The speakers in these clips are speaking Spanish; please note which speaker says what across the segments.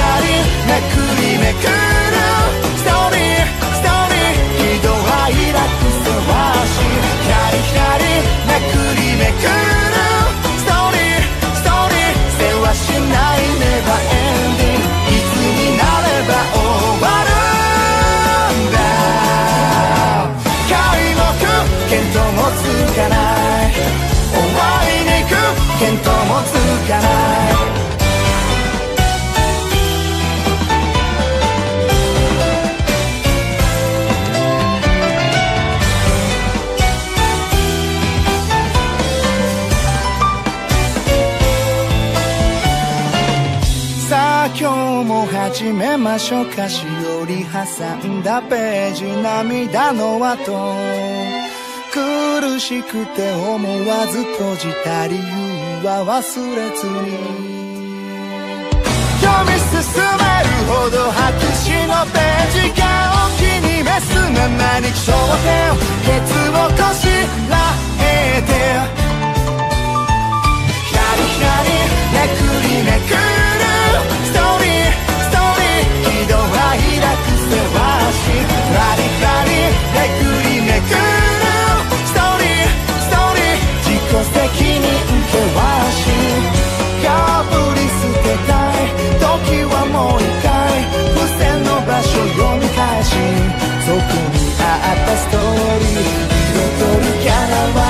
Speaker 1: りめくるストーリーストーリー喜怒哀楽せわし。ヒャリヒャリめくりめくる。ストーリーストーリーせわしないネバーエンディング。いつになれば終わるんだ。開目見当もつかない。終わりに行く見当もつかない。ましょうかしおり挟んだページ涙の跡苦しくて思わず閉じた理由は忘れずに。読み進めるほど白紙のページがお気に召すままに焦点ケツをこしらえて。ヒャリヒャリめくりめく。るそこにあったストーリー。彩るキャラは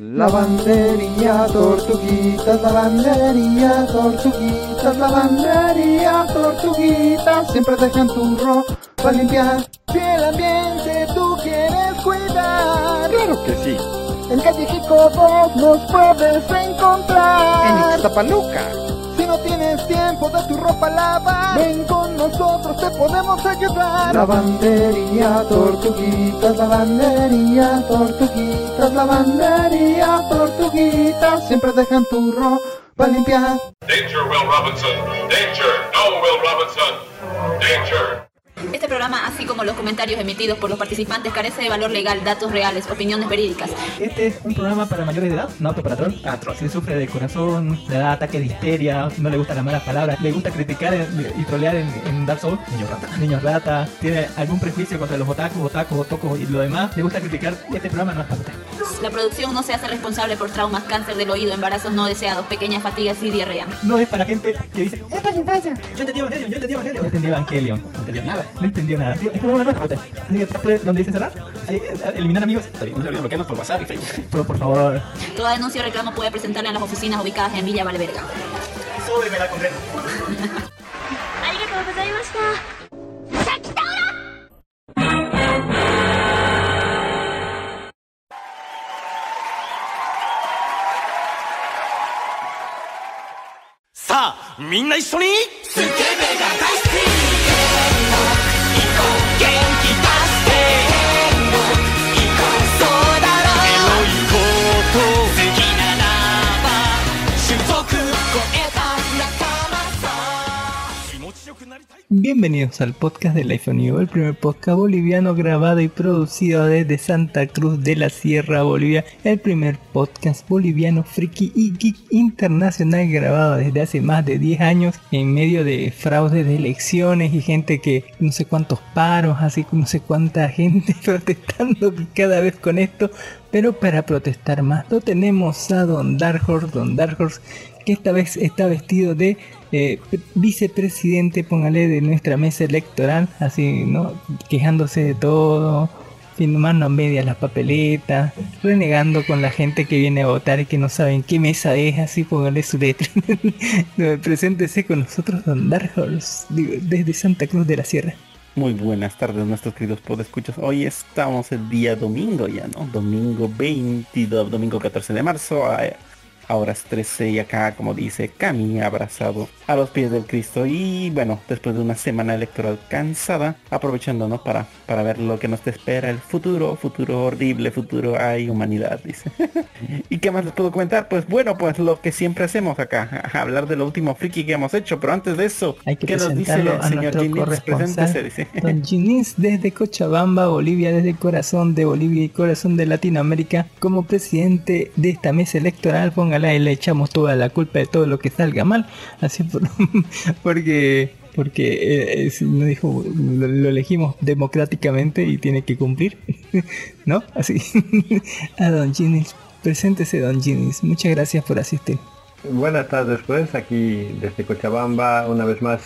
Speaker 2: Lavandería, tortuguitas, lavandería, tortuguitas, lavandería, tortuguitas, siempre dejan tu ropa limpiar. Si el ambiente tú quieres cuidar,
Speaker 3: Claro que sí.
Speaker 2: en Callejico 2 nos puedes encontrar.
Speaker 3: En Ixtapaluca.
Speaker 2: Si no tienes tiempo de tu ropa lavar, ven con nosotros, te podemos ayudar. Lavandería, tortuguitas, lavandería, tortuguitas, lavandería, tortuguitas, siempre dejan tu ropa limpiar.
Speaker 4: Danger, Will Robinson! Danger! No, Will Robinson! Danger!
Speaker 3: Este programa, así como los comentarios emitidos por los participantes, carece de valor legal, datos reales, opiniones verídicas.
Speaker 4: Este es un programa para mayores de edad, no apto para troll. Atro. Si sufre de corazón, le da ataque de histeria, no le gustan las malas palabras, le gusta criticar y trolear en, en Dark Souls, niños rata, niños rata, tiene algún prejuicio contra los otakus, otakus, otocos y lo demás, le gusta criticar, este programa no es para usted.
Speaker 3: La producción no se hace responsable por traumas, cáncer del oído, embarazos no deseados, pequeñas fatigas y diarrea.
Speaker 4: No es para gente que dice, ¡Esto es infancia! Yo entendí Evangelion, yo entendí Evangelion. No entendí Evangelion. No entendió nada No entendió nada. Tío, Este programa no es para usted. Así que tape donde dice cerrar. Ahí, eh, eliminar amigos. Está bien, no se olviden bloquearnos por WhatsApp y Facebook. Pero por favor,
Speaker 3: Toda denuncia o reclamo puede presentarla en las oficinas ubicadas en Villa Valverga.
Speaker 4: súbeme la concreta.
Speaker 5: ありがとうございました。
Speaker 6: さあみんな一緒にスケベが
Speaker 4: Bienvenidos al podcast de Life on You, el primer podcast boliviano grabado y producido desde Santa Cruz de la Sierra, Bolivia. El primer podcast boliviano friki y geek internacional grabado desde hace más de 10 años en medio de fraudes de elecciones y gente que no sé cuántos paros, así que no sé cuánta gente protestando cada vez con esto. Pero para protestar más lo tenemos a Don Dark Horse, Don Dark Horse, que esta vez está vestido de eh, vicepresidente, póngale, de nuestra mesa electoral, así, ¿no? Quejándose de todo, firmando a medias las papeletas, renegando con la gente que viene a votar y que no saben qué mesa es, así, póngale su letra. Preséntese con nosotros, Don Dark desde Santa Cruz de la Sierra.
Speaker 7: Muy buenas tardes nuestros queridos podescuchos. Hoy estamos el día domingo ya, ¿no? Domingo 22, domingo 14 de marzo, a horas 13 y acá, como dice Cami, abrazado a los pies del Cristo. Y bueno, después de una semana electoral cansada, aprovechando, ¿no? Para, para ver lo que nos espera el futuro, futuro horrible, futuro hay humanidad, dice. ¿Y qué más les puedo comentar? Pues bueno, pues lo que siempre hacemos acá, hablar de lo último friki que hemos hecho, pero antes de eso,
Speaker 4: Hay que
Speaker 7: ¿qué nos dice el señor Jimmy? Preséntese, dice.
Speaker 4: Don desde Cochabamba, Bolivia, desde el corazón de Bolivia y corazón de Latinoamérica, como presidente de esta mesa electoral, y le echamos toda la culpa de todo lo que salga mal, así por- porque porque eh, no dijo lo, elegimos democráticamente y tiene que cumplir, ¿no? Así. a Don Ginés, preséntese Don Ginés, muchas gracias por asistir.
Speaker 8: Buenas tardes pues, aquí desde Cochabamba, una vez más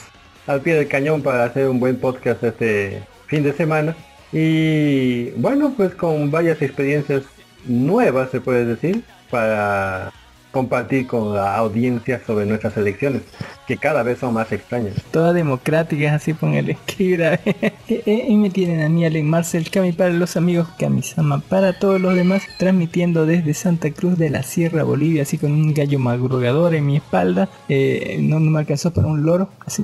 Speaker 8: al pie del cañón para hacer un buen podcast este fin de semana. Y bueno, pues con varias experiencias nuevas se puede decir para compartir con la audiencia sobre nuestras elecciones, que cada vez son más extrañas.
Speaker 4: todas democráticas, así póngale escribir. y me tienen a mí, Allen Marcel, Cami para los amigos, Kamisama para todos los demás, transmitiendo desde Santa Cruz de la Sierra, Bolivia, así con un gallo madrugador en mi espalda. Eh, no, me alcanzó para un loro.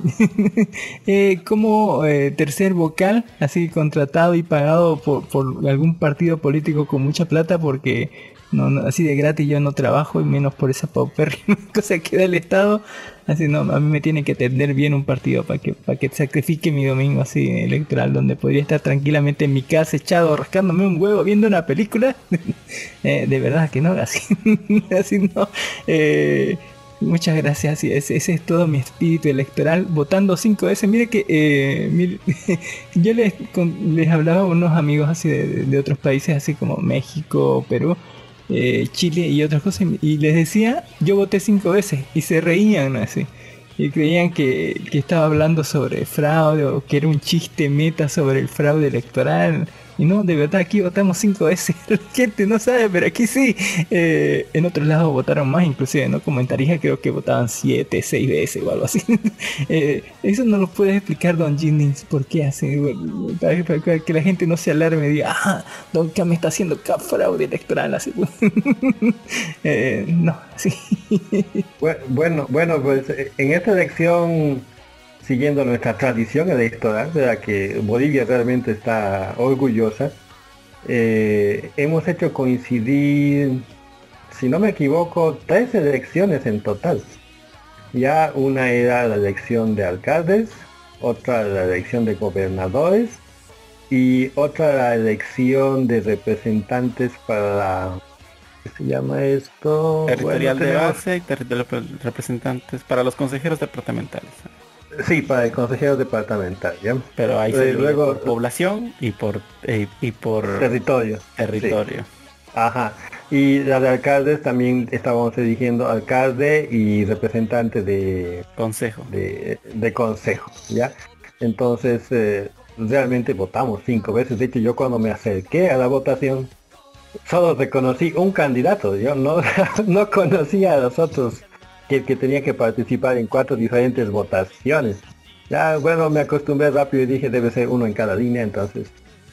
Speaker 4: Eh, como eh, tercer vocal, así contratado y pagado por algún partido político con mucha plata, porque no, no, así de gratis yo no trabajo y menos por esa paupérrima cosa que da el Estado. Así no, a mí me tiene que atender bien un partido para que, para que sacrifique mi domingo así electoral, donde podría estar tranquilamente en mi casa echado, rascándome un huevo, viendo una película. Eh, de verdad que no, así, así no. Eh, muchas gracias, así es, ese es todo mi espíritu electoral, votando cinco veces. Mire que eh, yo les, les hablaba a unos amigos así de, de otros países, así como México, Perú, eh, Chile y otras cosas, y les decía, yo voté cinco veces, y se reían así. Y creían que, que estaba hablando sobre fraude o que era un chiste meta sobre el fraude electoral. Y no, de verdad aquí votamos cinco veces. La gente no sabe, pero aquí sí. Eh, en otros lados votaron más, inclusive, ¿no? Como en Tarija creo que votaban siete, seis veces o algo así. Eh, eso no lo puede explicar Don Jennings por qué hace. Para, para- que la gente no se alarme y diga, ah, Don Cam está haciendo fraude electoral. Así. Eh, no, sí.
Speaker 8: Bue- Bueno, bueno, pues eh, en esta elección, siguiendo nuestra tradición electoral, de la que Bolivia realmente está orgullosa, eh, hemos hecho coincidir, si no me equivoco, tres elecciones en total. Ya una era la elección de alcaldes, otra la elección de gobernadores y otra la elección de representantes para la ¿qué se llama esto?
Speaker 7: Territorial
Speaker 8: Bueno,
Speaker 7: de base y representantes para los consejeros departamentales.
Speaker 8: Sí, para el consejero departamental, ¿ya?
Speaker 7: Pero ahí
Speaker 8: Eh,
Speaker 7: se
Speaker 8: luego-
Speaker 7: por población y por eh, y por
Speaker 8: Territorio.
Speaker 7: territorio.
Speaker 8: Ajá. Y la de alcaldes también estábamos eligiendo alcalde y representante de,
Speaker 7: Consejo.
Speaker 8: de, de consejo, ¿ya? Entonces, eh, realmente votamos cinco veces. De hecho, yo cuando me acerqué a la votación, solo reconocí un candidato. Yo no, no conocía a los otros que, que tenía que participar en cuatro diferentes votaciones. Ya, bueno, me acostumbré rápido y dije, debe ser uno en cada línea. Entonces,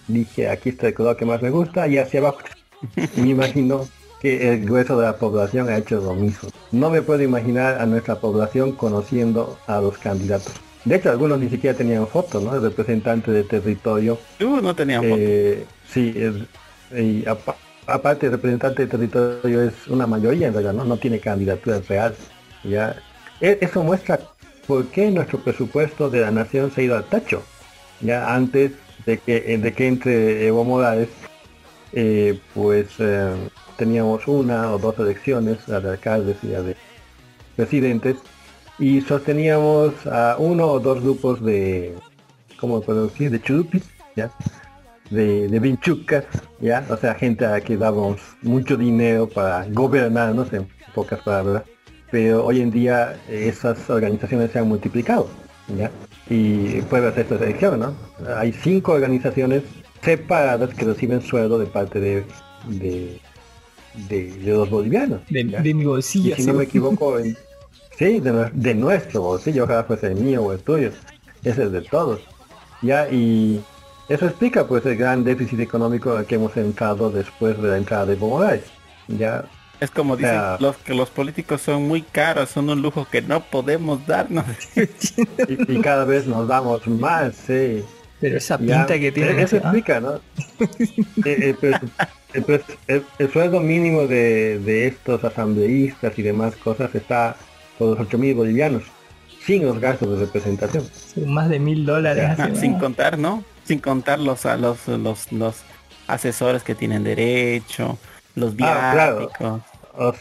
Speaker 8: dije, aquí está el color que más me gusta y hacia abajo. me imagino que el grueso de la población ha hecho lo mismo. No me puedo imaginar a nuestra población conociendo a los candidatos. De hecho, algunos ni siquiera tenían foto, ¿no? El representante de territorio.
Speaker 7: Uh, no tenían foto.
Speaker 8: Eh, sí, es- y apa- aparte el representante de territorio es una mayoría en realidad, ¿no? No tiene candidatura real. Ya. E- Eso muestra por qué nuestro presupuesto de la nación se ha ido al tacho. Ya antes de que, de que entre Evo Morales, eh, pues eh, teníamos una o dos elecciones, la de alcaldes y la de presidentes, y sosteníamos a uno o dos grupos de, ¿cómo puedo decir? De churupis, ¿ya? De, de vinchucas, ¿ya? O sea, gente a la que damos mucho dinero para gobernarnos, en pocas palabras. Pero hoy en día eh, esas organizaciones se han multiplicado, ¿ya? Y puede hacer esta selección, ¿no? Hay cinco organizaciones separadas que reciben sueldo de parte de, de, de, de los bolivianos.
Speaker 4: De, mi bolsillo.
Speaker 8: Y si no me equivoco, en- sí, de, nue- de nuestro bolsillo, ojalá fuese el mío o el tuyo. Ese es de todos. Ya, y eso explica pues el gran déficit económico al que hemos entrado después de la entrada de Evo Morales. Ya,
Speaker 7: Es como dicen los que los políticos son muy caros, son un lujo que no podemos darnos.
Speaker 8: y, y cada vez nos damos más, sí.
Speaker 4: Pero esa
Speaker 8: Ya,
Speaker 4: pinta que tiene.
Speaker 8: Eso
Speaker 4: ¿ah?
Speaker 8: explica, ¿no? el, el presu- el el- el sueldo mínimo de, de estos asambleístas y demás cosas está por los 8 mil bolivianos, sin los gastos de representación.
Speaker 4: Son más de mil dólares.
Speaker 7: Sin contar, ¿no? Sin contar los, a los, los, los asesores que tienen derecho, los
Speaker 8: Ah, claro.
Speaker 7: viáticos.
Speaker 8: Os-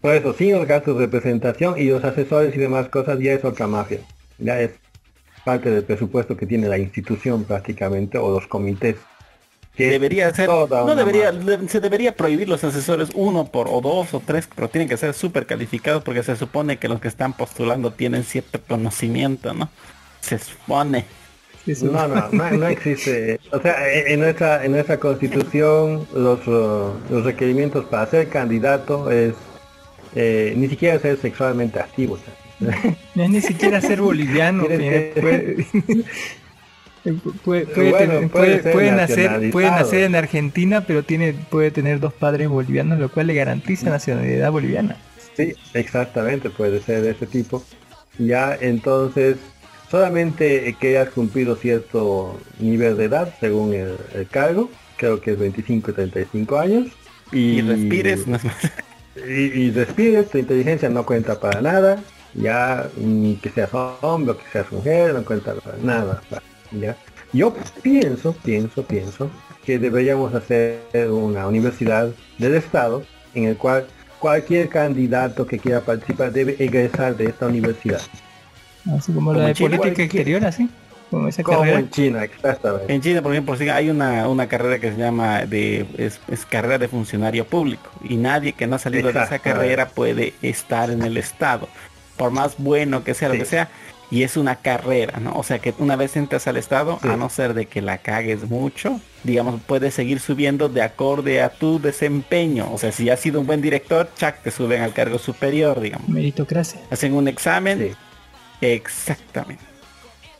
Speaker 8: por eso, sin los gastos de representación y los asesores y demás cosas ya es otra mafia. Ya es parte del presupuesto que tiene la institución prácticamente o los comités. que
Speaker 7: Debería ser, no debería, de- se debería prohibir los asesores uno por o dos o tres, pero tienen que ser súper calificados porque se supone que los que están postulando tienen cierto conocimiento, ¿no? Se supone.
Speaker 8: No, no, no, no existe. O sea, en nuestra, en nuestra constitución los, los requerimientos para ser candidato es eh, ni siquiera ser sexualmente activo.
Speaker 4: No es ni siquiera ser boliviano. Puede, puede, puede
Speaker 8: Bueno,
Speaker 4: tener-
Speaker 8: puede
Speaker 4: puede-
Speaker 8: ser
Speaker 4: puede nacer,
Speaker 8: nacionalizado.
Speaker 4: puede nacer en Argentina, pero tiene puede tener dos padres bolivianos, lo cual le garantiza nacionalidad boliviana.
Speaker 8: Sí, exactamente, puede ser de ese tipo. Ya, entonces, solamente que hayas cumplido cierto nivel de edad según el, el cargo, creo que es 25 y 35 años. Y,
Speaker 7: Y respires, no
Speaker 8: y, y respires, tu inteligencia no cuenta para nada, ya que seas hombre o que seas mujer, no cuenta para nada. ¿ya? Yo pienso, pienso, pienso que deberíamos hacer una universidad del Estado en el cual cualquier candidato que quiera participar debe egresar de esta universidad.
Speaker 4: Así como,
Speaker 7: Como
Speaker 4: la de política exterior, así. Como esa
Speaker 8: Como
Speaker 4: carrera.
Speaker 8: en China, exactamente.
Speaker 7: En China, por ejemplo, sí, hay una, una carrera que se llama de es, es carrera de funcionario público y nadie que no ha salido de esa carrera puede estar en el estado, por más bueno que sea lo que sea. Y es una carrera, ¿no? O sea que una vez entras al estado,
Speaker 8: Sí.
Speaker 7: a no ser de que la cagues mucho, digamos, puedes seguir subiendo de acorde a tu desempeño. O sea, si has sido un buen director, chac, te suben al cargo superior, digamos.
Speaker 4: Meritocracia.
Speaker 7: Hacen un examen.
Speaker 8: Sí.
Speaker 7: Exactamente.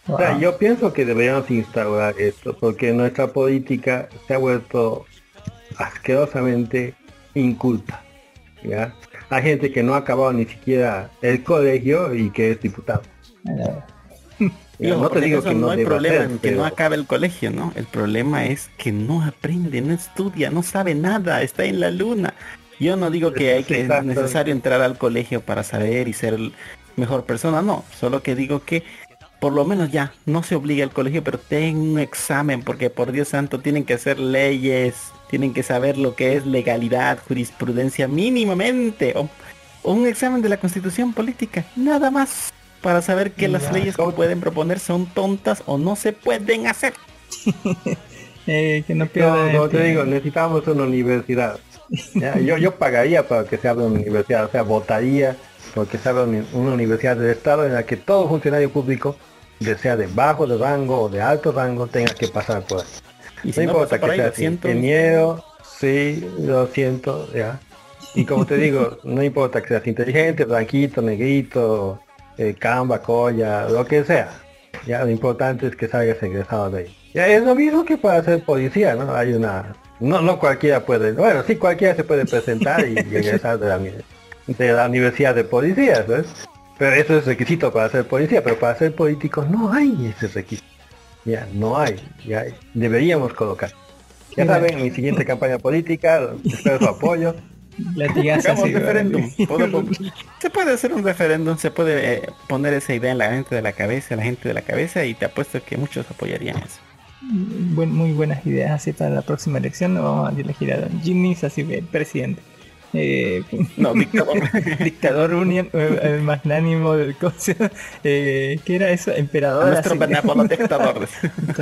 Speaker 8: O sea, yo pienso que deberíamos instaurar esto, porque nuestra política se ha vuelto asquerosamente inculta. ¿ya? Hay gente que no ha acabado ni siquiera el colegio y que es diputado.
Speaker 7: Y
Speaker 8: Ya,
Speaker 7: ojo,
Speaker 8: no te digo que no,
Speaker 7: no hay problema en que
Speaker 8: pero-
Speaker 7: no acabe el colegio, ¿no? El problema es que no aprende, no estudia, no sabe nada, está en la luna. Yo no digo que hay que es necesario entrar al colegio para saber y ser mejor persona, no, solo que digo que por lo menos ya, no se obliga al colegio, pero ten un examen, porque por Dios santo tienen que hacer leyes, tienen que saber lo que es legalidad, jurisprudencia mínimamente, o, o un examen de la constitución política, nada más, para saber que las
Speaker 8: Ya,
Speaker 7: leyes que
Speaker 8: ¿cómo-
Speaker 7: pueden proponer son tontas o no se pueden hacer.
Speaker 4: Eh, que no
Speaker 8: No, te digo, necesitamos una universidad. Ya, yo, yo pagaría para que se abra una universidad, o sea, votaría porque uni- una universidad del Estado en la que todo funcionario público, ya sea de bajo de rango o de alto rango, tenga que pasar por ahí.
Speaker 7: Y si
Speaker 8: No
Speaker 7: no
Speaker 8: importa que
Speaker 7: ahí,
Speaker 8: sea
Speaker 7: lo siento.
Speaker 8: ingeniero, sí, lo siento, ya. Y como te digo, no importa que seas inteligente, blanquito, negrito, eh, camba, colla, lo que sea. Ya lo importante es que salgas egresado de ahí. Ya es lo mismo que para ser policía, ¿no? Hay una... No, no cualquiera puede, bueno, sí cualquiera se puede presentar y, egresar de la, uni- de la universidad de policías, ¿ves? Pero eso es requisito para ser policía, pero para ser político no hay ese requisito. Ya, no hay. Ya deberíamos colocar. Ya saben, mi siguiente campaña política, espero su apoyo.
Speaker 4: Así,
Speaker 7: referéndum. se puede hacer un referéndum, se puede eh, poner esa idea en la gente de la cabeza, en la gente de la cabeza y te apuesto que muchos apoyarían eso.
Speaker 4: Buen- muy buenas ideas así para la próxima elección. Vamos a elegir a Don así de presidente. Eh,
Speaker 7: No, dictador.
Speaker 4: dictador unión, eh, el magnánimo del coche. Eh, ¿Qué era eso? Emperador.
Speaker 7: nuestro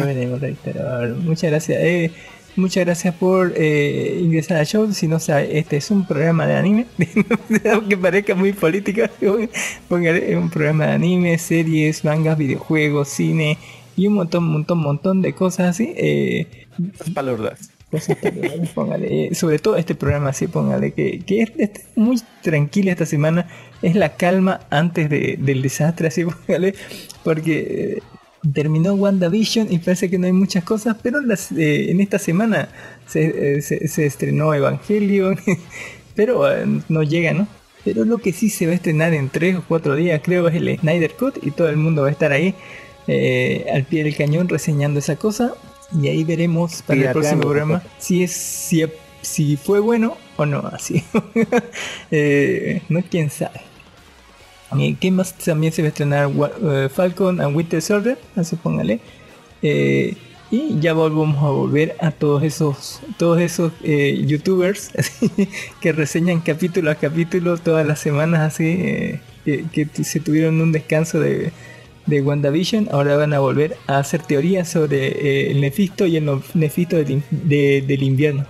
Speaker 7: dictador.
Speaker 4: Muchas gracias. Eh, muchas gracias por eh, ingresar al show. Si no sabe, este es un programa de anime. Aunque parezca muy político, póngale, un programa de anime, series, mangas, videojuegos, cine y un montón, montón, montón de cosas así. Eh,
Speaker 7: palurdas.
Speaker 4: póngale, sobre todo este programa así, póngale que, que es, es muy tranquila esta semana, es la calma antes de- del desastre, así póngale, porque eh, terminó WandaVision y parece que no hay muchas cosas, pero las, eh, en esta semana se, eh, se- se estrenó Evangelion, pero eh, no llega, ¿no? Pero lo que sí se va a estrenar en tres o cuatro días, creo, es el Snyder Cut y todo el mundo va a estar ahí al pie del cañón reseñando esa cosa. Y ahí veremos para el próximo programa si es si, si fue bueno o no. Así, Eh, no quién sabe. ¿Qué más también se va a estrenar? Eh, Falcon and Winter Soldier, así póngale. Eh, y ya volvemos a volver a todos esos todos esos eh, youtubers así, que reseñan capítulo a capítulo todas las semanas así eh, que, se tuvieron un descanso de, de WandaVision ahora van a volver a hacer teorías sobre eh, el Nefisto y el Nefisto del, del invierno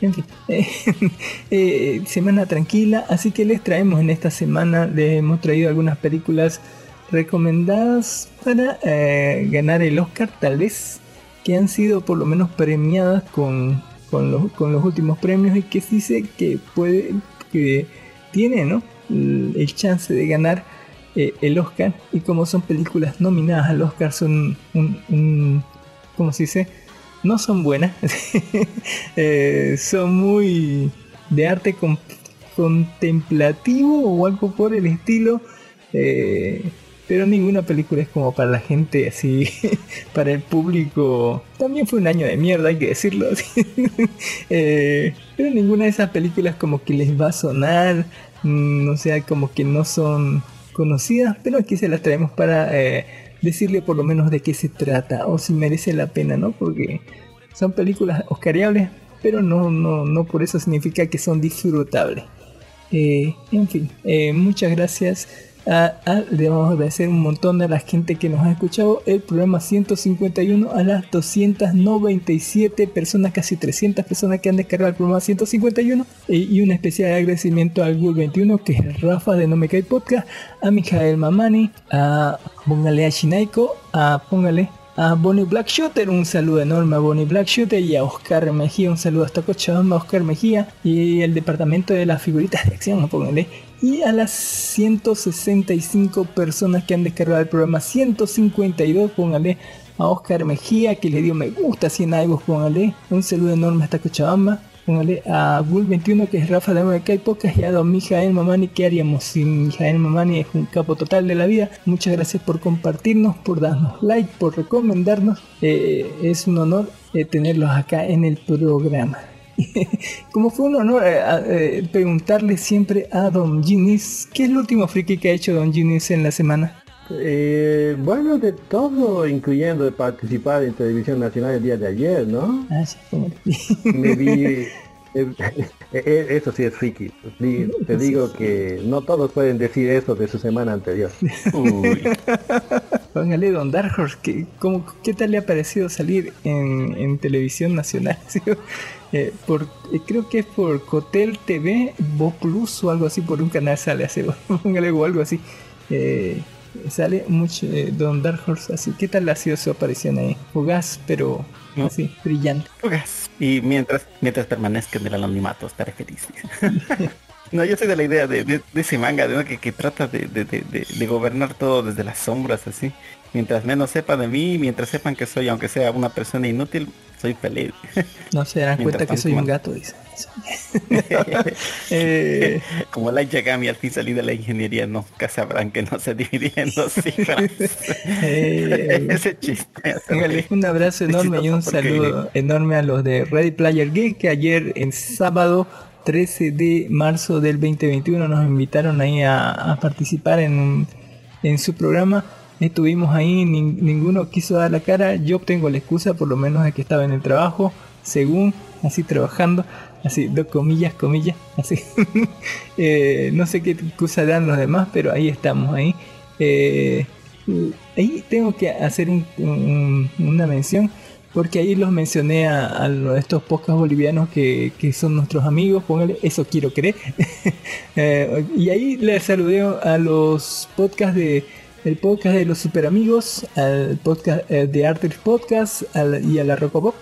Speaker 4: en fin, eh, semana tranquila, así que les traemos en esta semana, les hemos traído algunas películas recomendadas para eh, ganar el Oscar, tal vez, que han sido por lo menos premiadas con, con, los, con los últimos premios y que dice que puede, que tiene, ¿no? El chance de ganar eh, el Oscar y como son películas nominadas al Oscar son un, un ¿cómo se dice? no son buenas, Eh, son muy de arte con- contemplativo o algo por el estilo, eh, pero ninguna película es como para la gente así, para el público. También fue un año de mierda, hay que decirlo pero ninguna de esas películas como que les va a sonar, mm, o sea, como que no son conocidas, pero aquí se las traemos para eh, decirle por lo menos de qué se trata o si merece la pena, ¿no? Porque son películas oscariables, pero no, no, no por eso significa que son disfrutables. Eh, en fin, eh, muchas gracias. A, a- le vamos a agradecer un montón a la gente que nos ha escuchado. El programa 151 a las 297 personas, casi 300 personas que han descargado el programa 151 eh, y un especial agradecimiento al Google 21 que es Rafa de No Me Cae Podcast, a Mijael Mamani, a póngale a Shinaiko, a póngale a Bonnie Black Shooter, un saludo enorme a Bonnie Black Shooter y a Oscar Mejía, un saludo hasta Cochabamba, Oscar Mejía y el departamento de las figuritas de acción, pónganle. Y a las 165 personas que han descargado el programa 152, póngale a Oscar Mejía que le dio me gusta así en iVoox, póngale. Un saludo enorme hasta Cochabamba. A Bull21 que es Rafa de America y Podcast y a don Mijael Mamani. ¿Qué haríamos sin Mijael Mamani? Es un capo total de la vida. Muchas gracias por compartirnos, por darnos like, por recomendarnos. Eh, es un honor eh, tenerlos acá en el programa. Como fue un honor eh, preguntarle siempre a Don Ginis, ¿qué es lo último friki que ha hecho Don Ginis en la semana?
Speaker 8: Eh, bueno, de todo, incluyendo de participar en televisión nacional el día de ayer, ¿no?
Speaker 4: Ah, sí, como-
Speaker 8: Me vi... eh, eh, eso sí es friki. Te digo que no todos pueden decir eso de su semana anterior.
Speaker 7: Uy,
Speaker 4: Póngale Don Dark Horse, ¿qué, cómo- ¿qué tal le ha parecido salir en, en televisión nacional? Sí, eh, por, eh, creo que es por Cotel TV, Bo Plus o algo así, por un canal sale así, póngale o algo así. Eh, sale mucho eh, Don Dark Horse, así. ¿Qué tal ha sido su aparición ahí? Fugaz, pero
Speaker 7: No.
Speaker 4: así, brillante.
Speaker 7: Y mientras, mientras permanezca en el anonimato, estaré feliz. no, yo soy de la idea de, de- de ese manga de, que, que trata de, de- gobernar todo desde las sombras, así. Mientras menos sepan de mí, mientras sepan que soy, aunque sea una persona inútil, soy feliz.
Speaker 4: No se darán
Speaker 7: Mientras
Speaker 4: cuenta que soy un gato, dice. Eh,
Speaker 7: Como Light Yagami al fin salí de la ingeniería, nunca sabrán que no se dividía en dos cifras.
Speaker 4: eh,
Speaker 7: Ese chiste.
Speaker 4: Un abrazo enorme y un saludo enorme a los de Ready Player Geek que ayer en sábado 13 de marzo del 2021 nos invitaron ahí a, a participar en, en su programa. Estuvimos ahí, nin- ninguno quiso dar la cara. Yo tengo la excusa, por lo menos de que estaba en el trabajo, según así trabajando, así dos comillas, comillas, así. Eh, no sé qué excusa dan los demás, pero ahí estamos ahí. Eh, ahí tengo que hacer un- un- una mención porque ahí los mencioné a, estos podcasts bolivianos que, que son nuestros amigos, póngale, eso quiero creer. Eh, y ahí les saludé a los podcasts de el podcast de los super amigos, al podcast de Artex Podcast y a la Rocopop.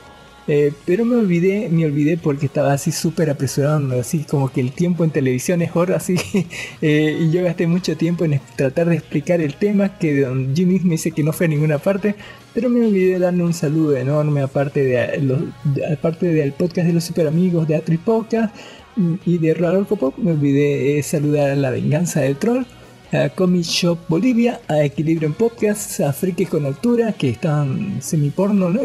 Speaker 4: Eh, pero me olvidé, me olvidé porque estaba así súper apresurado, así como que el tiempo en televisión es oro, así. Eh, y yo gasté mucho tiempo en tratar de explicar el tema que don Jimmy me dice que no fue a ninguna parte, pero me olvidé darle un saludo enorme aparte de, los, de- aparte del podcast de los super amigos de Atri Podcast y de Rarolco Pop, me olvidé eh, saludar a la venganza del troll a Comic Shop Bolivia, a Equilibrio en Podcast, a Friki con Altura, que están semiporno, ¿no?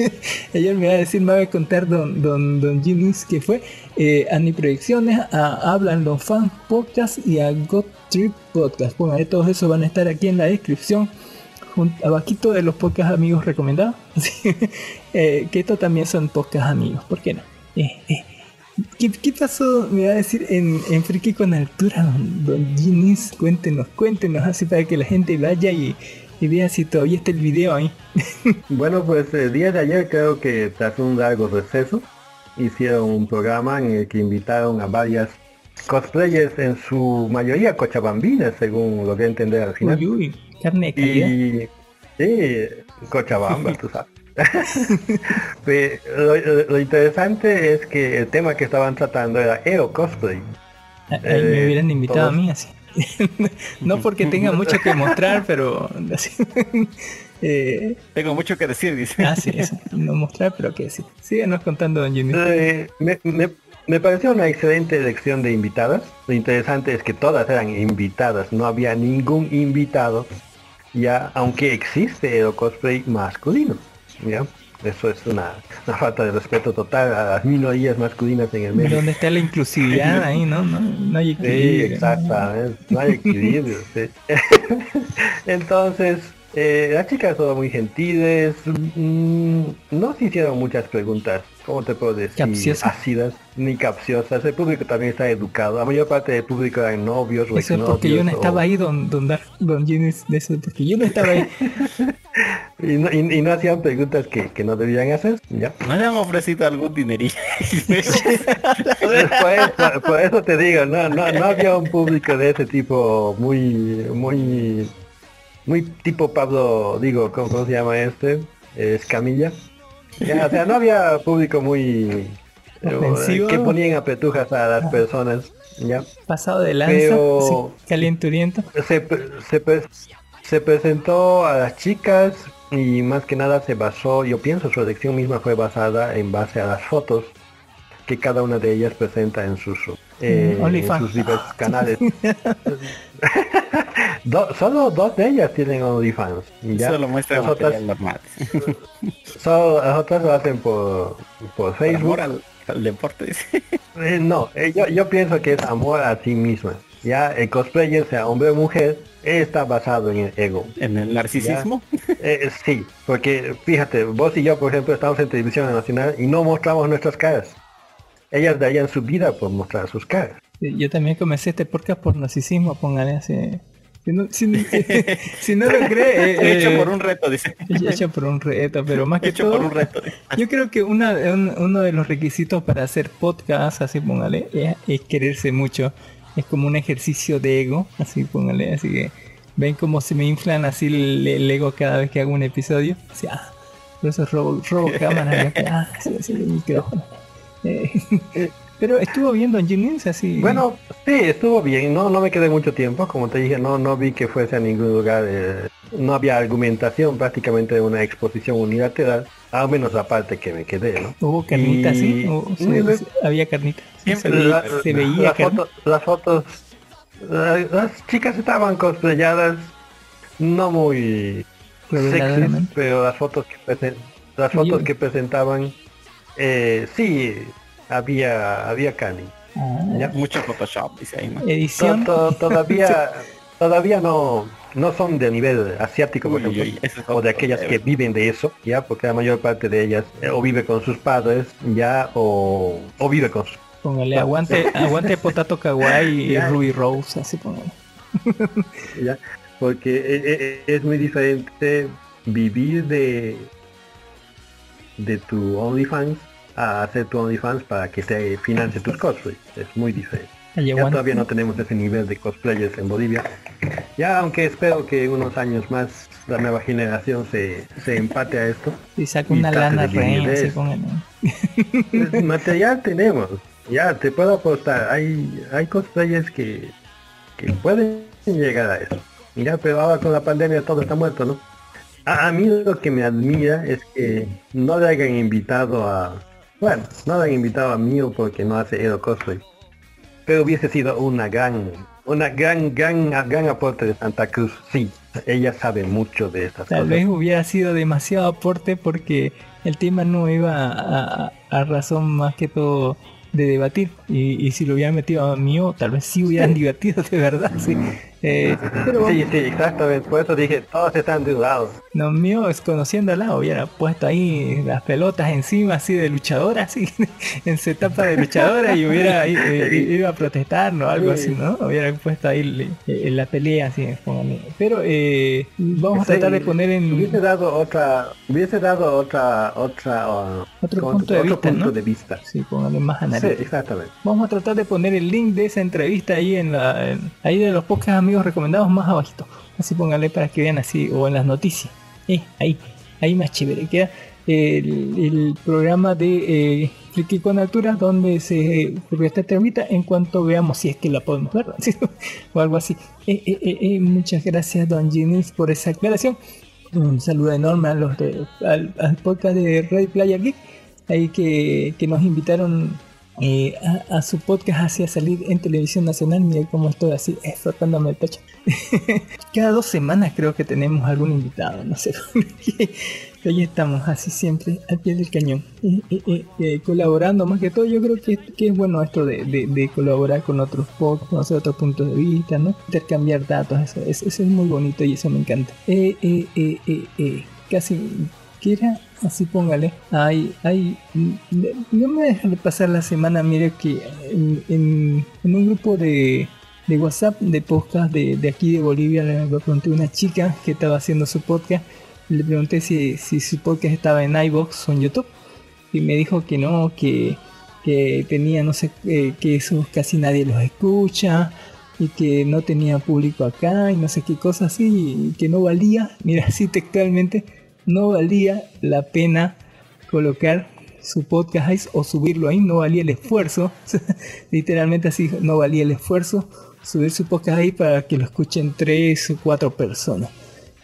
Speaker 4: Ayer me va a decir, me va a contar don, don, don que fue, eh, a Ni Proyecciones, a Hablan los Fans Podcast y a God Trip Podcast. Bueno, ahí todos esos van a estar aquí en la descripción, junto, abajito de los podcast amigos recomendados. Eh, que estos también son podcast amigos, ¿por qué no? Eh, eh. ¿Qué, qué pasó? Me va a decir en, en Friki con altura, don, don. Cuéntenos, cuéntenos, así para que la gente vaya y, y vea si todavía está el video ahí.
Speaker 8: Bueno, pues el día de ayer creo que tras un largo receso hicieron un programa en el que invitaron a varias cosplayers, en su mayoría cochabambinas, según lo que entender al final.
Speaker 4: Uy, uy, carne de calidad.
Speaker 8: Y sí, Cochabamba, tú sabes. Lo, interesante es que el tema que estaban tratando era Eo Cosplay.
Speaker 4: Ahí me
Speaker 8: eh,
Speaker 4: hubieran invitado a mí así. no porque tenga mucho que mostrar, pero así. eh,
Speaker 7: Tengo mucho que decir, dice.
Speaker 4: ah, sí, eso. No mostrar, pero que sí. Síganos contando, don Jimmy.
Speaker 8: Eh, me, me- me pareció una excelente elección de invitadas. Lo interesante es que todas eran invitadas, no había ningún invitado, ya aunque existe el cosplay masculino. ¿Ya? Eso es una, una falta de respeto total a las minorías masculinas en el medio.
Speaker 4: ¿Dónde está la inclusividad ahí? No, no, no hay
Speaker 8: Sí,
Speaker 4: equilibrio.
Speaker 8: exactamente. No hay equilibrio. sí. Entonces, eh, las chicas fueron muy gentiles. mm, no se hicieron muchas preguntas, ¿cómo te puedo decir?
Speaker 4: Capciosas.
Speaker 8: Ácidas ni capciosas. El público también está educado. La mayor parte del público eran novios,
Speaker 4: Eso es porque yo no estaba
Speaker 8: o-
Speaker 4: ahí, don, don, Dar- don Jimmy, de eso, porque yo no estaba ahí.
Speaker 8: Y no, y- y no hacían preguntas que, que no debían hacer. ¿ya?
Speaker 7: ¿No le han ofrecido algún dinerillo?
Speaker 8: por, eso, por eso te digo, no, no, no había un público de ese tipo muy, muy, muy tipo Pablo, digo, ¿cómo, cómo se llama este? Eh, Escamilla. Ya, o sea, no había público muy eh,
Speaker 4: Ofensivo.
Speaker 8: que ponían apetujas a las personas, ya.
Speaker 4: Pasado de lanza,
Speaker 8: Pero-
Speaker 4: sí, calienturiento.
Speaker 8: Se, se, se presentó a las chicas y más que nada se basó, yo pienso su elección misma fue basada en base a las fotos que cada una de ellas presenta en sus, eh,
Speaker 4: Mm,
Speaker 8: en sus diversos canales. Do- solo dos de ellas tienen OnlyFans. ¿ya?
Speaker 7: Solo muestra
Speaker 8: las otras,
Speaker 7: normal.
Speaker 8: solo- las otras lo hacen por, por
Speaker 7: Por
Speaker 8: Facebook.
Speaker 7: amor al, al deporte.
Speaker 8: Eh, no, eh, yo, yo pienso que es amor a sí misma. Ya el cosplayer, sea hombre o mujer, está basado en el ego.
Speaker 7: En el narcisismo.
Speaker 8: Eh, sí, porque fíjate, vos y yo, por ejemplo, estamos en televisión nacional y no mostramos nuestras caras. Ellas darían su vida por mostrar sus caras.
Speaker 4: Yo también comencé este podcast por narcisismo, póngale así. Si no, si, si no lo cree, eh,
Speaker 7: Hecho
Speaker 4: eh,
Speaker 7: por un reto, dice.
Speaker 4: hecho por un reto, pero más que
Speaker 7: Hecho
Speaker 4: todo,
Speaker 7: por un reto.
Speaker 4: yo creo que una, un- uno de los requisitos para hacer podcast, así póngale, es, es quererse mucho. Es como un ejercicio de ego, así póngale, así que ven cómo se me inflan así el, el ego cada vez que hago un episodio. Así, ah, por eso robo, robo cámara, ya que, ah, sí, así el micrófono. Pero estuvo viendo en Jennings así.
Speaker 8: Bueno, sí, estuvo bien. No, no me quedé mucho tiempo. Como te dije, no, no vi que fuese a ningún lugar. eh, no había argumentación, prácticamente una exposición unilateral. Al menos la parte que me quedé, ¿no?
Speaker 4: Hubo carnita,
Speaker 8: Y-
Speaker 4: sí. ¿O se-
Speaker 8: y-
Speaker 4: se- había carnita.
Speaker 7: Siempre
Speaker 4: se veía,
Speaker 8: La-
Speaker 4: se veía
Speaker 8: las,
Speaker 4: carne.
Speaker 8: fotos, las fotos, la- las chicas estaban cosplayadas, no muy
Speaker 4: Reveladoramente.
Speaker 8: pero las fotos que, presen- las fotos
Speaker 4: Yo-
Speaker 8: que presentaban, eh, sí, había, había carne.
Speaker 4: Ah,
Speaker 8: Ya.
Speaker 7: Mucho Photoshop, dice ahí, ¿no?
Speaker 4: Edición.
Speaker 8: to- todavía, todavía no, no son de nivel asiático, por
Speaker 7: Uy,
Speaker 8: ejemplo,
Speaker 7: uy, es
Speaker 8: o de aquellas que viven de eso, ya, porque la mayor parte de ellas eh, o vive con sus padres, ya, o, o vive con sus
Speaker 4: Póngale aguante, aguante Potato Kawaii y. Ruby Rose, así póngale.
Speaker 8: ¿ya? Porque e- e- es muy diferente vivir de de tu OnlyFans a hacer tu OnlyFans para que te financie tus cosplays. Es muy diferente. Ya todavía no tenemos ese nivel de cosplayers en Bolivia. Ya aunque espero que unos años más la nueva generación se, se empate a esto.
Speaker 4: Y saca una lana reina, así póngale.
Speaker 8: Pues, material tenemos. Ya te puedo apostar. Hay, hay cosplayers que, que pueden llegar a eso. Ya, pero ahora con la pandemia todo está muerto, ¿no? A, a mí lo que me admira es que no le hayan invitado a... Bueno, no le hayan invitado a Mio porque no hace Edo Cosplay. Pero hubiese sido una gran, una gran, gran, gran aporte de Santa Cruz. Sí, ella sabe mucho de estas
Speaker 4: Tal
Speaker 8: cosas.
Speaker 4: vez hubiera sido demasiado aporte porque el tema no iba a, a- a razón más que todo de debatir. Y, y si lo hubieran metido a mío, tal vez sí hubieran divertido de verdad, sí. Eh, pero
Speaker 8: Sí, sí, exactamente. Por eso dije, todos están de un lado.
Speaker 4: No mío es conociéndola, hubiera puesto ahí las pelotas encima así de luchadora, así en su etapa de luchadora y hubiera eh, iba a protestar o algo así, ¿no? Hubiera puesto ahí le- eh, la pelea así. Pero eh, vamos a
Speaker 8: Sí,
Speaker 4: tratar de poner en
Speaker 8: Hubiese dado otra, hubiese dado otra, otra, uh,
Speaker 4: Otro
Speaker 8: ¿cómo-
Speaker 4: punto de
Speaker 8: otro
Speaker 4: vista,
Speaker 8: punto
Speaker 4: ¿no?
Speaker 8: de vista.
Speaker 4: sí, póngale más
Speaker 8: Sí,
Speaker 4: análisis.
Speaker 8: exactamente.
Speaker 4: Vamos a tratar de poner el link de esa entrevista ahí en la en- ahí de los pocos amigos recomendados más abajito. Así póngale para que vean así o en las noticias. Eh, ahí, ahí más chévere queda el, programa de eh, Friki con altura donde se ocurrió esta entrevista en cuanto veamos si es que la podemos ver ¿sí? o algo así. Eh, eh, eh, eh, muchas gracias Don Ginis por esa aclaración. Un saludo enorme a los de, al, al podcast de Red Playa Geek ahí que, que nos invitaron eh, a, a su podcast hacia salir en televisión nacional. Mira cómo estoy así, eh, frotándome el pecho. Cada dos semanas creo que tenemos algún invitado, no sé por qué. Pero ahí estamos, así siempre, al pie del cañón. Eh, eh, eh, eh, colaborando más que todo, yo creo que, que es bueno esto de, de- de colaborar con otros podcasts, conocer otros puntos de vista, ¿no? Intercambiar datos, eso, eso- eso es muy bonito y eso me encanta. Casi que era así póngale. Hay hay no me dejan de pasar la semana mire que en, un grupo de, de whatsapp de podcast de, de aquí de bolivia le pregunté a una chica que estaba haciendo su podcast le pregunté si, si su podcast estaba en iVoox o en youtube y me dijo que no que que tenía no sé que eso casi nadie los escucha y que no tenía público acá y no sé qué cosas así y que no valía mira así textualmente no valía la pena colocar su podcast o subirlo ahí, no valía el esfuerzo, literalmente así, no valía el esfuerzo subir su podcast ahí para que lo escuchen tres o cuatro personas.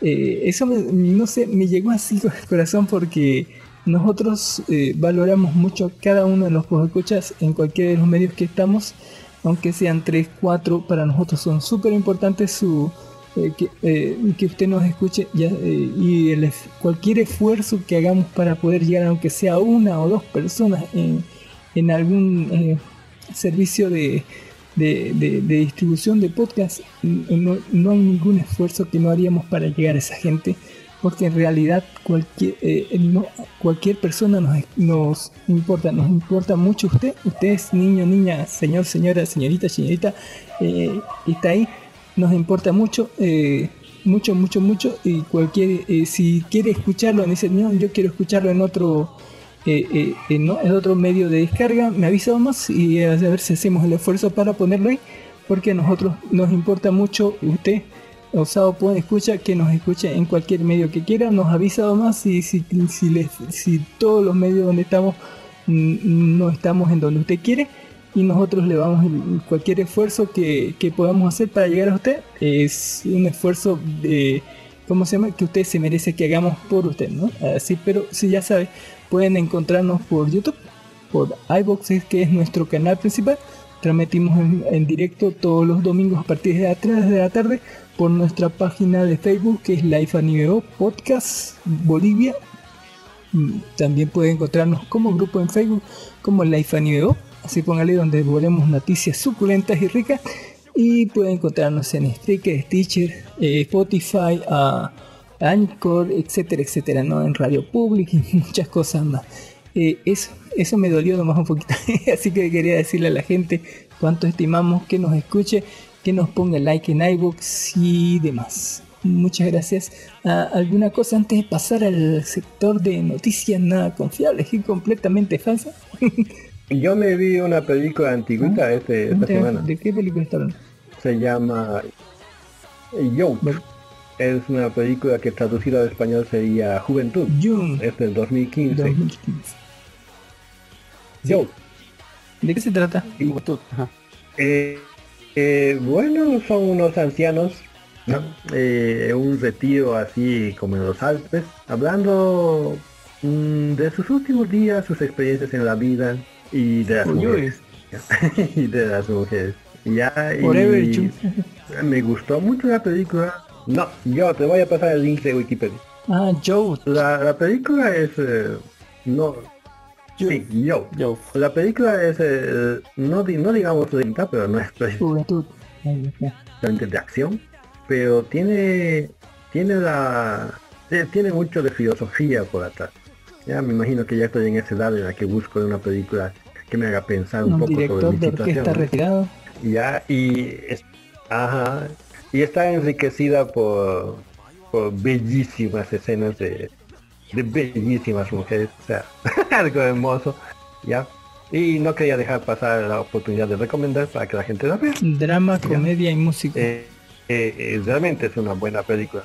Speaker 4: Eh, eso me- no sé, me llegó así el corazón porque nosotros eh, valoramos mucho cada uno de los escuchas en cualquiera de los medios que estamos, aunque sean tres, cuatro, para nosotros son súper importantes su eh, que, eh, que usted nos escuche eh, y el cualquier esfuerzo que hagamos para poder llegar aunque sea una o dos personas en, en algún servicio de, de, distribución de podcast, no, no hay ningún esfuerzo que no haríamos para llegar a esa gente, porque en realidad cualquier, no- cualquier persona nos, nos importa, nos importa mucho usted, usted es niño, niña, señor, señora, señorita, señorita, está ahí, nos importa mucho. eh, mucho, mucho, mucho. Y cualquier, eh, si quiere escucharlo, me dice, no, yo quiero escucharlo en otro, eh, eh, en, otro medio de descarga, me avisa más y a ver si hacemos el esfuerzo para ponerlo ahí, porque a nosotros nos importa mucho usted. Osado puede escuchar que nos escuche en cualquier medio que quiera, nos avisa más y si, si, les- si todos los medios donde estamos mm, no estamos en donde usted quiere y nosotros le vamos cualquier esfuerzo que, que podamos hacer para llegar a usted es un esfuerzo de ¿cómo se llama? que usted se merece que hagamos por usted, ¿no? Así, pero si ya sabe, pueden encontrarnos por YouTube, por iBox que es nuestro canal principal. Transmitimos en, en directo todos los domingos a partir de las 3 de la tarde por nuestra página de Facebook que es Life Podcast Bolivia Mm, También puede encontrarnos como grupo en Facebook como Life Así póngale donde volvemos noticias suculentas y ricas. Y puede encontrarnos en Spreaker, Stitcher, eh, Spotify, Anchor, etcétera, etcétera, ¿no? En Radio Public y muchas cosas más. Eh, eso, eso me dolió nomás un poquito. Así que quería decirle a la gente cuánto estimamos que nos escuche, que nos ponga like en iBooks y demás. Muchas gracias. Ah, ¿Alguna cosa antes de pasar al sector de noticias nada confiables y completamente falsas?
Speaker 8: Yo me vi una película antigüita este, esta
Speaker 4: ¿De,
Speaker 8: semana.
Speaker 4: de qué película está hablando?
Speaker 8: Se llama Yo. Es una película que traducida al español sería Juventud.
Speaker 4: June
Speaker 8: Es del 2015.
Speaker 4: 2015.
Speaker 8: Yo.
Speaker 4: ¿De qué se trata?
Speaker 7: Juventud, ajá.
Speaker 8: Eh, eh, bueno, son unos ancianos, ¿no? Eh, un retiro así como en los Alpes, hablando mm, de sus últimos días, sus experiencias en la vida y de las mujeres. y de las mujeres. Ya,
Speaker 4: Forever
Speaker 8: y me gustó mucho la película. No, yo te voy a pasar el link de Wikipedia.
Speaker 4: Ah, Joe.
Speaker 8: La, la película es... eh, no... Sí, yo.
Speaker 7: Yo.
Speaker 8: La película es, eh, no, no digamos lenta, pero no es
Speaker 4: Juventud. Está.
Speaker 8: precisamente de acción, pero tiene, tiene la, eh, tiene mucho de filosofía por atrás. Ya me imagino que ya estoy en esa edad en la que busco una película que me haga pensar un,
Speaker 4: Un
Speaker 8: poco sobre
Speaker 4: director
Speaker 8: mi
Speaker 4: de
Speaker 8: situación. ¿no?
Speaker 4: retirado.
Speaker 8: Ya, y, es- ajá, y está enriquecida por, por bellísimas escenas de, de bellísimas mujeres, o sea, algo hermoso, ya. Y no quería dejar pasar la oportunidad de recomendar para que la gente la vea.
Speaker 4: Drama, comedia y música.
Speaker 8: Eh, eh, eh, realmente es una buena película.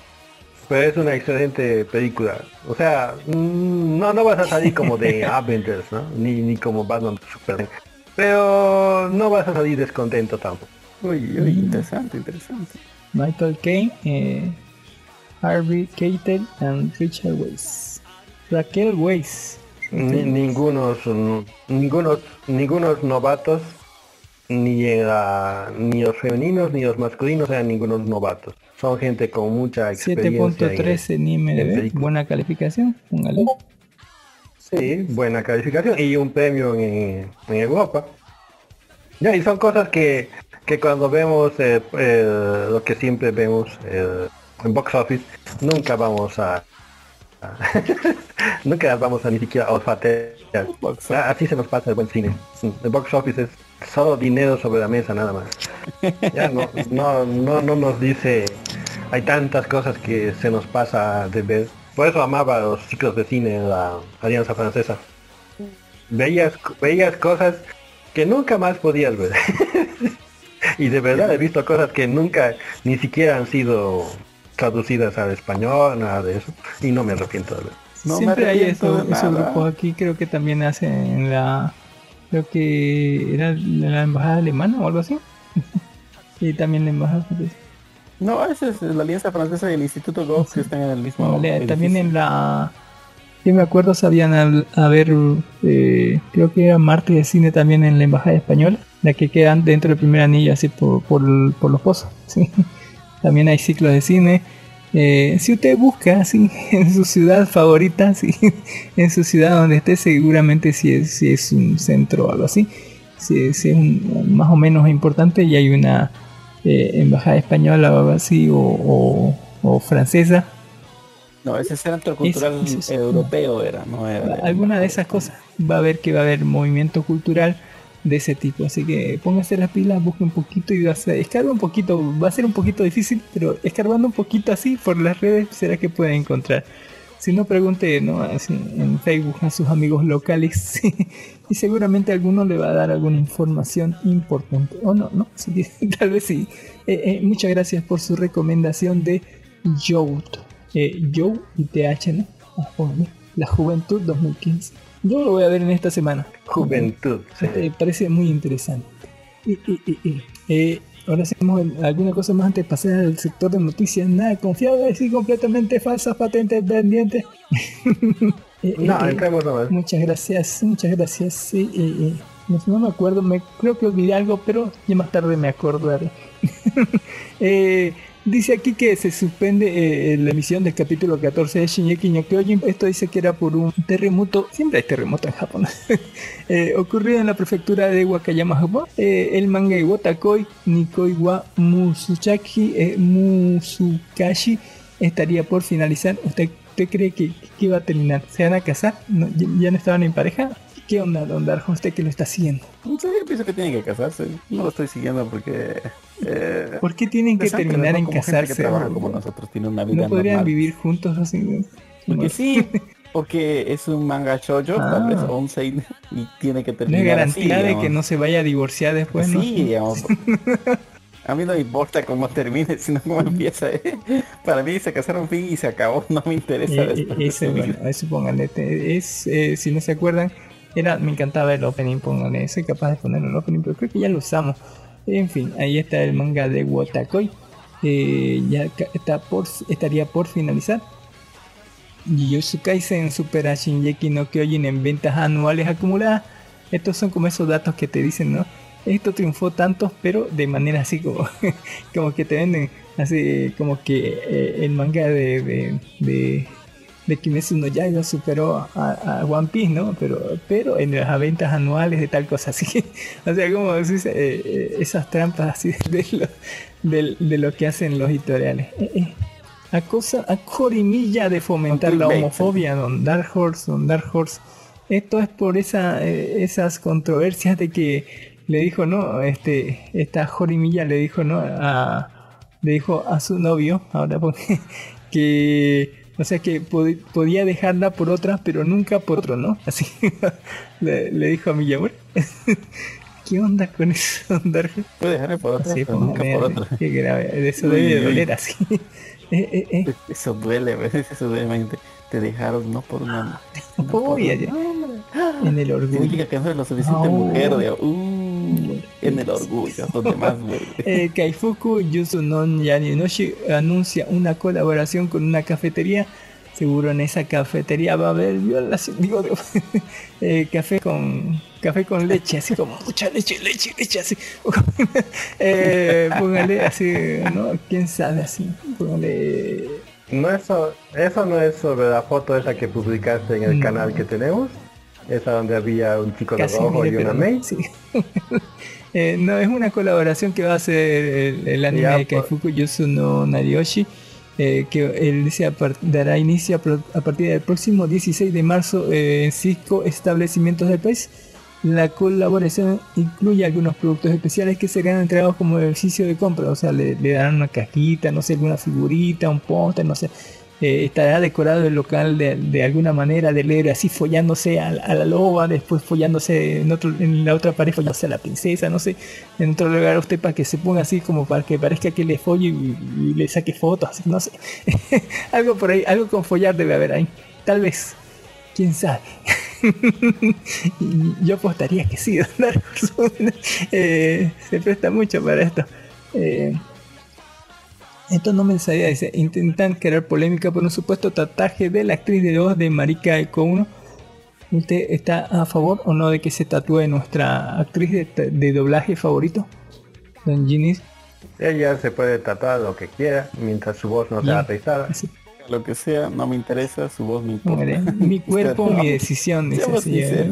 Speaker 8: Pero es una excelente película. O sea, mm, no, no vas a salir como de Avengers, ¿no? Ni, ni como Batman Superman. Pero no vas a salir descontento tampoco.
Speaker 7: Uy, uy, interesante, interesante.
Speaker 4: Michael Caine, eh, Harvey Keitel and Richard Weisz. Raquel Weisz.
Speaker 8: Ni, ningunos, mm, ningunos, ningunos novatos, ni, la- ni los femeninos ni los masculinos sean ningunos novatos. Son gente con mucha experiencia. en-
Speaker 4: 7.3 en IMDb.
Speaker 8: película.
Speaker 4: Buena calificación. Póngale.
Speaker 8: Sí, buena calificación y un premio en, en Europa. Ya, y son cosas que, que cuando vemos eh, eh, lo que siempre vemos eh, en box office, nunca vamos a, a- nunca vamos a ni siquiera olfatear. Ah, Así se nos pasa el buen cine. El box office es solo dinero sobre la mesa nada más. Ya no, no, no, no nos dice, hay tantas cosas que se nos pasa de ver. Por eso amaba los ciclos de cine en la Alianza Francesa. Veías, veías cosas que nunca más podías ver. y de verdad he visto cosas que nunca ni siquiera han sido traducidas al español, nada de eso. Y no me arrepiento de ver.
Speaker 7: No
Speaker 4: Siempre hay
Speaker 7: arrepiento
Speaker 4: esos, grupos aquí, creo que también hacen en la, creo que era la embajada alemana o algo así. y también la embajada francesa.
Speaker 7: No, esa es la Alianza Francesa y el Instituto Goff que están en el mismo. Edificio.
Speaker 4: también en la, yo me acuerdo sabían al- a, ver, eh, creo que era martes de cine también en la embajada española, la que quedan dentro del primer anillo así por, por, por los pozos. ¿sí? También hay ciclos de cine. Eh, si usted busca así en su ciudad favorita, sí, en su ciudad donde esté, seguramente si es, si es un centro o algo así, sí, sí es un- más o menos importante y hay una eh, embajada española o algo así o, o- o francesa.
Speaker 7: No, ese centro cultural
Speaker 4: Eso, eso, eso.
Speaker 7: europeo era, no era.
Speaker 4: Alguna de esas cosas. Va a haber que va a haber movimiento cultural de ese tipo. Así que pónganse las pilas, busquen un poquito y va a ser, escarba un poquito. Va a ser un poquito difícil, pero escarbando un poquito así por las redes será que pueden encontrar. Si no, pregunte ¿no? Así en Facebook a sus amigos locales y seguramente alguno le va a dar alguna información importante. O no, no, sí, tal vez sí. Eh, eh, muchas gracias por su recomendación de Joe. Eh, Joe y TH, ¿no? Ah. La Juventud 2015. Yo lo voy a ver en esta semana.
Speaker 8: Juventud. sí.
Speaker 4: Eh, parece muy interesante. Y- y- y, eh, ahora hacemos alguna cosa más antes de pasar al sector de noticias. Nada confiable, sí, completamente falsas, patentes pendientes. Eh,
Speaker 8: No,
Speaker 4: eh,
Speaker 8: entremos nomás.
Speaker 4: Muchas gracias, muchas gracias. Sí, eh, eh, no, no me acuerdo, me creo que olvidé algo, pero ya más tarde me acordaré. Eh, dice aquí que se suspende eh, la emisión del capítulo 14 de Shingeki no Kyojin. Esto dice que era por un terremoto, siempre hay terremoto en Japón, eh, ocurrido en la prefectura de Wakayama, Japón. Eh, el manga de Wotakoi Nikoi wa Musuchaki Musukashi estaría por finalizar. ¿Usted, cree que, que va a terminar? ¿Se van a casar? ¿No? ¿Ya, ya no estaban en pareja? ¿Qué onda, Don Darjo? ¿Usted que lo está siguiendo?
Speaker 7: No sé, yo pienso que tienen que casarse. No lo estoy siguiendo porque. Eh,
Speaker 4: ¿Por qué tienen que terminar
Speaker 7: ¿no?
Speaker 4: en casarse?
Speaker 7: Que trabaja como nosotros, tiene una vida
Speaker 4: ¿No podrían
Speaker 7: normal.
Speaker 4: vivir juntos así?
Speaker 7: Porque sí, porque es un manga shoujo, tal vez,
Speaker 4: Ah.
Speaker 7: o un seinen, y tiene que
Speaker 4: No
Speaker 7: terminar
Speaker 4: hay garantía
Speaker 7: así,
Speaker 4: de
Speaker 7: digamos.
Speaker 4: que no se vaya a divorciar después, ¿no?
Speaker 7: Sí, digamos. A mí no me importa cómo termine, sino cómo empieza. ¿eh? Para mí se casaron fin y se acabó, no me interesa
Speaker 4: Eh, ese,
Speaker 7: su
Speaker 4: bueno, eso pónganle. te- Es, eh, si no se acuerdan, era, me encantaba el opening, pónganle. Soy capaz de poner el opening, pero creo que ya lo usamos. En fin, ahí está el manga de Wotakoi. Eh, ya está por, estaría por finalizar. Jujutsu Kaisen supera Shinjeki no Kyojin en ventas anuales acumuladas. Estos son como esos datos que te dicen, ¿no? Esto triunfó tanto, pero de manera así como, como que te venden, así como que eh, el manga de, de Kimetsu no Yaiba superó a, a One Piece, ¿no? Pero, pero en las ventas anuales de tal cosa así. o sea, como decís, eh, eh, esas trampas así de lo, de, de lo que hacen los editoriales. Eh, eh. A cosa, a corimilla de fomentar la homofobia, don Dark Horse, don Dark Horse. Esto es por esa, eh, esas controversias de que le dijo, no, este, esta Jorimilla le dijo, no, a, le dijo a su novio, ahora pone, que, o sea, que pod- podía dejarla por otra, pero nunca por otro, ¿no? Así le, le dijo a Miyamura. ¿Qué onda con eso, Horse?
Speaker 7: Puede dejarme por otra,
Speaker 4: Sí,
Speaker 7: pero nunca
Speaker 4: póngale,
Speaker 7: por otra.
Speaker 4: qué grave, eso
Speaker 7: Uy,
Speaker 4: debe de
Speaker 7: uy.
Speaker 4: doler así. Eh, eh, eh.
Speaker 7: Eso duele. Eso duele, imagínate. Te dejaron no por una... no por
Speaker 4: Uy. En el orgullo.
Speaker 7: Significa que no eres lo suficiente mujer de... Uh, en el orgullo, donde más duele.
Speaker 4: Eh, Kaifuku Yusunon Yaninoshi anuncia una colaboración con una cafetería. Seguro en esa cafetería va a haber violación. Digo, digo, eh, café con café con leche, así como mucha leche, leche, leche, así. eh, póngale así, ¿no? ¿Quién sabe así? Póngale.
Speaker 8: No eso, eso no es sobre la foto esa que publicaste en el
Speaker 4: No.
Speaker 8: canal que tenemos. Esa donde había un chico de rojo y una
Speaker 4: no, sí. Eh, no, es una colaboración que va a hacer el, el anime
Speaker 8: Ya,
Speaker 4: de
Speaker 8: pues.
Speaker 4: Kaifuku Yusuno Narioshi. eh, que él dice a dará inicio a, pro- a partir del próximo 16 de marzo eh, en cinco establecimientos del país. La colaboración incluye algunos productos especiales que serán entregados como ejercicio de compra, o sea, le, le darán una cajita, no sé, alguna figurita, un póster, no sé. Eh, estará decorado el local de, de alguna manera del héroe, así follándose a, a la loba, después follándose en, otro, en la otra pared, follándose a la princesa, no sé, en otro lugar usted para que se ponga así como para que parezca que le folle y, le saque fotos, no sé. algo por ahí, algo con follar debe haber ahí, tal vez, quién sabe. Yo apostaría que sí. Eh, se presta mucho para esto. Eh, esto no me sabía, dice, intentan crear polémica por un supuesto tatuaje de la actriz de voz de Marika Eco 1. ¿Usted está a favor o no de que se tatúe nuestra actriz de, de doblaje favorito? Don Ginis.
Speaker 8: Ella se puede tatuar lo que quiera mientras su voz no sea rizada.
Speaker 7: Lo que sea, no me interesa, su voz me importa.
Speaker 4: Mi cuerpo, mi decisión, dice.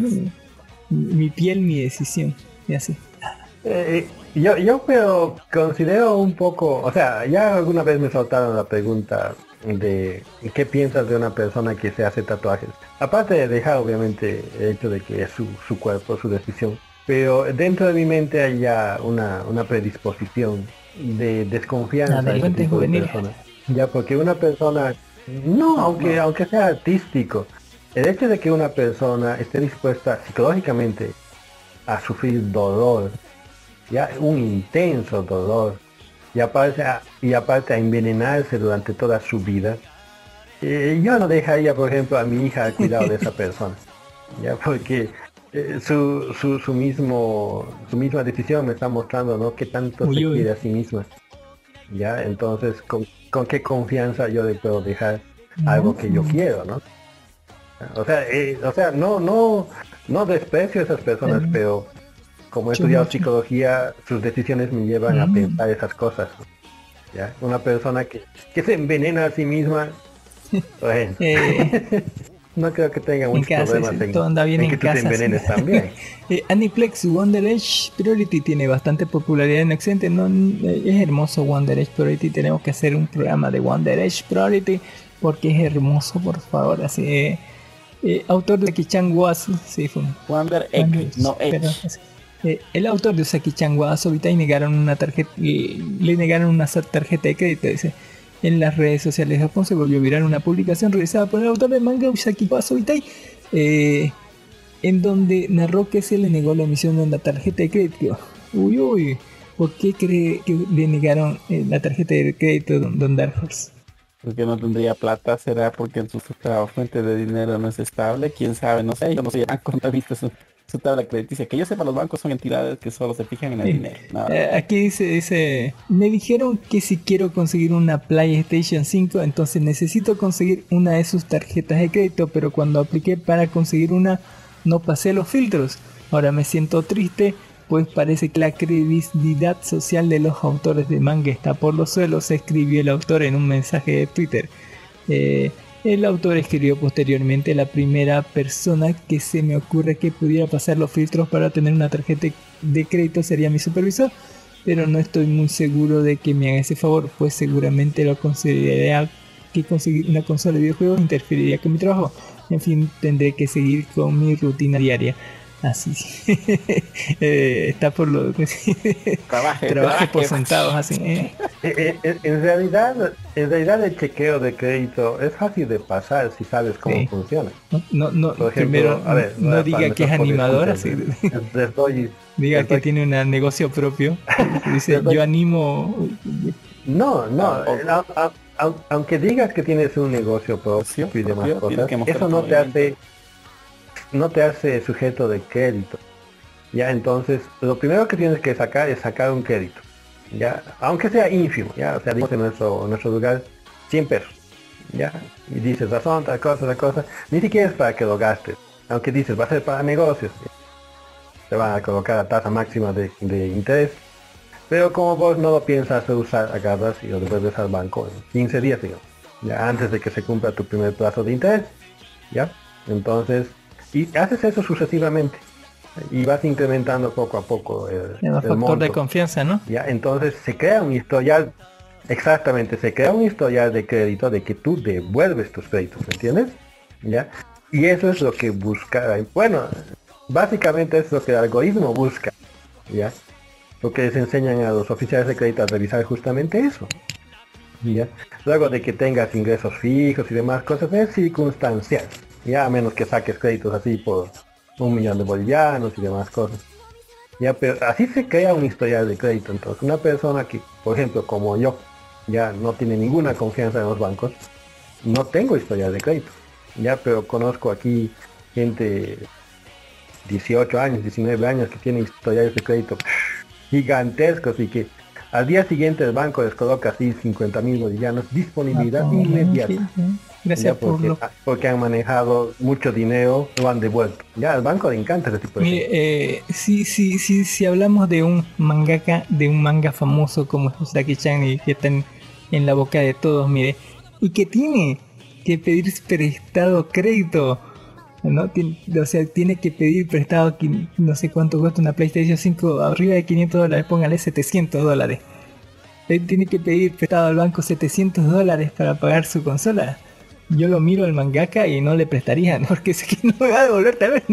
Speaker 4: Mi piel, mi decisión. Y así.
Speaker 8: Eh, yo, yo pero considero un poco, o sea, ya alguna vez me soltaron la pregunta de qué piensas de una persona que se hace tatuajes. Aparte de dejar obviamente el hecho de que es su, su cuerpo, su decisión, pero dentro de mi mente hay ya una, una predisposición de desconfianza de
Speaker 4: delincuentes
Speaker 8: tipo de personas. Ya porque una persona, no, aunque, aunque sea artístico, el hecho de que una persona esté dispuesta psicológicamente a sufrir dolor, ya un intenso dolor, y aparte a, y aparte a envenenarse durante toda su vida, eh, yo no dejaría, por ejemplo, a mi hija al cuidado de esa persona, ya porque eh, su, su, su mismo su misma decisión me está mostrando no que tanto
Speaker 4: Uy,
Speaker 8: se
Speaker 4: uy.
Speaker 8: quiere a sí misma. Ya entonces con, con qué confianza yo le puedo dejar algo que yo quiero no o sea eh, o sea no no no desprecio a esas personas pero como he
Speaker 4: Yo
Speaker 8: estudiado psicología sus decisiones me llevan a pensar esas cosas ya una persona que, que se envenena a sí misma bueno,
Speaker 4: Eh,
Speaker 8: no creo que tenga
Speaker 4: en
Speaker 8: muchos
Speaker 4: casa,
Speaker 8: problemas
Speaker 4: sí,
Speaker 8: en,
Speaker 4: todo anda bien
Speaker 8: en
Speaker 4: en
Speaker 8: que tú te envenenes también
Speaker 4: Eh, Aniplex Wonder Edge Priority tiene bastante popularidad en Occidente. No, eh, es hermoso Wonder Edge Priority. Tenemos que hacer un programa de Wonder Edge Priority porque es hermoso, por favor. Así, eh, eh, autor de Saki-chan Wasu, sí, fue un-
Speaker 7: Wonder
Speaker 4: Wonder
Speaker 7: Egg, no
Speaker 4: pero,
Speaker 7: Edge.
Speaker 4: Eh, el autor de Usaki-chan wa Asobita y negaron una tarjeta, le negaron una tarjeta de crédito. Dice, en las redes sociales de Japón se volvió viral una publicación realizada por el autor del manga Usaki wa Asobitai, eh, en donde narró que se le negó la emisión de una tarjeta de crédito. Uy, uy, ¿por qué cree que le negaron eh, la tarjeta de crédito don, don Dark Horse?
Speaker 7: Porque no tendría plata, será porque su, fuente de dinero no es estable, quién sabe, no sé, yo no soy banco, no he visto su, tabla crediticia. Que yo sepa, los bancos son entidades que solo se fijan en el
Speaker 4: Sí.
Speaker 7: dinero.
Speaker 4: Eh, aquí dice, dice, me dijeron que si quiero conseguir una PlayStation 5, entonces necesito conseguir una de sus tarjetas de crédito, pero cuando apliqué para conseguir una, no pasé los filtros. Ahora me siento triste, pues parece que la credibilidad social de los autores de manga está por los suelos, escribió el autor en un mensaje de Twitter. Eh, el autor escribió posteriormente la primera persona que se me ocurre que pudiera pasar los filtros para tener una tarjeta de crédito sería mi supervisor, pero no estoy muy seguro de que me haga ese favor, pues seguramente lo consideraría que conseguir una consola de videojuegos interferiría con mi trabajo. En fin, tendré que seguir con mi rutina diaria. Así eh, está por lo
Speaker 7: Trabaje,
Speaker 4: trabaje por
Speaker 7: trabaje.
Speaker 4: centavos así. eh.
Speaker 8: Eh, eh, En realidad, en realidad el chequeo de crédito es fácil de pasar si sabes cómo
Speaker 4: Sí.
Speaker 8: funciona.
Speaker 4: No, no, no,
Speaker 8: Por ejemplo,
Speaker 4: primero
Speaker 8: a ver,
Speaker 4: no diga que es animador, así, diga que tiene un negocio propio. Dice, yo animo
Speaker 8: No, no,
Speaker 7: Tampoco.
Speaker 8: eh, a- a- a- aunque digas que tienes un negocio propio y demás cosas, eso no te hace no te hace sujeto de crédito. Ya, entonces, lo primero que tienes que sacar es sacar un crédito. Ya, aunque sea ínfimo, ya, o sea, digamos en nuestro, nuestro lugar 100 pesos. Ya, y dices razón, tal cosa, tal cosa, ni siquiera es para que lo gastes. Aunque dices va a ser para negocios. Te van a colocar la tasa máxima de, de interés. Pero como vos no lo piensas usar, agarras y lo devuelves al banco en 15 días, digamos. Ya antes de que se cumpla tu primer plazo de interés. ¿Ya? Entonces, y haces eso sucesivamente. Y vas incrementando poco a poco el,
Speaker 4: el factor
Speaker 8: monto.
Speaker 4: de confianza, ¿no?
Speaker 8: ¿ya? Entonces se crea un historial, exactamente, se crea un historial de crédito de que tú devuelves tus créditos, ¿me entiendes? ¿Ya? Y eso es lo que busca, bueno, básicamente es lo que el algoritmo busca, ¿ya? Lo que les enseñan a los oficiales de crédito a revisar justamente eso, ¿ya? Luego de que tengas ingresos fijos y demás cosas, es circunstancial, ya a menos que saques créditos así por un millón de bolivianos y demás cosas. Ya, pero así se crea un historial de crédito. Entonces, una persona que, por ejemplo, como yo, ya no tiene ninguna confianza en los bancos, no tengo historial de crédito. Ya, pero conozco aquí gente 18 años, 19 años que tienen historiales de crédito gigantescos y que al día siguiente el banco les coloca así 50 mil bolivianos, disponibilidad
Speaker 4: Ah,
Speaker 8: inmediata.
Speaker 4: Gracias
Speaker 8: Ya,
Speaker 4: por lo
Speaker 8: porque han manejado mucho dinero, lo han devuelto. Ya al banco le encanta ese tipo de
Speaker 4: Mire, eh, si, si, si, si hablamos de un mangaka, de un manga famoso como Usaki-chan y que está en, la boca de todos, mire, y que tiene que pedir prestado crédito ¿no? Tien- o sea, tiene que pedir prestado, no sé cuánto cuesta una PlayStation 5, arriba de 500 dólares, póngale 700 dólares. Él tiene que pedir prestado al banco 700 dólares para pagar su consola. Yo lo miro al mangaka y no le prestaría, ¿no? porque sé que no me va a devolver también.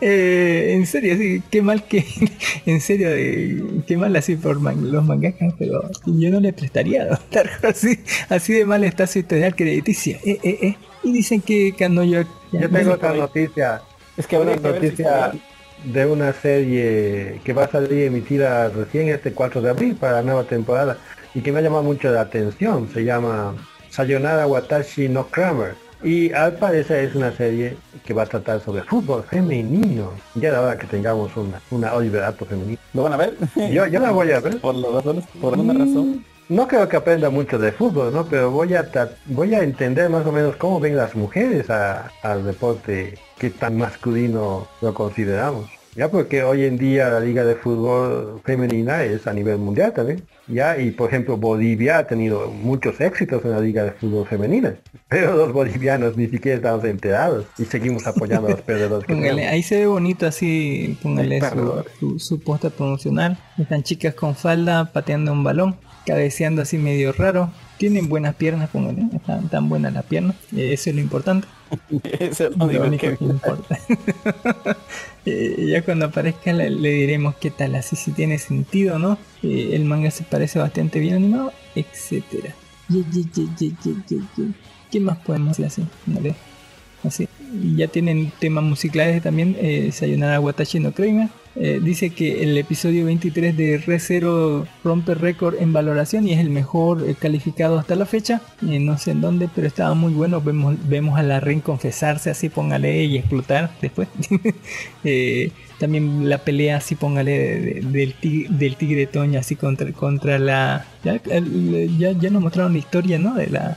Speaker 4: Eh, en serio, sí, qué mal que, en serio, eh, qué mal así por man- los mangakas, pero yo no le prestaría, ¿no? así, así de mal está su historial crediticia. Eh, eh, eh. Y dicen que Kanoyo...
Speaker 8: Yo tengo otra noticia.
Speaker 7: Es que
Speaker 8: una
Speaker 7: si
Speaker 8: noticia de una serie que va a salir emitida recién este 4 de abril para la nueva temporada y que me ha llamado mucho la atención. Se llama Sayonara Watashi no Kramer. Y al parecer es una serie que va a tratar sobre fútbol femenino. Ya era hora que tengamos una, una Oliver Ato femenina.
Speaker 7: ¿Lo van a ver?
Speaker 8: Yo, yo la voy a ver.
Speaker 7: Por las razones, por alguna razón.
Speaker 8: No creo que aprenda mucho de fútbol, ¿no? Pero voy a voy a entender más o menos cómo ven las mujeres a- al deporte que tan masculino lo consideramos. Ya porque hoy en día la liga de fútbol femenina es a nivel mundial también. Ya, y por ejemplo Bolivia ha tenido muchos éxitos en la liga de fútbol femenina. Pero los bolivianos ni siquiera estamos enterados y seguimos apoyando a los perdedores. que
Speaker 4: Póngale, ahí se ve bonito así, póngale su, su, su póster promocional. Están chicas con falda pateando un balón, cabeceando así medio raro. Tienen buenas piernas, póngale, están tan buenas las piernas, eh, eso es lo importante.
Speaker 7: Eso es lo
Speaker 4: Lo
Speaker 7: único que-
Speaker 4: que importa. Eh, ya cuando aparezca le, le diremos qué tal, así si tiene sentido, ¿no? Eh, el manga se parece bastante bien animado, etcétera. Ye, ye, ye. ¿Qué más podemos hacer así? Vale. Así. Y ya tienen temas musicales también, eh, Sayonara Watashi no Kramer. Eh, dice que el episodio 23 de Re Zero rompe récord en valoración y es el mejor eh, calificado hasta la fecha. Eh, no sé en dónde, pero estaba muy bueno. Vemos, vemos a la Rin confesarse así, póngale y explotar después. También la pelea así, póngale de- de- del, tigre, Toño así contra, contra la... Ya, ya, nos mostraron la historia, ¿no? De la,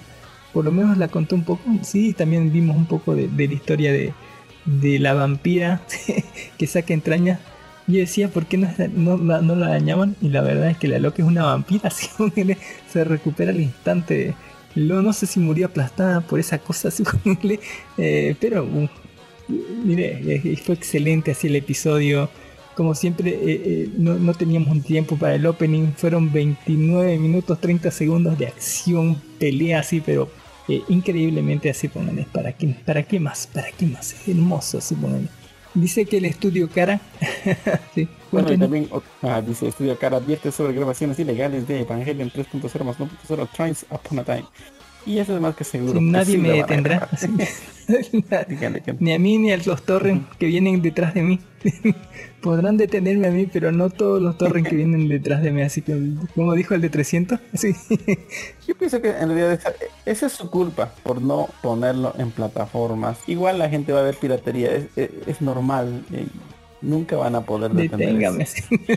Speaker 4: por lo menos la contó un poco. Sí, también vimos un poco de, de la historia de, de la vampira que saca entrañas. Yo decía, ¿por qué no, no, la- dañaban? Y la verdad es que la loca es una vampira, así póngale, se recupera al instante. Lo, no sé si murió aplastada por esa cosa, así eh, pero uh, mire, fue excelente así el episodio. Como siempre, eh, eh, no, no teníamos un tiempo para el opening. Fueron 29 minutos 30 segundos de acción, pelea así, pero eh, increíblemente así, pónganle. ¿Para qué, ¿Para qué más? ¿Para qué más? Es hermoso así. Dice que el estudio Cara. sí,
Speaker 7: Bueno, y también ah, dice Estudio Cara advierte sobre grabaciones ilegales de Evangelion 3.0 más 1.0 Trines Upon a Time. Y eso es más que seguro.
Speaker 4: Sí, nadie me
Speaker 7: a
Speaker 4: detendrá. Ni a mí ni a los torrents que vienen detrás de mí. Podrán detenerme a mí, pero no todos los torrents que vienen detrás de mí. Así que, como dijo el de 300, sí.
Speaker 7: Yo pienso que en realidad esa, esa es su culpa por no ponerlo en plataformas. Igual la gente va a ver piratería, es, es- es normal. eh, nunca van a poder detener.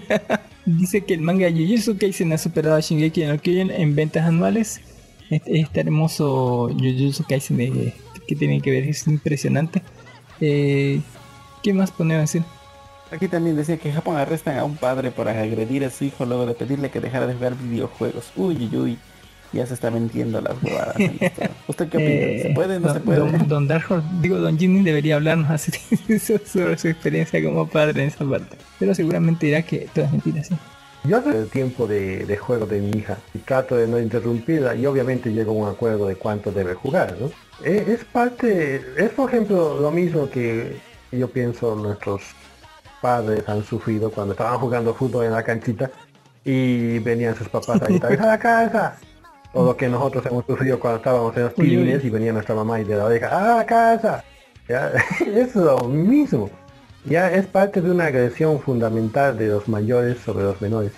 Speaker 4: Dice que el manga Jujutsu Kaisen ha superado a Shingeki no Kyojin en ventas anuales. Este, este hermoso Jujutsu Kaisen de- que tiene que ver es impresionante. Eh, ¿Qué más podemos decir?
Speaker 7: Aquí también decía que Japón arrestan a un padre por agredir a su hijo luego de pedirle que dejara de jugar videojuegos. Uy, uy, uy. Ya se está vendiendo las huevadas. en. ¿Usted qué opina?
Speaker 4: Eh,
Speaker 7: ¿Se puede? ¿No se puede?
Speaker 4: Don, don Dark Horse, digo, Don Jimmy debería hablarnos así sobre su experiencia como padre en esa parte. Pero seguramente dirá que todo es mentira, sí.
Speaker 8: Yo hace el tiempo de, de juego de mi hija y trato de no interrumpirla y obviamente llego a un acuerdo de cuánto debe jugar, ¿no? Eh, es parte, es por ejemplo lo mismo que yo pienso nuestros padres han sufrido cuando estaban jugando fútbol en la canchita y venían sus papás a gritar, ¡a la casa! O lo que nosotros hemos sufrido cuando estábamos en los tilines y venía nuestra mamá y de la oreja, ¡a la casa! ¿Ya? es lo mismo. Ya es parte de una agresión fundamental de los mayores sobre los menores.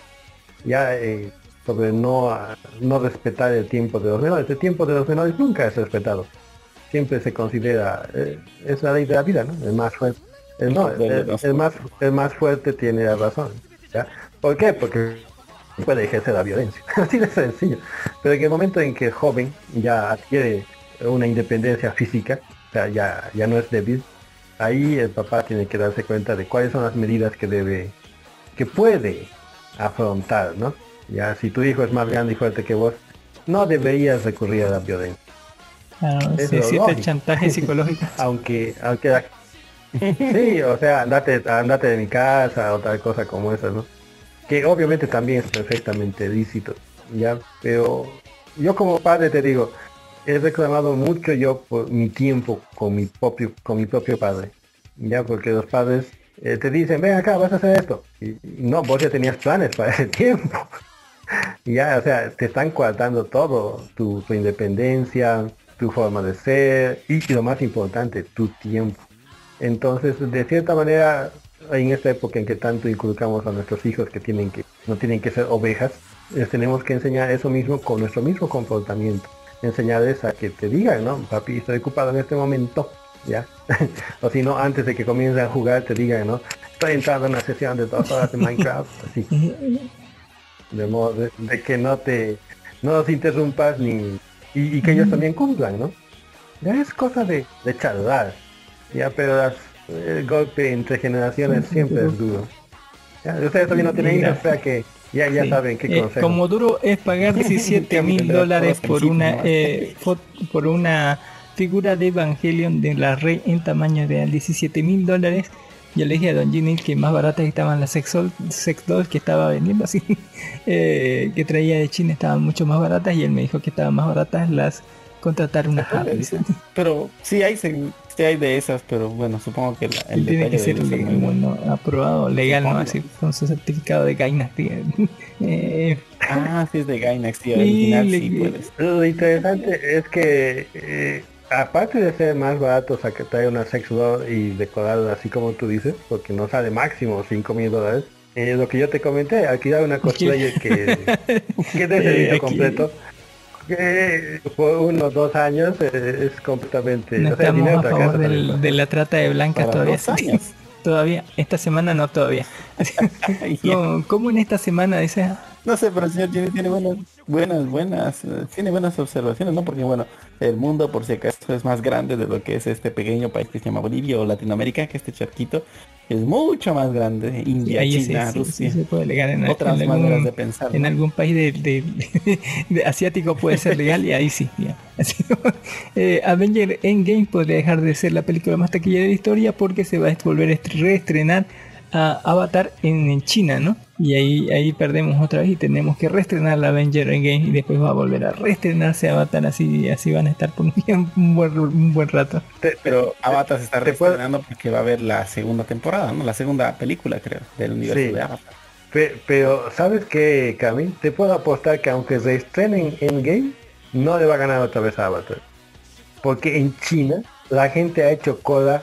Speaker 8: Ya eh, sobre no, no respetar el tiempo de los menores. El tiempo de los menores nunca es respetado. Siempre se considera, eh, es la ley de la vida, ¿no? El más fuerte. El, no, el, el- el más, el más fuerte tiene la razón. ¿ya? ¿Por qué? Porque puede ejercer la violencia. Así de sencillo. Pero en el momento en que el joven ya adquiere una independencia física, o sea, ya, ya no es débil, ahí el papá tiene que darse cuenta de cuáles son las medidas que debe, que puede afrontar, ¿no? Ya si tu hijo es más grande y fuerte que vos, no deberías recurrir a la violencia.
Speaker 4: Claro,
Speaker 8: Es
Speaker 4: se
Speaker 8: lo
Speaker 4: existe el
Speaker 8: lógico.
Speaker 4: chantaje psicológico.
Speaker 8: Aunque, aunque la, Sí, o sea, andate, andate de mi casa o tal cosa como esa, ¿no? Que obviamente también es perfectamente lícito, ¿ya? Pero yo como padre te digo, he reclamado mucho yo por mi tiempo con mi propio, con mi propio padre, ¿ya? Porque los padres eh, te dicen, ven acá, vas a hacer esto. Y, no, vos ya tenías planes para ese tiempo. ya, o sea, te están coartando todo, tu independencia, tu forma de ser y lo más importante, tu tiempo. Entonces, de cierta manera, en esta época en que tanto inculcamos a nuestros hijos que tienen que no tienen que ser ovejas, les tenemos que enseñar eso mismo con nuestro mismo comportamiento. Enseñarles a que te digan, ¿no? Papi, estoy ocupado en este momento, ¿ya? o si no, antes de que comiencen a jugar, te digan, ¿no? Estoy entrando en una sesión de dos horas de Minecraft, así. De modo de, de que no te no los interrumpas ni y, y que ellos también cumplan, ¿no? Ya es cosa de, de charlar, ya, pero las- el golpe entre generaciones siempre es duro. Ya, ustedes también no tienen hijos, o sea que ya, ya
Speaker 4: Sí.
Speaker 8: saben qué
Speaker 4: Eh, como duro es pagar 17 mil dólares por una eh, por una figura de Evangelion de la Rey en tamaño real 17 mil dólares yo le dije a Don Ginny que más baratas estaban las sex, doll- sex dolls que estaba vendiendo así eh, que traía de China estaban mucho más baratas y él me dijo que estaban más baratas las contratar una
Speaker 7: Ajá, dice. Pero sí hay, sí hay de esas, pero bueno, supongo que la- el
Speaker 4: tiene que
Speaker 7: detalle
Speaker 4: ser
Speaker 7: debe ser muy bueno.
Speaker 4: ¿no? aprobado legal no así con su certificado de Gainax eh,
Speaker 7: Ah, sí es de Gainax, sí,
Speaker 4: Sí,
Speaker 7: original
Speaker 4: le-
Speaker 7: sí puedes.
Speaker 8: Lo interesante es que eh, aparte de ser más barato sacar una sex doll y decorarla así como tú dices, porque no sale máximo 5 mil dólares, eh, lo que yo te comenté, alquilar una cosplayer que, que es de
Speaker 4: Eh,
Speaker 8: servicio
Speaker 4: aquí-
Speaker 8: completo, que por unos dos años eh, es completamente...
Speaker 4: No
Speaker 8: o sea,
Speaker 4: estamos a favor
Speaker 8: alcanza
Speaker 4: del- de la trata de blancas todavía. Todavía, esta semana no todavía. ¿Cómo, cómo en esta semana dice?
Speaker 7: No sé, pero el señor Jimmy tiene buenas, buenas, buenas, tiene buenas observaciones, ¿no? Porque bueno, el mundo por si acaso es más grande de lo que es este pequeño país que se llama Bolivia o Latinoamérica, que este charquito es mucho más grande. India,
Speaker 4: sí,
Speaker 7: China,
Speaker 4: sí,
Speaker 7: Rusia.
Speaker 4: sí se puede legal en,
Speaker 7: Otras
Speaker 4: en
Speaker 7: maneras
Speaker 4: algún,
Speaker 7: de pensar.
Speaker 4: en algún país de, de- de asiático puede ser legal y ahí sí. ya. Así, eh, Avenger Endgame podría dejar de ser la película más taquillera de la historia porque se va a volver a est- reestrenar a Avatar en, en China, ¿no? Y ahí, ahí perdemos otra vez y tenemos que reestrenar la Avenger Endgame y después va a volver a reestrenarse Avatar así así van a estar por un, buen, un buen rato.
Speaker 7: Pero Avatar se está reestrenando porque va a haber la segunda temporada, ¿no? La segunda película, creo, del universo
Speaker 8: Sí.
Speaker 7: de Avatar.
Speaker 8: Pe- Pero, ¿sabes qué, Cami? Te puedo apostar que aunque se estrenen Endgame, no le va a ganar otra vez a Avatar. Porque en China la gente ha hecho cola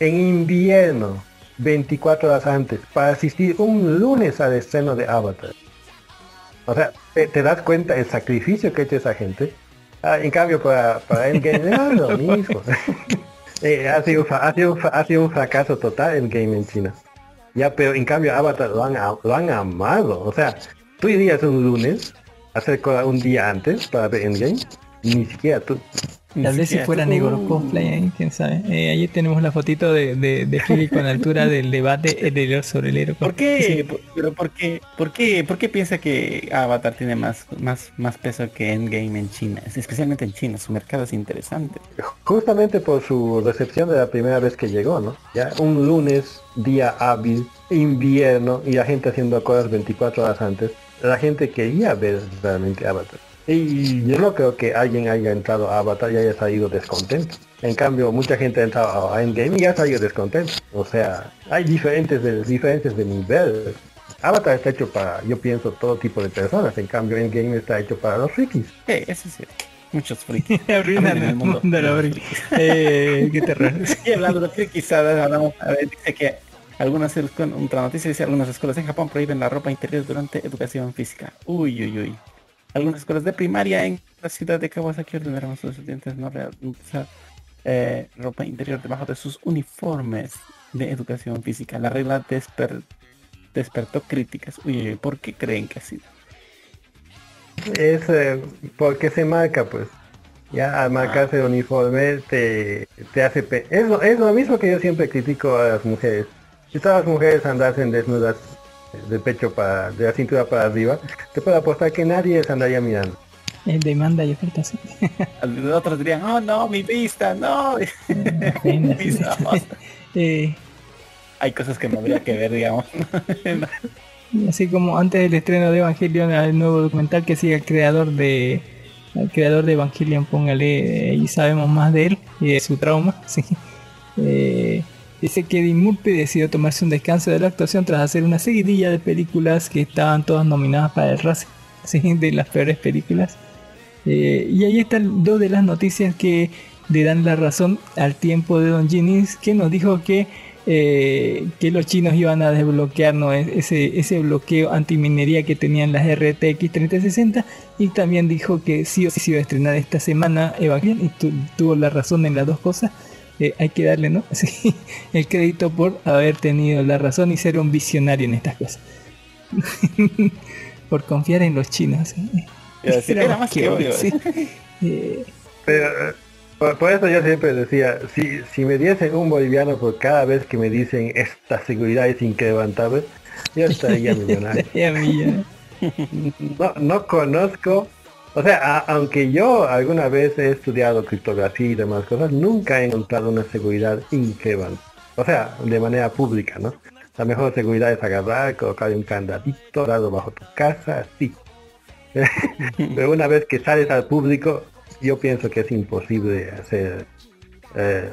Speaker 8: en invierno, 24 horas antes, para asistir un lunes al estreno de Avatar. O sea, ¿te, das cuenta el sacrificio que ha hecho esa gente? Ah, en cambio, para, para Endgame es lo mismo. Eh, ha, sido, ha, sido, ha sido un fracaso total Endgame en China. Ya, pero en cambio Avatar lo han, lo han amado. O sea, tú irías un lunes, a hacer un día antes para ver Endgame. Ni siquiera tú.
Speaker 4: Tal vez si
Speaker 7: siquiera-
Speaker 4: fuera negro
Speaker 7: Uh.
Speaker 4: cosplay, ¿eh? quién sabe. Eh, ahí tenemos la fotito de, de, de Philly con altura del debate el héroe sobre el héroe.
Speaker 7: ¿Por qué? Por- Pero ¿por qué? ¿Por qué? ¿Por qué piensa que Avatar tiene más, más, más peso que Endgame en China? Es- Especialmente en China, su mercado es interesante.
Speaker 8: Justamente por su recepción de la primera vez que llegó, ¿no? Ya un lunes, día hábil, invierno, y la gente haciendo cosas 24 horas antes. La gente quería ver realmente Avatar. Y yo no creo que alguien haya entrado a Avatar y haya salido descontento. En cambio, mucha gente ha entrado a Endgame y ha salido descontento. O sea, hay diferentes de, diferentes de nivel. Avatar está hecho para, yo pienso, todo tipo de personas. En cambio, Endgame está hecho para los frikis.
Speaker 7: Eh, eso es cierto. Muchos frikis.
Speaker 4: Arruinan el mundo, de la. Eh, qué terror.
Speaker 7: Y hablando de frikis, ahora hablamos, a ver, dice que algunas escuelas- otra noticia dice algunas escuelas en Japón prohíben la ropa interior durante educación física. Uy, uy, uy. Algunas escuelas de primaria en la ciudad de Kawasaki ordenaron a sus estudiantes no usar eh, ropa interior debajo de sus uniformes de educación física. La regla desper- despertó críticas. Uy, ¿por qué creen que ha sido?
Speaker 8: Es eh, porque se marca, pues. Ya al marcarse el uniforme te, te hace... pe- Es lo, es lo mismo que yo siempre critico a las mujeres. Si todas las mujeres andasen desnudas de pecho para, de la cintura para arriba, te puedo apostar que nadie les andaría mirando.
Speaker 4: Eh, demanda y oferta, sí.
Speaker 7: Otros dirían, oh no, mi vista, no. Mis ojos.
Speaker 4: Eh,
Speaker 7: Hay cosas que no habría que ver, digamos.
Speaker 4: así como antes del estreno de Evangelion, el nuevo documental que sigue el creador de al creador de Evangelion, póngale, eh, y sabemos más de él y de su trauma. Sí. Eh, dice que Eddie Murphy decidió tomarse un descanso de la actuación tras hacer una seguidilla de películas que estaban todas nominadas para el Razzie, de las peores películas. Eh, y ahí están dos de las noticias que le dan la razón al tiempo de Don Jennings, que nos dijo que, eh, que los chinos iban a desbloquear ¿no? E- ese, ese bloqueo antiminería que tenían las RTX 3060 y también dijo que sí o sí se iba a estrenar esta semana Evangelion y tu- tuvo la razón en las dos cosas. Eh, hay que darle ¿no? Sí, el crédito por haber tenido la razón y ser un visionario en estas cosas. por confiar en los chinos.
Speaker 7: decir, era más que obvio.
Speaker 4: sí. Eh,
Speaker 8: Pero, eh, por, por eso yo siempre decía, si, si me diesen un boliviano por cada vez que me dicen esta seguridad es inquebrantable, yo estaría millonario. No, no conozco, o sea, a- aunque yo alguna vez he estudiado criptografía y demás cosas, nunca he encontrado una seguridad inquebrantable. O sea, de manera pública, ¿no? La mejor seguridad es agarrar, colocar un candadito, darlo bajo tu casa, así. Pero una vez que sales al público, yo pienso que es imposible hacer... eh,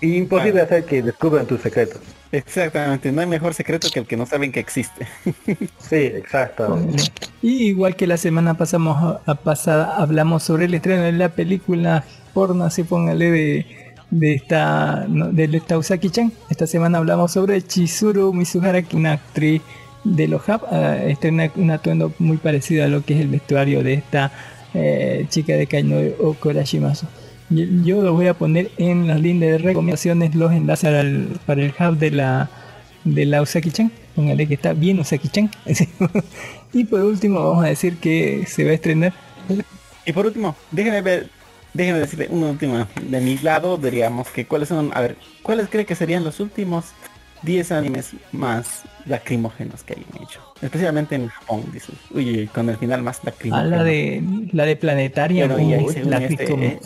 Speaker 8: imposible hacer que descubran tus secretos.
Speaker 7: Exactamente, no hay mejor secreto que el que no saben que existe.
Speaker 8: Sí, exactamente.
Speaker 4: Y igual que la semana pasamos a, a pasada hablamos sobre el estreno de la película porno, así póngale de, de esta no, de esta Usaki-chan. Esta semana hablamos sobre Chizuru Mizuhara, que una actriz de los Hub, eh, estrena un atuendo muy parecido a lo que es el vestuario de esta eh, chica de Kaino Okorashimasu. Yo, yo lo voy a poner en las líneas de recomendaciones, los enlaces para el hub de la de la Usaki-chan. Póngale que está bien Usaki-chan. y por último vamos a decir que se va a estrenar.
Speaker 7: Y por último, déjenme ver, déjenme decirle una última de mi lado, diríamos que cuáles son, a ver, cuáles cree que serían los últimos 10 animes más lacrimógenos que hayan hecho. Especialmente en Japón, dice. Uy, con el final más lacrimógeno.
Speaker 4: la de la de Planetaria.
Speaker 7: Bueno, y ahí según este, eh.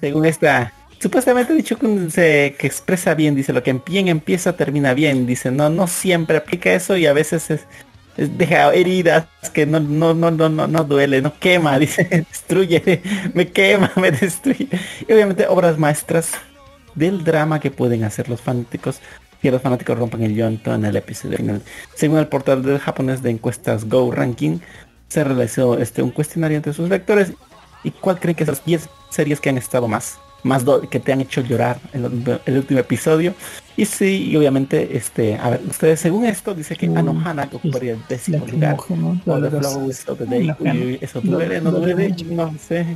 Speaker 7: Según esta, supuestamente dicho que, expresa bien, dice lo que bien empieza termina bien, dice, no, no siempre aplica eso y a veces es, es- deja heridas que no, no, no, no, no, no duele, no quema, dice, destruye, me quema, me destruye. Y obviamente obras maestras del drama que pueden hacer los fanáticos que los fanáticos rompan el llanto en el episodio final. Según el portal del japonés de encuestas Go Ranking, se realizó este un cuestionario entre sus lectores ¿Y cuál creen que son las 10 series que han estado más? Más que te han hecho llorar en el, el último episodio. Y sí, y obviamente, este, a ver, ustedes según esto dice que
Speaker 4: Mm,
Speaker 7: Anohana ocuparía el décimo lugar.
Speaker 4: Lacrimógeno,
Speaker 7: O The
Speaker 4: doloroso.
Speaker 7: Flowers of the Day.
Speaker 4: Anohana.
Speaker 7: Uy, uy, eso duele, no
Speaker 4: Duele
Speaker 7: no sé.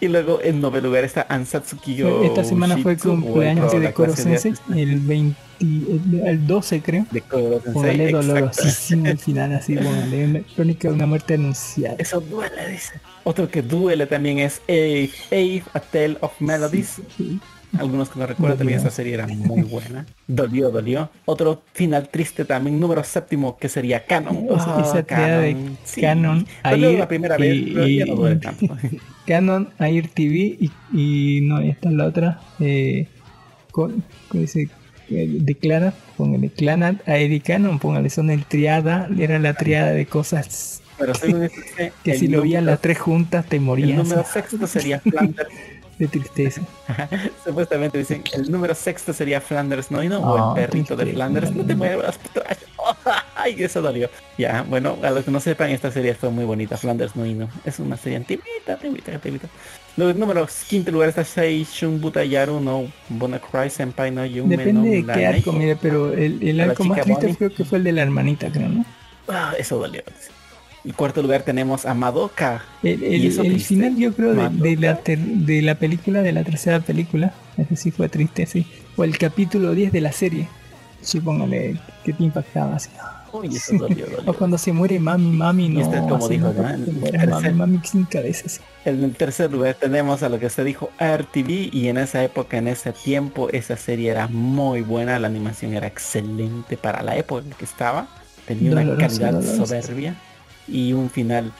Speaker 7: Y luego en noveno lugar está Ansatsuki yo
Speaker 4: Esta semana fue
Speaker 7: Shitsu, el
Speaker 4: cumpleaños de Koro Sensei, el 20, el, el 12 creo.
Speaker 7: de Koro Sensei,
Speaker 4: Póngale
Speaker 7: exacto.
Speaker 4: dolorosísimo el final, así, una crónica de una muerte anunciada.
Speaker 7: Eso duele, dice. Otro que duele también es Ave, Ave, A Tale of Melodies. Algunos que no recuerdan también esa serie era muy buena. Dolió, dolió. Otro final triste también, número séptimo, que sería Canon. Ah,
Speaker 4: esa tirada de
Speaker 7: sí.
Speaker 4: Canon, Air
Speaker 7: la primera vez,
Speaker 4: y-
Speaker 7: ya no duele tanto.
Speaker 4: Canon, Air TV y, y no, esta es la otra. Eh, con, ¿cómo dice? Eh, Declara, póngale Clanat, Air y Canon, póngale, son el triada, era la triada de cosas
Speaker 7: Pero según esto dice,
Speaker 4: que
Speaker 7: el
Speaker 4: si lo veían las tres juntas te
Speaker 7: El
Speaker 4: morías
Speaker 7: número sexto sería Flanders.
Speaker 4: de tristeza.
Speaker 7: Supuestamente dicen, el número sexto sería Flanders Noino o
Speaker 4: Ah,
Speaker 7: el perrito de. Flanders. No te muevas. Ay, eso dolió. Ya, bueno, a los que no sepan, esta serie fue muy bonita, Flanders Noino. Es una serie antiguita, antiguita, antiguita. Luego, el número quinto lugar está Seishun Butayaru no Bonacry Senpai no Yume
Speaker 4: Depende
Speaker 7: no
Speaker 4: de qué arco, mire, pero el, el arco más triste creo que fue el de la hermanita, creo, ¿no?
Speaker 7: Ah, eso dolió. En cuarto lugar tenemos a Madoka.
Speaker 4: El,
Speaker 7: ¿Y
Speaker 4: el- final yo creo de, la ter- de la película, de la tercera película, ese sí fue triste, sí. O el capítulo 10 de la serie. Sí, póngale que te impactaba así.
Speaker 7: Uy, eso dolió, dolió.
Speaker 4: O cuando se muere mami, mami, no.
Speaker 7: este es como dijo,
Speaker 4: no,
Speaker 7: ¿no?
Speaker 4: se
Speaker 7: El
Speaker 4: muere
Speaker 7: tercer-
Speaker 4: mami, mami sin cabeza, sí.
Speaker 7: En el tercer lugar tenemos a lo que se dijo RTV y en esa época, en ese tiempo, esa serie era muy buena, la animación era excelente para la época en que estaba, tenía una calidad
Speaker 4: doloroso.
Speaker 7: soberbia y un final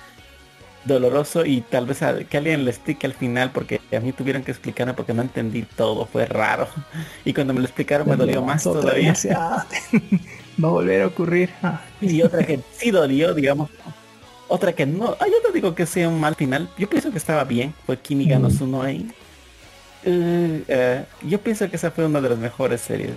Speaker 7: doloroso y tal vez a- que alguien le explique al final porque a mí tuvieron que explicarme porque no entendí todo, fue raro. Y cuando me lo explicaron me dolió más todavía.
Speaker 4: Va a volver a ocurrir. ah.
Speaker 7: Y otra que sí dolió, digamos. Otra que no, ah, yo no digo que sea un mal final. Yo pienso que estaba bien. Fue Kimi
Speaker 4: Mm.
Speaker 7: no Suno ahí. Eh, eh, yo pienso que esa fue una de las mejores series.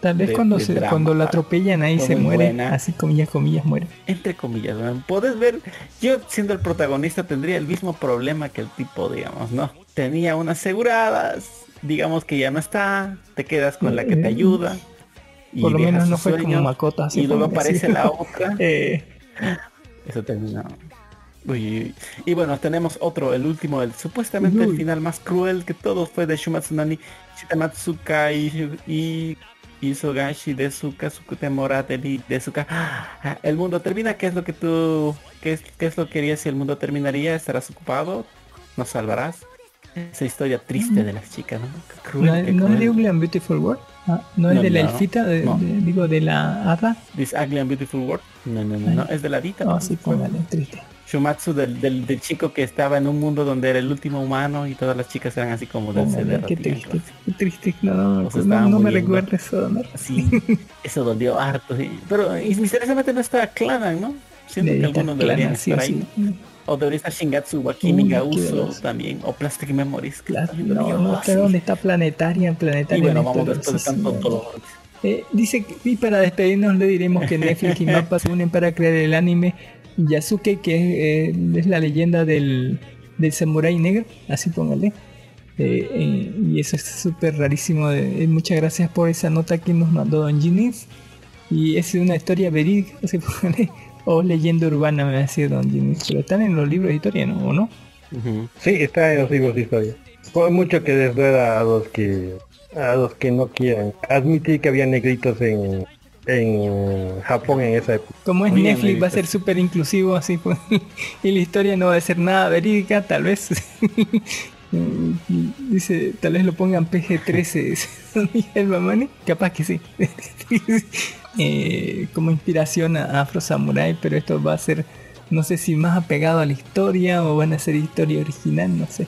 Speaker 4: Tal vez
Speaker 7: de-
Speaker 4: cuando
Speaker 7: de
Speaker 4: se,
Speaker 7: drama.
Speaker 4: cuando la atropellan ahí se muere.
Speaker 7: buena.
Speaker 4: Así comillas, comillas, muere.
Speaker 7: Entre comillas. Puedes ver, yo siendo el protagonista tendría el mismo problema que el tipo, digamos, ¿no? Tenía unas aseguradas, digamos que ya no está, te quedas con la que te ayuda. y
Speaker 4: Por lo menos no fue como. Así
Speaker 7: y luego aparece la otra.
Speaker 4: Eh,
Speaker 7: Eso terminó. Uy, uy. Y bueno, tenemos otro, el último, el supuestamente el final más cruel que todo fue de Shumatsu Nani, Shitamatsuka y, y Isogashi de Suka, Sukutemora de, de Suka. Ah, El mundo termina, ¿qué es lo que tú, qué es, qué es lo que querías si el mundo terminaría? ¿Estarás ocupado? ¿Nos salvarás? Esa historia triste de las chicas, ¿no? Qué cruel,
Speaker 4: ¿No,
Speaker 7: qué
Speaker 4: no es de. Ugly and Beautiful World? Ah, ¿No es
Speaker 7: No,
Speaker 4: de la
Speaker 7: no,
Speaker 4: elfita? De,
Speaker 7: no.
Speaker 4: de- digo, de la hada.
Speaker 7: This Ugly and Beautiful World. No, no, no, no, es de la Dita.
Speaker 4: No,
Speaker 7: pues,
Speaker 4: sí, póngale, triste.
Speaker 7: Shumatsu del, del, del chico que estaba en un mundo donde era el último humano y todas las chicas eran así como del ceder.
Speaker 4: qué triste, qué triste. No, no,
Speaker 7: O sea,
Speaker 4: no,
Speaker 7: estaban
Speaker 4: no me recuerdes eso, Donor.
Speaker 7: Sí, eso dolió harto, sí. Pero y misteriosamente no está Clanan, ¿no? Siento que algunos deberían
Speaker 4: sí
Speaker 7: estar ahí.
Speaker 4: sí.
Speaker 7: O debería estar Shingatsu Wakimi Gauso también. O Plastic Memories.
Speaker 4: Claro, no, no, claro, ¿dónde está Planetaria?
Speaker 7: Y
Speaker 4: Planetaria
Speaker 7: bueno,
Speaker 4: es
Speaker 7: vamos después de tanto dolor.
Speaker 4: Eh, dice y para despedirnos le diremos que Netflix y Mappa se unen para crear el anime Yasuke, que es, eh, es la leyenda del, del samurái negro, así póngale. Eh, y eso es súper rarísimo. eh, muchas gracias por esa nota que nos mandó Don Ginnis. Y es una historia verídica, así póngale. O leyenda urbana, me va a decir Don Ginnis. Pero están en los libros de historia, ¿no? ¿O no?
Speaker 8: Sí, está en los libros de historia. Por mucho que les a los que a los que no quieren admitir que había negritos en en Japón en esa época.
Speaker 4: Como es Netflix, va a ser súper inclusivo, así pues. y la historia no va a ser nada verídica, tal vez. Dice, tal vez lo pongan PG-13, Don Miguel Mamani. Capaz que sí. Eh, como inspiración a Afro Samurai, pero esto va a ser, no sé si más apegado a la historia o van a ser historia original, no sé.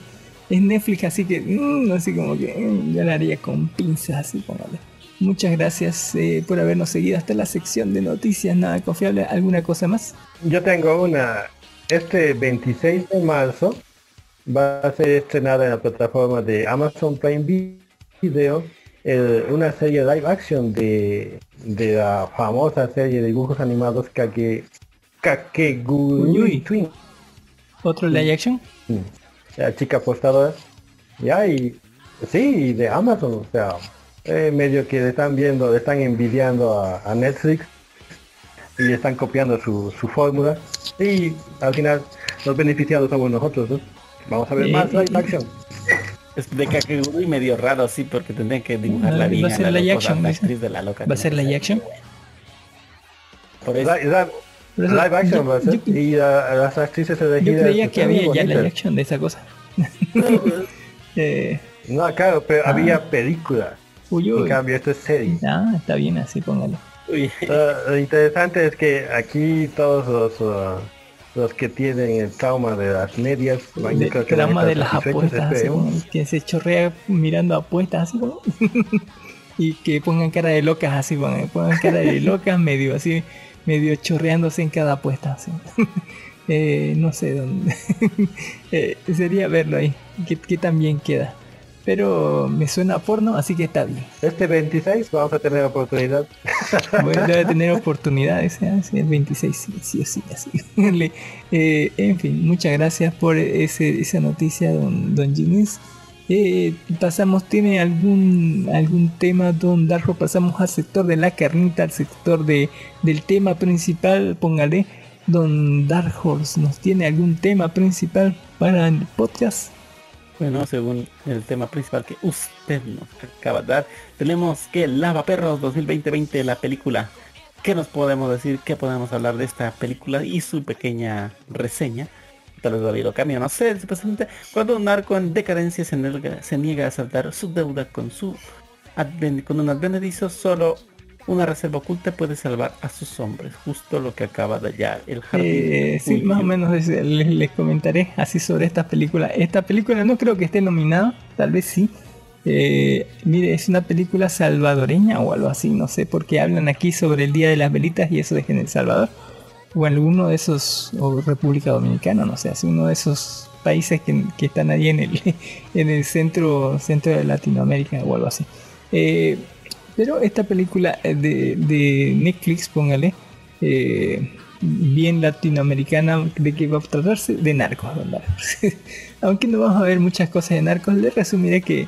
Speaker 4: Es Netflix, así que, mm, así como que mm, yo la haría con pinzas, así póngale. Muchas gracias eh, por habernos seguido hasta la sección de noticias, nada confiable. ¿Alguna cosa más?
Speaker 8: Yo tengo una. Este 26 de marzo va a ser estrenada en la plataforma de Amazon Prime Video el- una serie live action de, de la famosa serie de dibujos animados Kake Kakegurui. Twin,
Speaker 4: ¿Otro live action?
Speaker 8: la chica apostadora. Ya y sí, de Amazon, o sea, eh, medio que le están viendo, le están envidiando a, a Netflix y están copiando su, su fórmula y al final los beneficiados somos nosotros, ¿no? Vamos a ver
Speaker 4: Eh,
Speaker 8: más live
Speaker 4: eh,
Speaker 8: action.
Speaker 7: Es de Kakegurui medio raro, sí, porque tendrían que dibujar
Speaker 4: Ah,
Speaker 7: la
Speaker 4: va a ser
Speaker 7: la,
Speaker 4: live action,
Speaker 7: la actriz de la loca.
Speaker 4: ¿Va a ser live action?
Speaker 7: Por eso,
Speaker 8: live action
Speaker 4: yo-
Speaker 8: va a ser
Speaker 4: yo-
Speaker 8: y la- las actrices
Speaker 4: Yo
Speaker 8: elegidas
Speaker 4: creía que había ya live action de esa cosa. eh,
Speaker 8: No, claro, pero había película.
Speaker 4: Uy,
Speaker 8: En cambio, esto es serie.
Speaker 4: Ah, está bien así, póngalo.
Speaker 7: uy,
Speaker 8: lo interesante es que aquí todos los ah, los que tienen el trauma de las medias van- yo
Speaker 4: De, las apuestas, así como que se chorrea mirando apuestas, así como. y que pongan cara de locas, así, pongan, pongan cara de locas, medio así, medio chorreándose en cada apuesta, así. Eh, no sé dónde. Eh, sería verlo ahí, que, que tan bien queda. Pero me suena a porno, así que está bien.
Speaker 8: Este 26 vamos a tener oportunidad.
Speaker 4: Voy a tener oportunidades, ¿eh? Sí, el 26, sí, sí sí, así. Eh, en fin, muchas gracias por ese, esa noticia, don, don Ginis. Eh, pasamos, ¿tiene algún algún tema, don Darjo? Pasamos al sector de la carnita, al sector de, del tema principal, póngale. Don Dark Horse, ¿nos tiene algún tema principal para el podcast?
Speaker 7: Bueno, según el tema principal que usted nos acaba de dar, tenemos que Lava Perros 2020 la película. ¿Qué nos podemos decir? ¿Qué podemos hablar de esta película y su pequeña reseña? Tal vez David lo cambia, no sé. Supuestamente, cuando un narco en decadencia se niega, se a saltar su deuda con su con un advenedizo, solo Una reserva oculta puede salvar a sus hombres, justo lo que acaba de hallar el jardín.
Speaker 4: Eh, sí, más o menos les, comentaré así sobre esta película. Esta película no creo que esté nominada, tal vez sí. Eh, mire, es una película salvadoreña o algo así, no sé, porque hablan aquí sobre el Día de las Velitas y eso es en El Salvador. O en alguno de esos, o República Dominicana, no sé, así uno de esos países que, que están ahí en el, en el centro, centro de Latinoamérica o algo así. Eh, pero esta película eh, de, de Netflix, póngale, eh, bien latinoamericana, de que va a tratarse de narcos, ¿verdad? Aunque no vamos a ver muchas cosas de narcos, le resumiré que,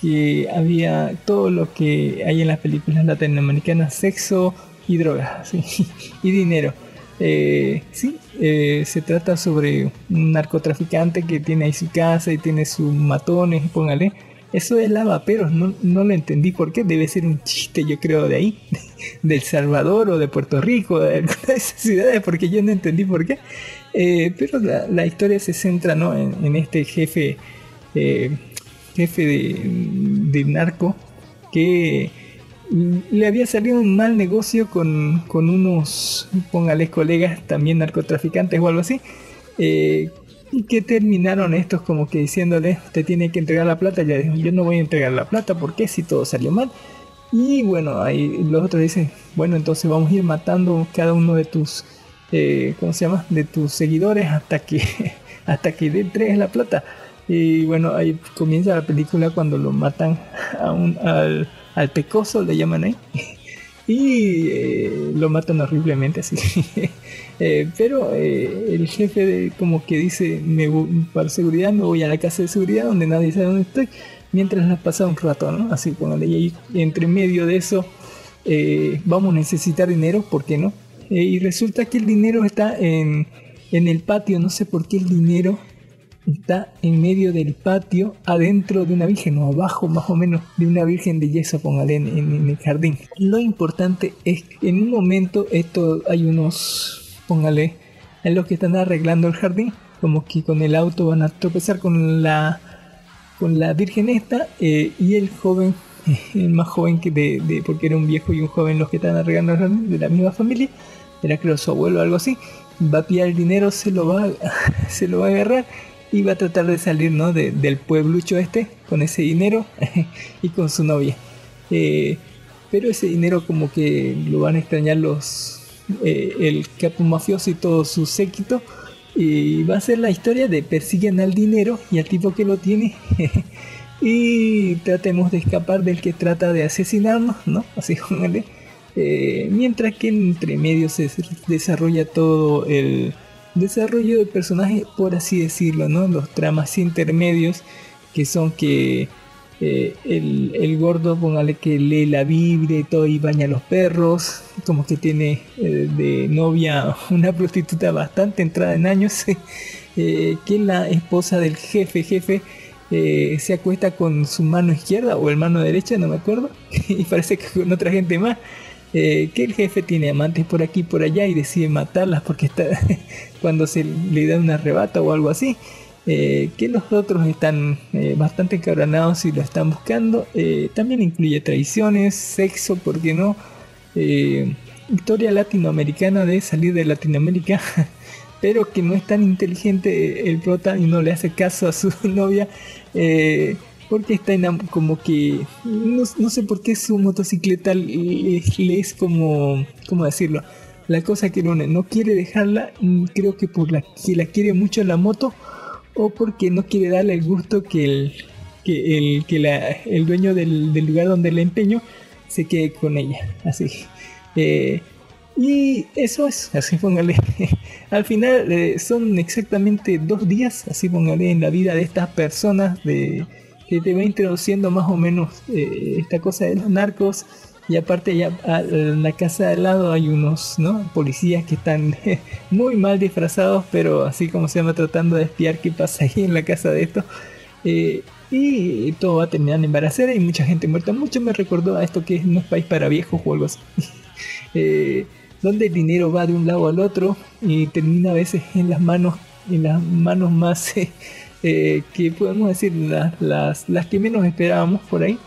Speaker 4: que había todo lo que hay en las películas latinoamericanas, sexo y drogas, y dinero. Eh, sí, se trata sobre un narcotraficante que tiene ahí su casa y tiene sus matones, póngale. Eso es lavaperos, no, no lo entendí por qué, debe ser un chiste yo creo de ahí, de Salvador o de Puerto Rico, de alguna de esas ciudades, porque yo no entendí por qué. Eh, pero la, la historia se centra ¿no? en, este jefe, eh, jefe de, de narco que le había salido un mal negocio con, con unos, póngale colegas también narcotraficantes o algo así, eh, que terminaron estos como que diciéndole, te tiene que entregar la plata, ya yo no voy a entregar la plata, porque si todo salió mal? Y bueno, ahí los otros dicen, bueno, entonces vamos a ir matando cada uno de tus, eh, ¿cómo se llama? De tus seguidores hasta que, hasta que le entregues la plata. Y bueno, ahí comienza la película cuando lo matan a un, al, al pecoso, le llaman ahí. Y eh, lo matan horriblemente así. Eh, pero eh, el jefe de, como que dice, me, para seguridad me voy a la casa de seguridad donde nadie sabe dónde estoy. Mientras la pasa un rato, ¿no? Así póngale. Y ahí, entre medio de eso, vamos a necesitar dinero, ¿por qué no? Y resulta que el dinero está en, en el patio, no sé por qué el dinero está en medio del patio, adentro de una virgen, o abajo más o menos de una virgen de yeso, póngale en, en- el jardín. Lo importante es en un momento esto hay unos, póngale, en los que están arreglando el jardín, como que con el auto van a tropezar con la con la virgen esta eh, y el joven el más joven que de, porque era un viejo y un joven los que estaban arreglando de la misma familia era creo su abuelo algo así va a pillar el dinero se lo va a, se lo va a agarrar va a tratar de salir ¿no? de- del pueblucho este con ese dinero y con su novia Eh, pero ese dinero como que lo van a extrañar los eh, el capo mafioso y todo su séquito y va a ser la historia de persiguen al dinero y al tipo que lo tiene y tratemos de escapar del que trata de asesinarnos, ¿no? Así póngale. Eh, mientras que entre medio se desarrolla todo el desarrollo del personaje, por así decirlo, ¿no? Los tramas intermedios que son que eh, el, el gordo, póngale que lee la Biblia y todo y baña los perros, como que tiene eh, de novia una prostituta bastante entrada en años, eh, que la esposa del jefe, jefe, eh, se acuesta con su mano izquierda o el mano derecha, no me acuerdo, y parece que con otra gente más. Eh, que el jefe tiene amantes por aquí y por allá y decide matarlas porque está cuando se le da un arrebato o algo así. eh, que los otros están eh, bastante encabronados y lo están buscando. también incluye traiciones, sexo, ¿por qué no? Historia latinoamericana de salir de Latinoamérica, pero que no es tan inteligente el prota y no le hace caso a su novia. Porque está enam- como que no, no sé por qué su motocicleta le, le es como cómo decirlo la cosa que une no quiere dejarla mm, creo que por la que la quiere mucho la moto o porque no quiere darle el gusto que el que el que la, el dueño del, del lugar donde la empeño se quede con ella. Así Eh, y eso es así póngale. Al final eh, son exactamente dos días así póngale en la vida de estas personas de que te va introduciendo más o menos eh, esta cosa de los narcos. Y aparte ya a- en la casa de al lado hay unos ¿no? policías que están muy mal disfrazados pero así como se llama tratando de espiar qué pasa ahí en la casa de esto Eh, y todo va a terminar en balacera y mucha gente muerta. Mucho me recordó a esto que es es país para viejos o Eh, donde el dinero va de un lado al otro y termina a veces en las manos en las manos más eh, que podemos decir las, las, las que menos esperábamos por ahí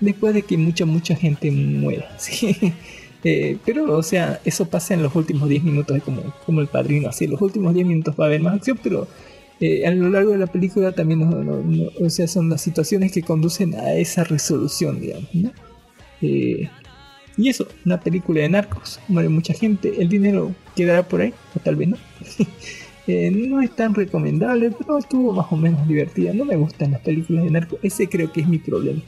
Speaker 4: después de que mucha, mucha gente muera. ¿sí? Eh, pero, o sea, eso pasa en los últimos 10 minutos, es como, como el padrino, así, los últimos 10 minutos va a haber más acción, pero eh, a lo largo de la película también, no- no- no- o sea, son las situaciones que conducen a esa resolución, digamos. Eh, y eso, una película de narcos, muere mucha gente, el dinero quedará por ahí, o tal vez no. No es tan recomendable, pero estuvo más o menos divertida. No me gustan las películas de narcos, ese creo que es mi problema.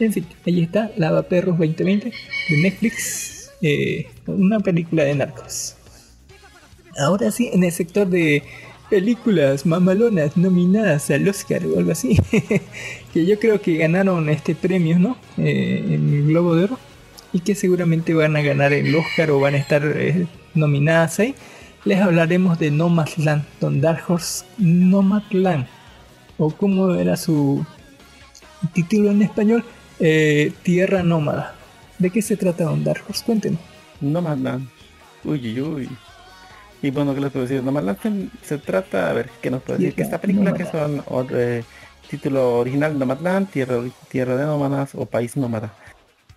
Speaker 4: En fin, ahí está, Lava Perros 2020 de Netflix, eh, una película de narcos. Ahora sí, en el sector de películas mamalonas nominadas al Oscar o algo así, que yo creo que ganaron este premio, ¿no? Eh, en el Globo de Oro y que seguramente van a ganar el Oscar o van a estar eh, nominadas ahí. Les hablaremos de Nomadland, Don Dark Horse Nomadland, o como era su título en español, eh, Tierra Nómada. ¿De qué se trata Don Dark Horse? Cuéntenos.
Speaker 7: Nomadland. Uy, uy, uy. Y bueno, ¿qué les puedo decir? Nomadland se, se trata, a ver, ¿qué nos puede decir? Que esta película que son o- eh, título original Nomadland, tierra, tierra de nómadas o país nómada.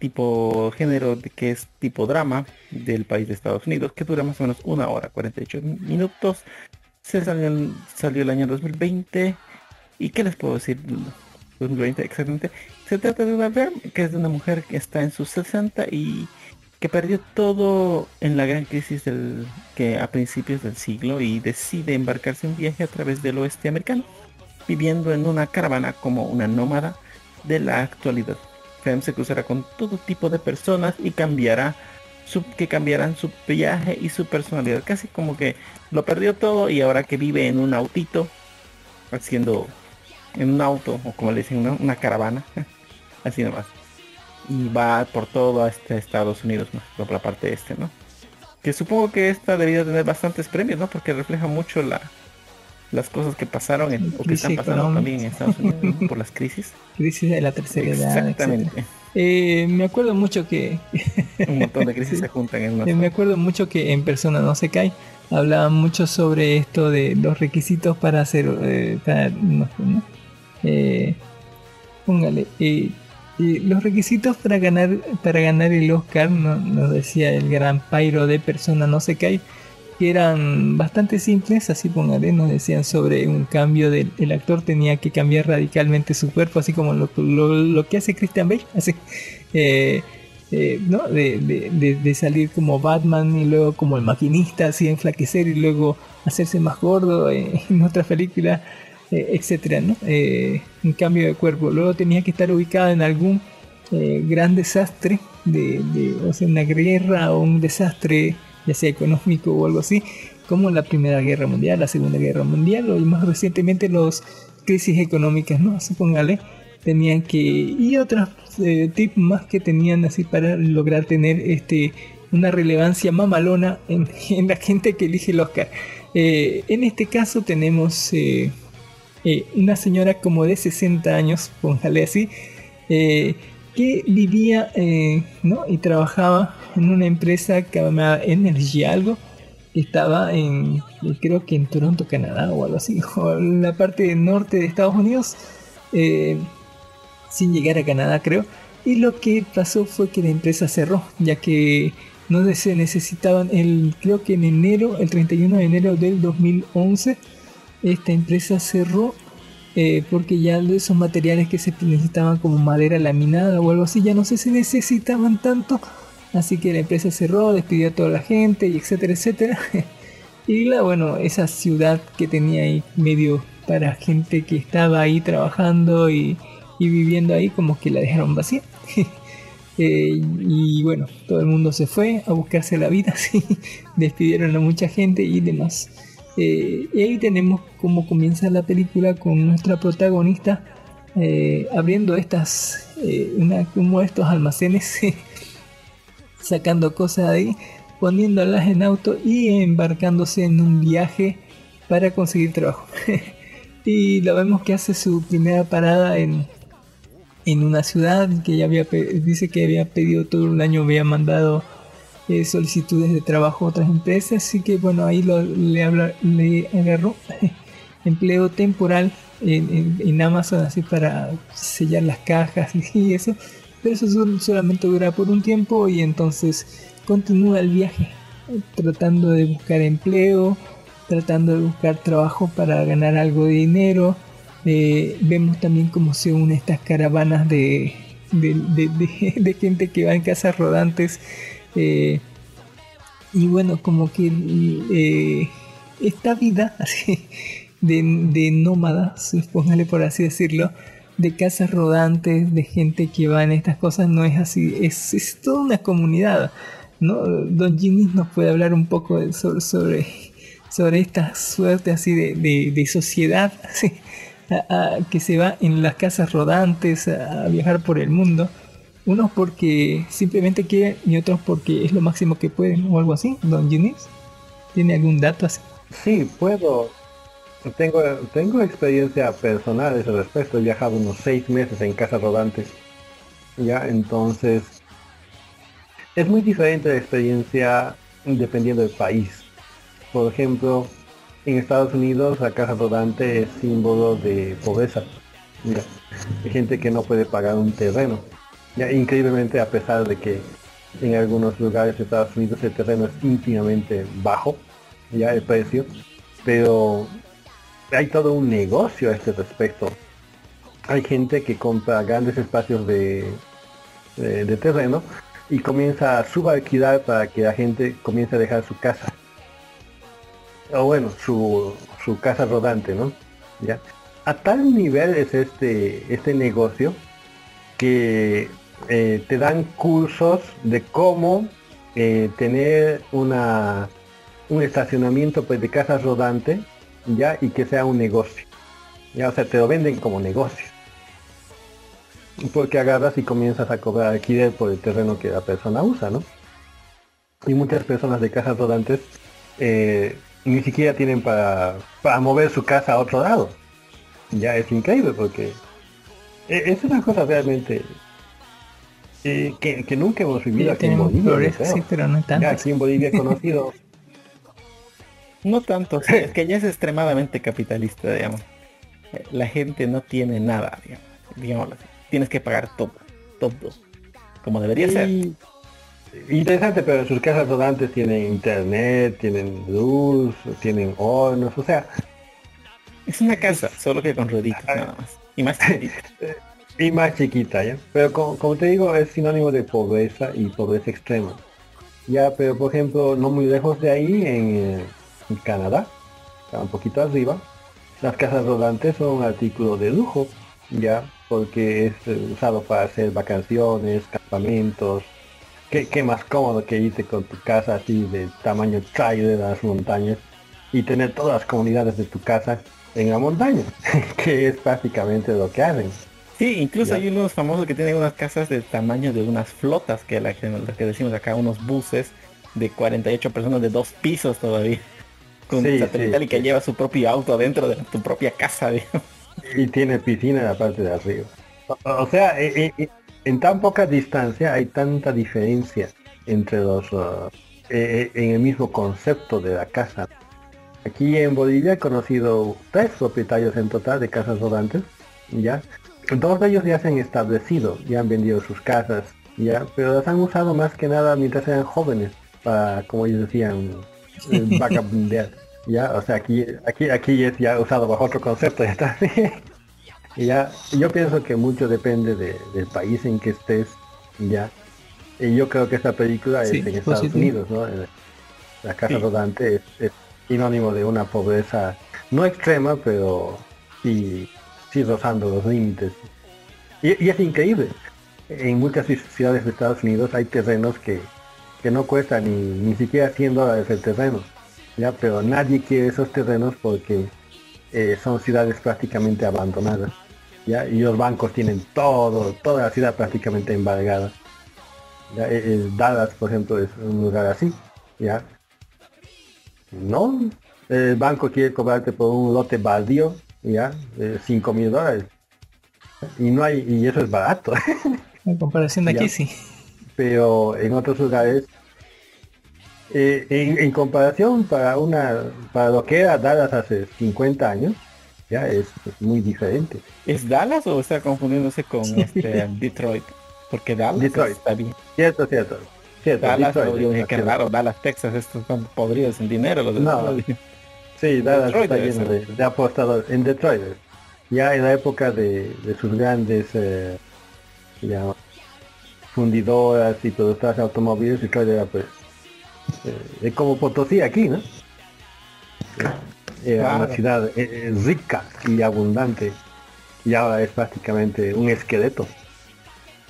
Speaker 7: Tipo género que es tipo drama del país de Estados Unidos, que dura más o menos una hora, 48 minutos. Se salió, el- salió el año 2020. ¿Y qué les puedo decir? 2020 exactamente. Se trata de una que es de una mujer que está en sus 60 y que perdió todo en la gran crisis del que a principios del siglo y decide embarcarse un viaje a través del oeste americano, viviendo en una caravana como una nómada de la actualidad. Fem se cruzará con todo tipo de personas y cambiará su, que cambiarán su viaje y su personalidad. Casi como que lo perdió todo y ahora que vive en un autito, haciendo en un auto, o como le dicen, una, una caravana, así nomás. Y va por todo este Estados Unidos, ¿no? por la parte este, ¿no? Que supongo que esta debería tener bastantes premios, ¿no? Porque refleja mucho la, las cosas que pasaron en, o que están pasando
Speaker 4: económica.
Speaker 7: también en Estados Unidos ¿no? por las crisis.
Speaker 4: Crisis de la tercera edad.
Speaker 7: Exactamente.
Speaker 4: Eh, me acuerdo mucho que
Speaker 7: Un montón de crisis se juntan en una
Speaker 4: Eh, me acuerdo mucho que en persona no se cae hablaban mucho sobre esto de los requisitos para hacer eh, para, no ¿no? Eh, póngale eh, los requisitos para ganar para ganar el Oscar no- nos decía el gran Pyro de persona no se cae que eran bastante simples así póngale nos decían sobre un cambio del el actor tenía que cambiar radicalmente su cuerpo así como lo, lo- lo que hace Christian Bale así eh, eh, ¿no? De, de- de- de salir como Batman y luego como el maquinista, así enflaquecer y luego hacerse más gordo eh, en otra película, eh, etcétera, ¿no? Eh, un cambio de cuerpo. Luego tenía que estar ubicado en algún eh, gran desastre, de, de- o sea, una guerra o un desastre, ya sea económico o algo así, como la Primera Guerra Mundial, la Segunda Guerra Mundial o más recientemente los crisis económicas, ¿no? Supóngale tenían que y otros eh, tips más que tenían así para lograr tener este una relevancia mamalona en, la gente que elige el Oscar. Eh, en este caso tenemos eh, eh, una señora como de 60 años, póngale así, que vivía ¿no? y trabajaba en una empresa que llamaba Energy algo, estaba en, creo que en Toronto, Canadá o algo así, o en la parte norte de Estados Unidos. eh, sin llegar a Canadá creo. Y lo que pasó fue que la empresa cerró, ya que no se necesitaban, el, creo que en enero, el 31 de enero del 2011, esta empresa cerró eh, porque ya de esos materiales que se necesitaban como madera laminada o algo así, ya no si necesitaban tanto. Así que la empresa cerró, despidió a toda la gente y etcétera, etcétera. Y la, bueno, esa ciudad que tenía ahí medio para gente que estaba ahí trabajando y, y viviendo ahí, como que la dejaron vacía. Eh, y bueno, todo el mundo se fue a buscarse la vida, despidieron a mucha gente y demás. Eh, y ahí tenemos cómo comienza la película con nuestra protagonista eh, abriendo estas, una, como estos almacenes, sacando cosas de ahí, poniéndolas en auto y embarcándose en un viaje para conseguir trabajo. y lo vemos que hace su primera parada en, en una ciudad que ya había dice que había pedido todo el año, había mandado eh, solicitudes de trabajo a otras empresas, así que bueno, ahí lo, le, habla, le agarró empleo temporal en Amazon así para sellar las cajas y eso pero eso sol- solamente dura por un tiempo y entonces continúa el viaje, tratando de buscar empleo, tratando de buscar trabajo para ganar algo de dinero. Eh, vemos también cómo se unen estas caravanas de, gente que va en casas rodantes. eh, y bueno, como que eh, esta vida así, de, de nómadas, póngale por así decirlo, de casas rodantes, de gente que va en estas cosas, no es así, es, es toda una comunidad. ¿no? Don Ginny nos puede hablar un poco sobre, sobre, esta suerte así de, de- sociedad que se va en las casas rodantes a, a viajar por el mundo. Unos porque simplemente quieren y otros porque es lo máximo que pueden o algo así. Don Ginny, ¿tiene algún dato así?
Speaker 8: Sí, puedo. Tengo, tengo experiencia personal a ese respecto. He viajado unos seis meses en casas rodantes. Ya, entonces es muy diferente la experiencia dependiendo del país. Por ejemplo, en Estados Unidos la casa rodante es símbolo de pobreza. Ya, hay gente que no puede pagar un terreno. Ya, increíblemente a pesar de que en algunos lugares de Estados Unidos el terreno es íntimamente bajo, ya el precio, pero hay todo un negocio a este respecto. Hay gente que compra grandes espacios de, terreno y comienza a subalquilar para que la gente comience a dejar su casa. O bueno, su, casa rodante, ¿no? ¿Ya? A tal nivel es este, este negocio que eh, te dan cursos de cómo eh, tener una un estacionamiento pues, de casas rodante ya y que sea un negocio. Ya o sea te lo venden como negocio. Porque agarras y comienzas a cobrar alquiler por el terreno que la persona usa no y muchas personas de casas rodantes eh, ni siquiera tienen para, para mover su casa a otro lado. Ya es increíble porque e- es una cosa realmente eh, que, que nunca hemos vivido aquí en Bolivia
Speaker 4: flores, sí, pero no tanto.
Speaker 8: Ya aquí en Bolivia he conocido
Speaker 7: No tanto, sí, es que ya es extremadamente capitalista, digamos. Eh, La gente no tiene nada, digamos. digámoslo así. Tienes que pagar todo, todo, como debería ser.
Speaker 8: Interesante, pero sus casas rodantes tienen internet, tienen luz, tienen hornos, o sea,
Speaker 7: Es una casa, solo que con rueditas nada más. Y más chiquitita.
Speaker 8: y más chiquita, ¿ya? Pero como, como te digo, es sinónimo de pobreza y pobreza extrema. Ya, pero por ejemplo, no muy lejos de ahí, en, eh, en Canadá, está un poquito arriba, las casas rodantes son un artículo de lujo, ya, porque es eh, usado para hacer vacaciones, campamentos. ¿Qué, qué más cómodo que irte con tu casa así de tamaño trailer a las montañas y tener todas las comunidades de tu casa en la montaña, que es prácticamente lo que hacen.
Speaker 7: Sí, incluso
Speaker 8: Ya.
Speaker 7: hay unos famosos que tienen unas casas del tamaño de unas flotas, que la que, lo que decimos acá, unos buses de 48 personas de dos pisos todavía. Con
Speaker 8: Sí,
Speaker 7: satelital
Speaker 8: sí,
Speaker 7: y que
Speaker 8: sí.
Speaker 7: lleva su propio auto dentro de tu propia casa, digamos.
Speaker 8: y tiene piscina en la parte de arriba. O, o sea, e- e- e- en tan poca distancia hay tanta diferencia entre los uh, eh, eh, en el mismo concepto de la casa. Aquí en Bolivia he conocido tres propietarios en total de casas rodantes, ya. Dos de ellos ya se han establecido, ya han vendido sus casas, ya, pero las han usado más que nada mientras eran jóvenes, para, como ellos decían, eh, vagabundear. Ya, o sea, aquí, aquí, aquí es ya usado bajo otro concepto, ya está. Y ya, yo pienso que mucho depende de- del país en que estés, ya. Y yo creo que esta película
Speaker 4: Sí,
Speaker 8: es en Estados
Speaker 4: positivo.
Speaker 8: Unidos, ¿no? La casa
Speaker 7: Sí.
Speaker 8: rodante es, es sinónimo de una pobreza no extrema, pero sí, sí rozando los límites. Y, y es increíble. En muchas ci- ciudades de Estados Unidos hay terrenos que, que no cuestan ni, ni siquiera 100 dólares el terreno. Ya, pero nadie quiere esos terrenos porque eh, son ciudades prácticamente abandonadas. ¿ya? Y los bancos tienen todo, toda la ciudad prácticamente embargada. ¿ya? Eh, eh, Dallas, por ejemplo, es un lugar así. ¿ya? No, el banco quiere cobrarte por un lote baldío, ¿ya? De 5 mil dólares. Y no hay, y eso es barato.
Speaker 4: En comparación de aquí, sí.
Speaker 8: pero en otros lugares eh, en, en comparación para una para lo que era Dallas hace 50 años ya es, es muy diferente
Speaker 7: ¿Es Dallas o está confundiéndose con este, Detroit? Porque Dallas
Speaker 8: Detroit.
Speaker 7: está bien.
Speaker 8: Cierto, cierto. Cierto,
Speaker 7: Dallas,
Speaker 8: Detroit,
Speaker 7: yo dije, qué
Speaker 8: así es.
Speaker 7: raro, Dallas, Texas, estos son podridos en dinero. Los de
Speaker 8: No. Sí, Dallas
Speaker 7: Detroit
Speaker 8: está lleno de, de apostadores. En Detroit. Ya en la época de, de sus grandes eh, ya, fundidoras y productoras de automóviles, Detroit era pues es como Potosí aquí, ¿no? Era
Speaker 7: Claro.
Speaker 8: una ciudad eh, eh, rica y abundante y ahora es prácticamente un esqueleto.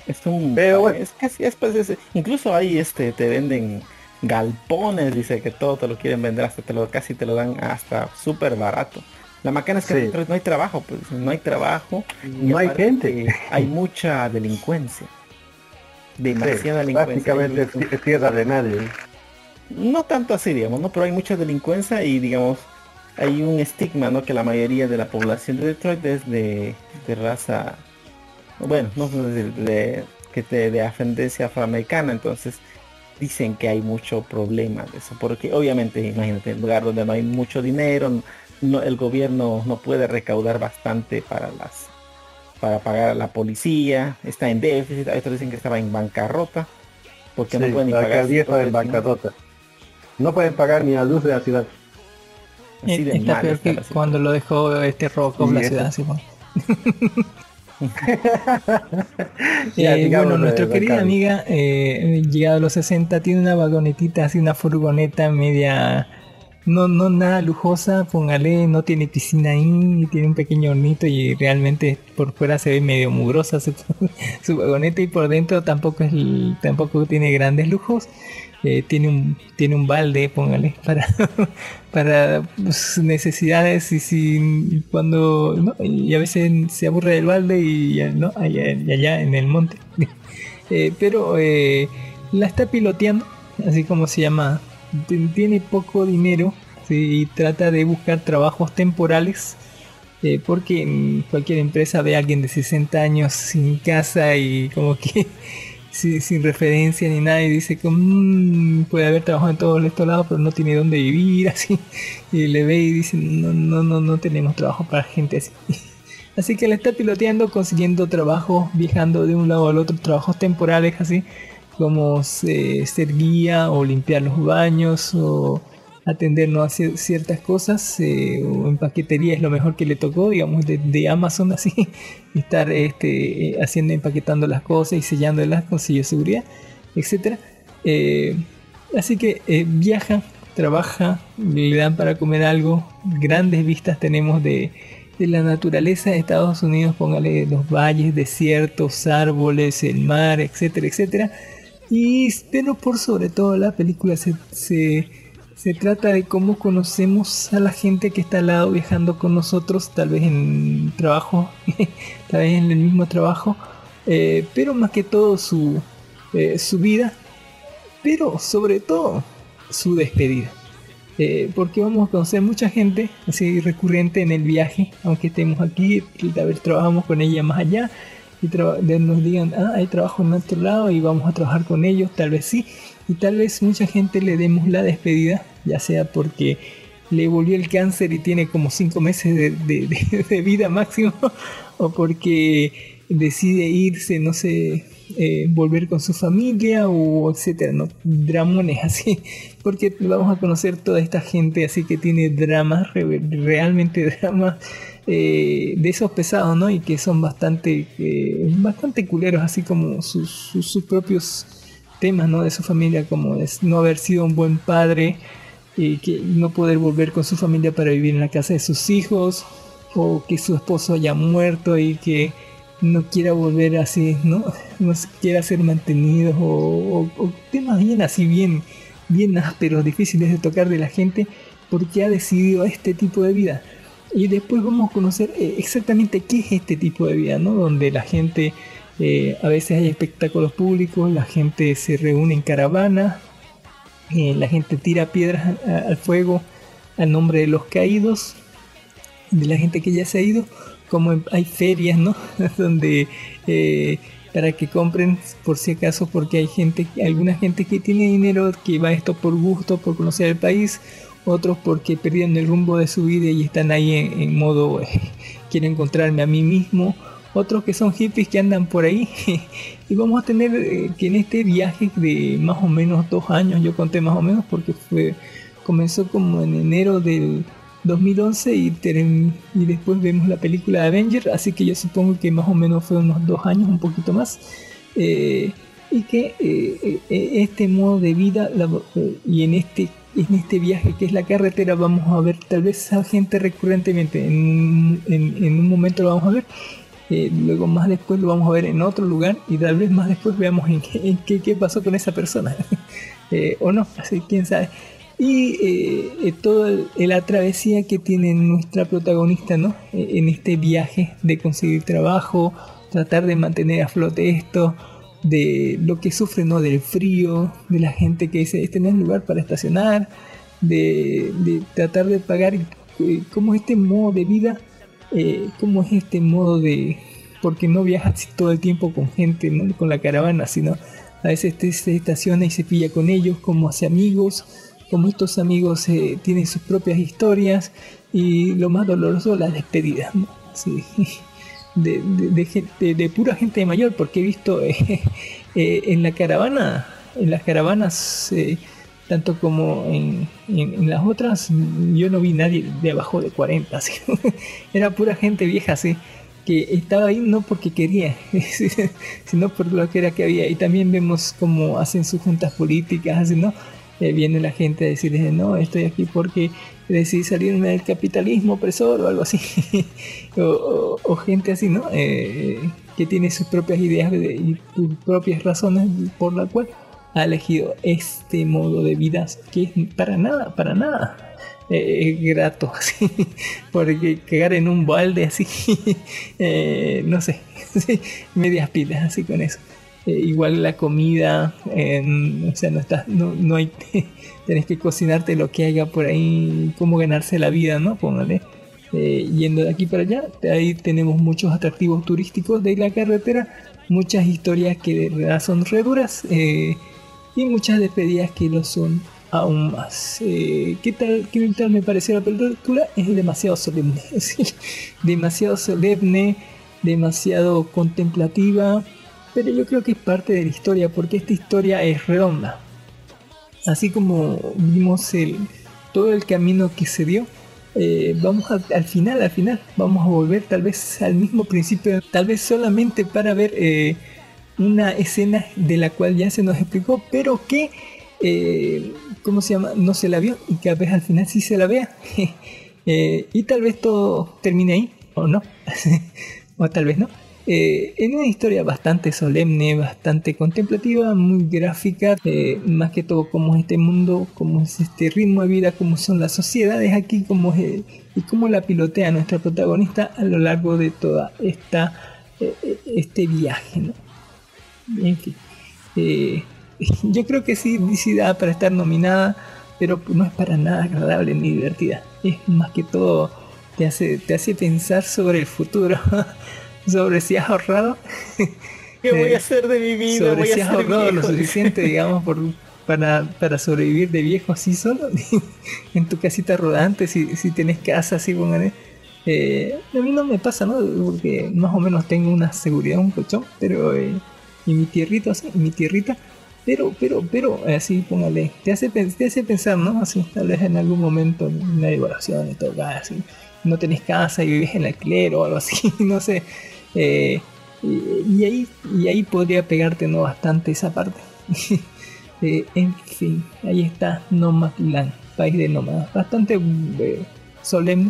Speaker 7: Es un
Speaker 8: Pero bueno.
Speaker 7: es casi es, pues, es- incluso ahí este te venden galpones, dice que todo te lo quieren vender hasta te lo casi te lo dan hasta súper barato. La macana es que
Speaker 8: Sí.
Speaker 7: no hay trabajo, pues no hay trabajo,
Speaker 8: No hay gente.
Speaker 7: hay mucha delincuencia.
Speaker 8: Sí,
Speaker 7: Demasiada delincuencia.
Speaker 8: prácticamente es tierra de nadie.
Speaker 7: No tanto así, digamos, ¿no? Pero hay mucha delincuencia y digamos, hay un estigma, ¿no? Que la mayoría de la población de Detroit es de, de raza, bueno, no sé, de, de- que te- de ascendencia afroamericana, entonces dicen que hay mucho problema de eso, porque obviamente, imagínate, en un lugar donde no hay mucho dinero, no, el gobierno no puede recaudar bastante para las para pagar a la policía, está en déficit, otros dicen que estaba en bancarrota, porque no pueden ni
Speaker 8: la
Speaker 7: pagar
Speaker 8: alcaldía
Speaker 7: sus
Speaker 8: está en bancarrota. No pueden pagar ni la luz de la ciudad.
Speaker 7: Así de
Speaker 4: Está
Speaker 7: mal
Speaker 4: peor
Speaker 7: está
Speaker 4: que
Speaker 7: la situación.
Speaker 4: cuando lo dejó este Robocop la ciudad.
Speaker 8: Ya,
Speaker 4: Eh, bueno, nuestra querida amiga, eh, llegado a los 60, tiene una vagonetita, así una furgoneta media, no, no nada lujosa, póngale, no tiene piscina ahí, tiene un pequeño hornito y realmente por fuera se ve medio mugrosa su, su vagoneta y por dentro tampoco es, tampoco tiene grandes lujos. Eh, tiene un tiene un balde póngale para para sus necesidades y si cuando y a veces se aburre del balde y no allá, allá en el monte. Eh, pero eh, la está piloteando así como se llama. Tiene poco dinero y trata de buscar trabajos temporales eh, porque cualquier empresa ve a alguien de 60 años sin casa y como que sin, referencia ni nada y dice que "Mm, puede haber trabajo en todos estos lados pero no tiene dónde vivir así y le ve y dice no no no no tenemos trabajo para gente así así que la está piloteando consiguiendo trabajos viajando de un lado al otro trabajos temporales así como eh, ser guía o limpiar los baños o atendernos a cier- ciertas cosas eh, o en es lo mejor que le tocó digamos de, Amazon así estar este eh, haciendo empaquetando las cosas y sellándolas con sello de seguridad etcétera Eh, así que eh, viaja trabaja le dan para comer algo grandes vistas tenemos de de la naturaleza de Estados Unidos, póngale los valles, desiertos, árboles, el mar, etcétera, etcétera. Y pero por sobre todo la película se, se trata de cómo conocemos a la gente que está al lado viajando con nosotros, tal vez en trabajo, tal vez en el mismo trabajo, eh, pero más que todo su, eh, su vida, pero sobre todo su despedida. Eh, porque vamos a conocer mucha gente así recurrente en el viaje, aunque estemos aquí, y a ver, trabajamos con ella más allá y nos digan, ah, hay trabajo en otro lado y vamos a trabajar con ellos, tal vez sí, y tal vez mucha gente le demos la despedida, ya sea porque le volvió el cáncer y tiene como 5 meses de, de- vida máximo, o porque decide irse, no sé, eh, volver con su familia o etcétera, ¿no? Dramones así, porque vamos a conocer toda esta gente así que tiene dramas, re- realmente dramas eh, de esos pesados, ¿no? Y que son bastante, eh, bastante culeros, así como sus, sus, sus propios temas, ¿no? De su familia, como es no haber sido un buen padre, y que no poder volver con su familia para vivir en la casa de sus hijos, o que su esposo haya muerto y que no quiera volver así, ¿no? No quiera ser mantenido o, temas bien así, bien, bien ásperos, difíciles de tocar de la gente porque ha decidido este tipo de vida. Y después vamos a conocer eh, exactamente qué es este tipo de vida, ¿no? Donde la gente, eh, a veces hay espectáculos públicos, la gente se reúne en caravana, eh, la gente tira piedras al fuego al nombre de los caídos, de la gente que ya se ha ido, como hay ferias, ¿no? Donde eh, para que compren por si acaso, porque hay gente, alguna gente que tiene dinero que va a esto por gusto, por conocer el país, otros porque perdieron el rumbo de su vida y están ahí en, en modo eh, quiero encontrarme a mí mismo, otros que son hippies que andan por ahí. y vamos a tener eh, que en este viaje de más o menos dos años, yo conté más o menos porque fue comenzó como en enero del 2011 y, después vemos la película de Avenger, así que yo supongo que más o menos fue unos dos años, un poquito más. Eh, y que eh, eh, este modo de vida y en este en este viaje que es la carretera vamos a ver tal vez a gente recurrentemente en, en un momento lo vamos a ver eh, luego más después lo vamos a ver en otro lugar y tal vez más después veamos en qué, en qué, qué pasó con esa persona Eh, o no, así quién sabe y eh, eh, toda la travesía que tiene nuestra protagonista ¿no? Eh, en este viaje de conseguir trabajo tratar de mantener a flote esto de lo que sufre, ¿no? Del frío, de la gente que dice, este no es lugar para estacionar, de, de tratar de pagar, eh, cómo es este modo de vida, eh, cómo es este modo de, porque no viajas todo el tiempo con gente, con la caravana, sino a veces te, estaciona y se pilla con ellos, como hace amigos, como estos amigos eh, tienen sus propias historias y lo más doloroso, las despedidas, ¿no? De, de, de de pura gente mayor, porque he visto eh, en la caravana, en las caravanas, eh, tanto como en, en- en las otras, yo no vi nadie de abajo de 40, así. era pura gente vieja, así, que estaba ahí no porque quería, sino por lo que era que había. Y también vemos cómo hacen sus juntas políticas, así, ¿no? Eh, viene la gente a decirles, no, estoy aquí porque decidí salirme del capitalismo opresor o algo así. o, o- o gente así, ¿no? Eh, que tiene sus propias ideas de- y sus propias razones por la cual ha elegido este modo de vida que es para nada, para nada eh, grato, así, porque cagar en un balde así, eh, no sé, medias pilas así con eso. Eh, igual la comida, o sea, no estás, no, no hay, tenés que cocinarte lo que haya por ahí, cómo ganarse la vida, ¿no? Póngale. Eh, yendo de aquí para allá, ahí tenemos muchos atractivos turísticos de la carretera, muchas historias que de verdad son re duras eh, y muchas despedidas que lo son aún más. Eh, ¿qué, tal, ¿Qué tal me pareció la película? Es demasiado solemne, demasiado solemne, demasiado contemplativa, pero yo creo que es parte de la historia porque esta historia es redonda. Así como vimos el, todo el camino que se dio, eh, vamos al final, al final, vamos a volver tal vez al mismo principio, tal vez solamente para ver eh, una escena de la cual ya se nos explicó, pero que, eh, ¿cómo se llama? No se la vio y que a veces al final sí se la vea. Eh, y tal vez todo termine ahí, o no, o tal vez no. Eh, en una historia bastante solemne, bastante contemplativa, muy gráfica, eh, más que todo cómo es este mundo, cómo es este ritmo de vida, cómo son las sociedades aquí, cómo es, eh, y cómo la pilotea nuestra protagonista a lo largo de toda esta este viaje, ¿no? En fin, eh, yo creo que sí, sí da para estar nominada, pero no es para nada agradable ni divertida. Es más que todo te hace te hace pensar sobre el futuro. sobre si has ahorrado.
Speaker 7: ¿Qué voy
Speaker 4: Eh,
Speaker 7: a hacer de mi vida?
Speaker 4: sobre
Speaker 7: Voy a
Speaker 4: si has ahorrado lo suficiente, digamos, por, para, para sobrevivir de viejo así solo, en tu casita rodante, si, si tenés casa así, póngale. Eh, a mí no me pasa, ¿no? Porque más o menos tengo una seguridad, un colchón, pero... eh, y mi tierrito así, mi tierrita, pero, pero, pero, así, póngale, te hace, te hace pensar, ¿no? Así, tal vez en algún momento, en una devaluación y todo, así, no tenés casa y vives en alquiler o algo así, no sé. Eh, y, y ahí, y ahí podría pegarte, ¿no? Bastante esa parte. Eh, en fin, ahí está Nomadland, país de nómadas, bastante eh, solemne.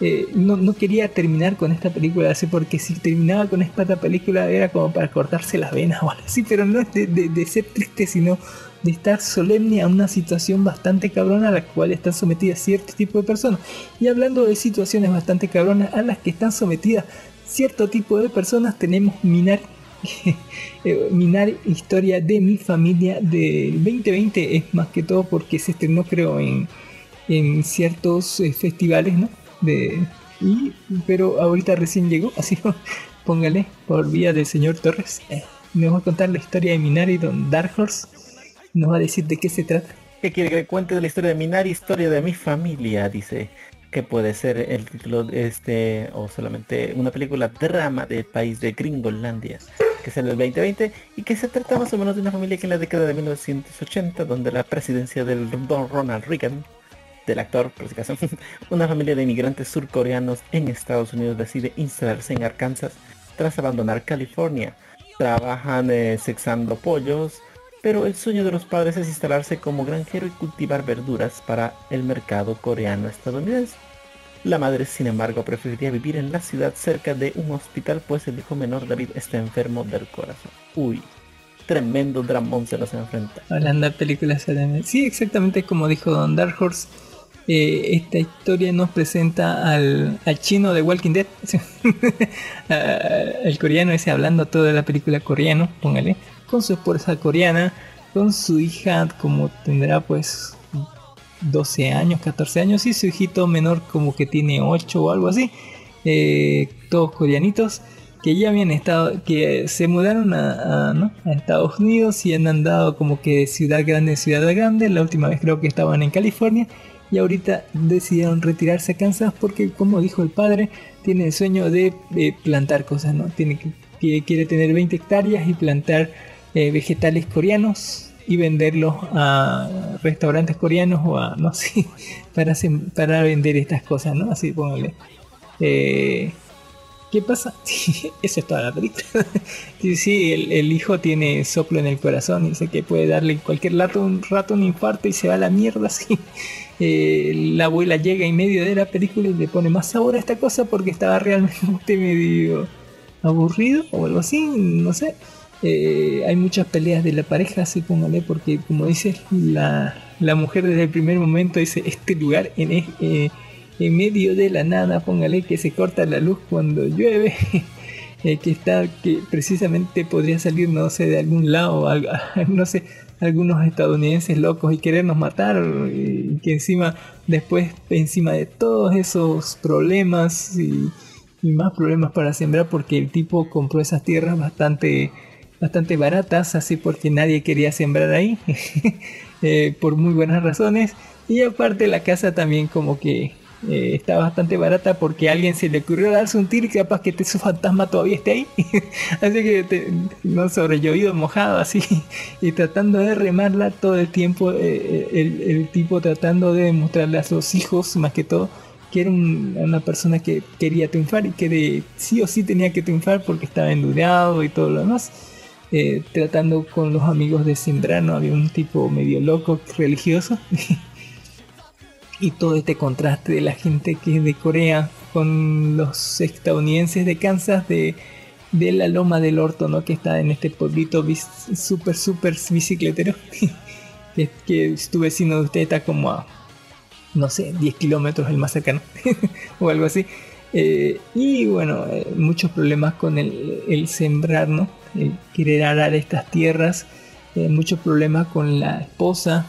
Speaker 4: Eh, no, quería terminar con esta película así porque si terminaba con esta película era como para cortarse las venas o algo así, pero no es de ser triste, sino de estar solemne a una situación bastante cabrona a la cual están sometidas cierto tipo de personas. Y hablando de situaciones bastante cabronas a las que están sometidas cierto tipo de personas, tenemos Minar, eh, Minar Historia de mi familia del 2020, es más que todo porque se estrenó creo en, en ciertos eh, festivales, ¿no? De, y, pero ahorita recién llegó, así póngale por vía del señor Torres. Eh, nos va a contar la historia de Minari Don Dark Horse. Nos va a decir de qué se trata.
Speaker 7: ¿Qué quiere que cuente la historia de Minari? Historia de mi familia, dice. que puede ser el título de este o solamente una película drama del país de Gringolandia que sale el 2020 y que se trata más o menos de una familia que en la década de 1980 donde la presidencia del don Ronald Reagan del actor, por si acaso, una familia de inmigrantes surcoreanos en Estados Unidos decide instalarse en Arkansas tras abandonar California. Trabajan eh, sexando pollos, pero el sueño de los padres es instalarse como granjero y cultivar verduras para el mercado coreano estadounidense. La madre, sin embargo, preferiría vivir en la ciudad cerca de un hospital, pues el hijo menor David está enfermo del corazón. Uy, tremendo dramón se nos enfrenta.
Speaker 4: Hablando de películas Sí, exactamente como dijo Don Dark Horse. Eh, esta historia nos presenta al, al chino de Walking Dead. El coreano ese hablando toda la película coreano, póngale. Con su esposa coreana, con su hija como tendrá pues 12 años, 14 años y su hijito menor como que tiene 8 o algo así. eh, todos coreanitos que ya habían estado, que se mudaron a, a, Estados Unidos y han andado como que ciudad grande ciudad grande. La última vez creo que estaban en California y ahorita decidieron retirarse a Kansas porque como dijo el padre, tiene el sueño de eh, plantar cosas, ¿no? Tiene que, quiere tener 20 hectáreas y plantar eh, vegetales coreanos y venderlos a restaurantes coreanos o a, no sé, para, para vender estas cosas, ¿no? Así póngale. Eh, ¿Qué pasa? Eso es toda la película. sí, sí, el, hijo tiene soplo en el corazón y dice que puede darle cualquier rato un rato un infarto y se va a la mierda así. Eh, la abuela llega en medio de la película y le pone más sabor a esta cosa porque estaba realmente medio aburrido o algo así, no sé. Eh, hay muchas peleas de la pareja, así póngale, porque como dice la, la mujer desde el primer momento dice, este lugar en, eh, en medio de la nada, póngale que se corta la luz cuando llueve, que está, que precisamente podría salir, no sé, de algún lado, algo- no sé, algunos estadounidenses locos y querernos matar, y que encima, después, encima de todos esos problemas y, más problemas para sembrar, porque el tipo compró esas tierras bastante bastante baratas, así porque nadie quería sembrar ahí, eh, por muy buenas razones. Y aparte la casa también como que eh, está bastante barata porque alguien se le ocurrió darse un tiro y capaz que te, su fantasma todavía esté ahí. así que te- no sobre mojado así y tratando de remarla todo el tiempo, eh, el, el tipo tratando de mostrarle a sus hijos más que todo que era un- una persona que quería triunfar y que de sí o sí tenía que triunfar porque estaba endurado y todo lo demás. Eh, tratando con los amigos de sembrar, ¿no? Había un tipo medio loco religioso. y todo este contraste de la gente que es de Corea con los estadounidenses de Kansas de, de la loma del orto, ¿no? Que está en este pueblito súper, súper bicicletero. que, que tu vecino de usted está como a no sé, 10 kilómetros el más cercano o algo así. Eh, y bueno, eh, muchos problemas con el, el sembrar, ¿no? El querer arar estas tierras, eh, muchos problemas con la esposa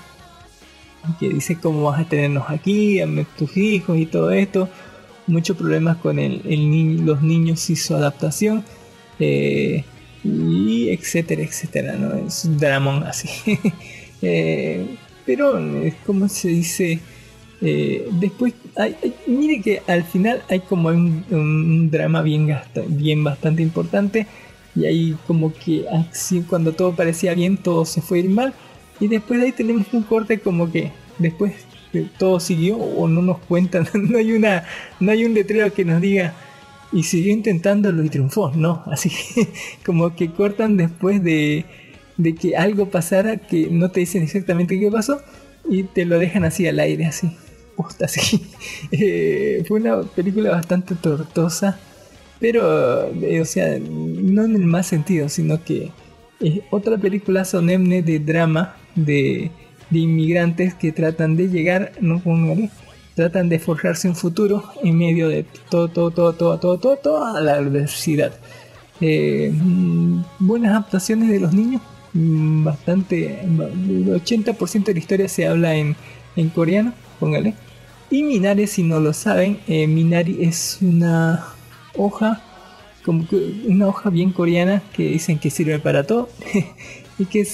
Speaker 4: que dice cómo vas a tenernos aquí, a tus hijos y todo esto. Muchos problemas con los niños y su adaptación. eh, y etcétera, etcétera, ¿no? Es un dramón así. Eh, pero es como se dice. Eh, después, mire que al final hay como un, drama bien, bien bastante importante. Y ahí como que así cuando todo parecía bien, todo se fue a ir mal. Y después de ahí tenemos un corte como que después todo siguió o no nos cuentan. no hay una, no hay un letrero que nos diga y siguió intentándolo y triunfó, ¿no? Así como que cortan después de, de que algo pasara que no te dicen exactamente qué pasó y te lo dejan así al aire, así. Posta, así. Eh, fue una película bastante tortosa, pero, eh, o sea, no en el más sentido, sino que es otra película solemne de drama de, de inmigrantes que tratan de llegar, no tratan de forjarse un futuro en medio de todo, todo, todo, todo, todo, todo, toda la adversidad. Eh, mm, buenas adaptaciones de los niños, mm, bastante, el 80% de la historia se habla en, en coreano, póngale. Y Minari, si no lo saben, eh, Minari es una hoja, como una hoja bien coreana que dicen que sirve para todo y que